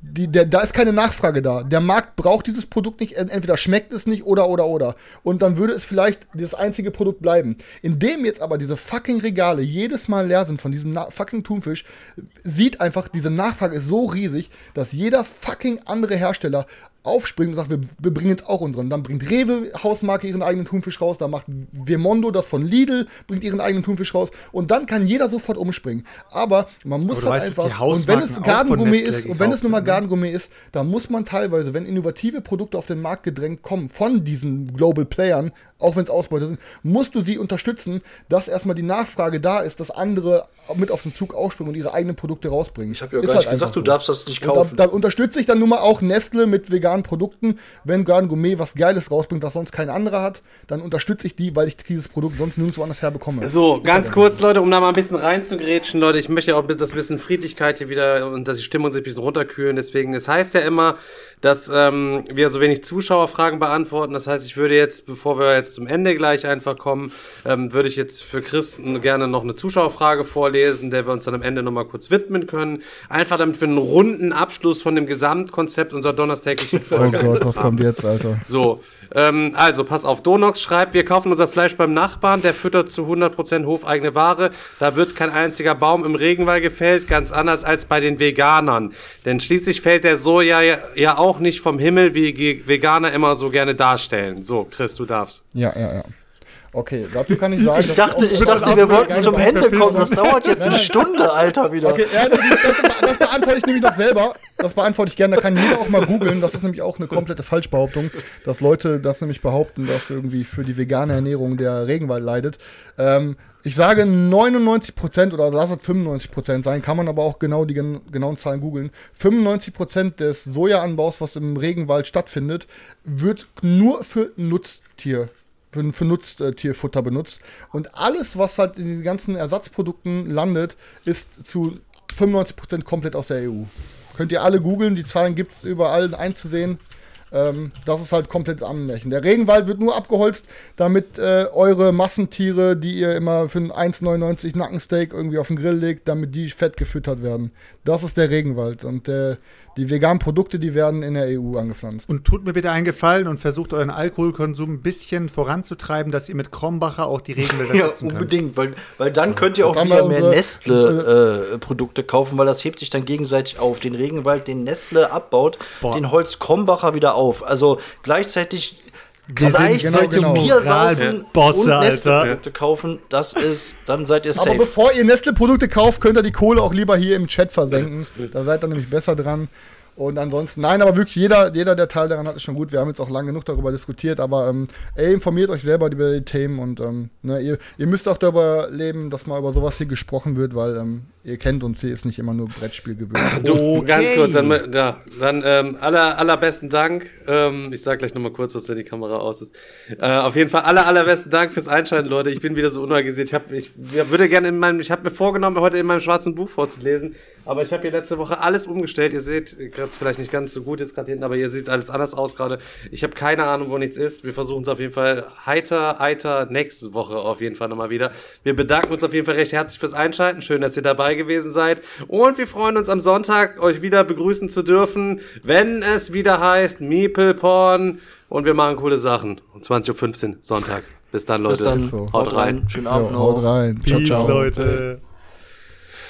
die, der, da ist keine Nachfrage da. Der Markt braucht dieses Produkt nicht, ent- entweder schmeckt es nicht oder oder oder. Und dann würde es vielleicht das einzige Produkt bleiben. Indem jetzt aber diese fucking Regale jedes Mal leer sind von diesem fucking Thunfisch, sieht einfach, diese Nachfrage ist so riesig, dass jeder fucking andere Hersteller aufspringt und sagt, wir, wir bringen jetzt auch unseren. Dann bringt Rewe Hausmarke ihren eigenen Thunfisch raus, dann macht Vemondo das von Lidl, bringt ihren eigenen Thunfisch raus und dann kann jeder sofort umspringen. Aber man muss Aber halt weißt, einfach, die und wenn es Hausmarken auch Garden von Gourmet Nestlé ist, und wenn es nun mal ne? Garden Gourmet ist, da muss man teilweise, wenn innovative Produkte auf den Markt gedrängt kommen von diesen Global Playern, auch wenn es Ausbeute sind, musst du sie unterstützen, dass erstmal die Nachfrage da ist, dass andere mit auf den Zug aufspringen und ihre eigenen Produkte rausbringen. Ich habe ja Ist gar halt nicht gesagt, einfach du so. darfst das nicht Und kaufen. Da, da unterstütze ich dann nun mal auch Nestle mit veganen Produkten. Wenn Garden Gourmet was Geiles rausbringt, was sonst kein anderer hat, dann unterstütze ich die, weil ich dieses Produkt sonst nirgendwo anders herbekomme. So, ganz kurz, Leute, um da mal ein bisschen reinzugrätschen, Leute, ich möchte ja auch, ein bisschen Friedlichkeit hier wieder und dass die Stimmung sich ein bisschen runterkühlen. Deswegen, es heißt ja immer, dass ähm, wir so wenig Zuschauerfragen beantworten. Das heißt, ich würde jetzt, bevor wir jetzt zum Ende gleich einfach kommen, ähm, würde ich jetzt für Chris gerne noch eine Zuschauerfrage vorlesen, der wir uns dann am Ende nochmal kurz widmen können. Einfach damit wir einen runden Abschluss von dem Gesamtkonzept unserer donnerstäglichen [laughs] Oh Folge Gott, was kommt jetzt, Alter? So, ähm, also pass auf, Donox schreibt, wir kaufen unser Fleisch beim Nachbarn, der füttert zu 100% hofeigene Ware, da wird kein einziger Baum im Regenwald gefällt, ganz anders als bei den Veganern. Denn schließlich fällt der Soja ja, ja auch nicht vom Himmel, wie Veganer immer so gerne darstellen. So, Chris, du darfst. Ja, ja, ja. Okay, dazu kann ich [laughs] sagen. Ich dass dachte, ich dachte, wir wollten zum Ende kommen. Das dauert jetzt eine Stunde, Alter, wieder. Okay, ja, das, das, das beantworte ich nämlich noch selber. Das beantworte ich gerne. Da kann jeder auch mal googeln. Das ist nämlich auch eine komplette Falschbehauptung, dass Leute das nämlich behaupten, dass irgendwie für die vegane Ernährung der Regenwald leidet. Ähm, ich sage 99% oder lass es 95% sein, kann man aber auch genau die gen genauen Zahlen googeln. 95% des Sojaanbaus, was im Regenwald stattfindet, wird nur für Nutztier für, Nutztierfutter benutzt. Und alles, was halt in diesen ganzen Ersatzprodukten landet, ist zu 95% komplett aus der EU. Könnt ihr alle googeln, die Zahlen gibt es überall einzusehen. Ähm, das ist halt komplett Ammenmärchen. Der Regenwald wird nur abgeholzt, damit äh, eure Massentiere, die ihr immer für ein 1,99 Nackensteak irgendwie auf den Grill legt, damit die fett gefüttert werden. Das ist der Regenwald. Und äh, die veganen Produkte, die werden in der EU angepflanzt. Und tut mir bitte einen Gefallen und versucht euren Alkoholkonsum ein bisschen voranzutreiben, dass ihr mit Krombacher auch die Regenwälder [laughs] Ja, schützen könnt. unbedingt, weil, weil dann könnt ihr auch Dann wieder mehr Nestle-Produkte kaufen, weil das hebt sich dann gegenseitig auf. Den Regenwald, den Nestle abbaut, Boah. den holzt Krombacher wieder auf. Also gleichzeitig Wir sind gleichzeitig genau, genau. Bier saufen Moralbosse, und Alter. Nestle-Produkte kaufen, das ist, dann seid ihr Aber safe. bevor ihr Nestle-Produkte kauft, könnt ihr die Kohle auch lieber hier im Chat versenken. Da seid ihr nämlich besser dran. Und ansonsten, nein, aber wirklich jeder, jeder, der Teil daran hat, ist schon gut. Wir haben jetzt auch lange genug darüber diskutiert, aber ähm, ey, informiert euch selber über die Themen und ähm, ne, ihr, ihr müsst auch darüber leben, dass mal über sowas hier gesprochen wird, weil ähm, ihr kennt uns, hier ist nicht immer nur Brettspiel gewöhnt. [laughs] Du, Okay. ganz kurz, dann, ja, dann ähm, aller, allerbesten Dank. Ähm, ich sag gleich nochmal kurz was, wenn die Kamera aus ist. Äh, auf jeden Fall aller, allerbesten Dank fürs Einschalten, Leute. Ich bin wieder so unorganisiert. Ich, hab, ich ja, würde gerne in meinem, ich habe mir vorgenommen, heute in meinem schwarzen Buch vorzulesen, aber ich habe hier letzte Woche alles umgestellt. Ihr seht, gerade vielleicht nicht ganz so gut jetzt gerade hinten, aber ihr seht alles anders aus gerade. Ich habe keine Ahnung, wo nichts ist. Wir versuchen es auf jeden Fall heiter, heiter nächste Woche auf jeden Fall nochmal wieder. Wir bedanken uns auf jeden Fall recht herzlich fürs Einschalten. Schön, dass ihr dabei gewesen seid. Und wir freuen uns am Sonntag, euch wieder begrüßen zu dürfen, wenn es wieder heißt Meeple Porn. Und wir machen coole Sachen. Um 20.15 Uhr Sonntag. Bis dann, Leute. Bis dann, so. haut rein. Schönen Abend Jo, noch. haut rein. Peace, Leute.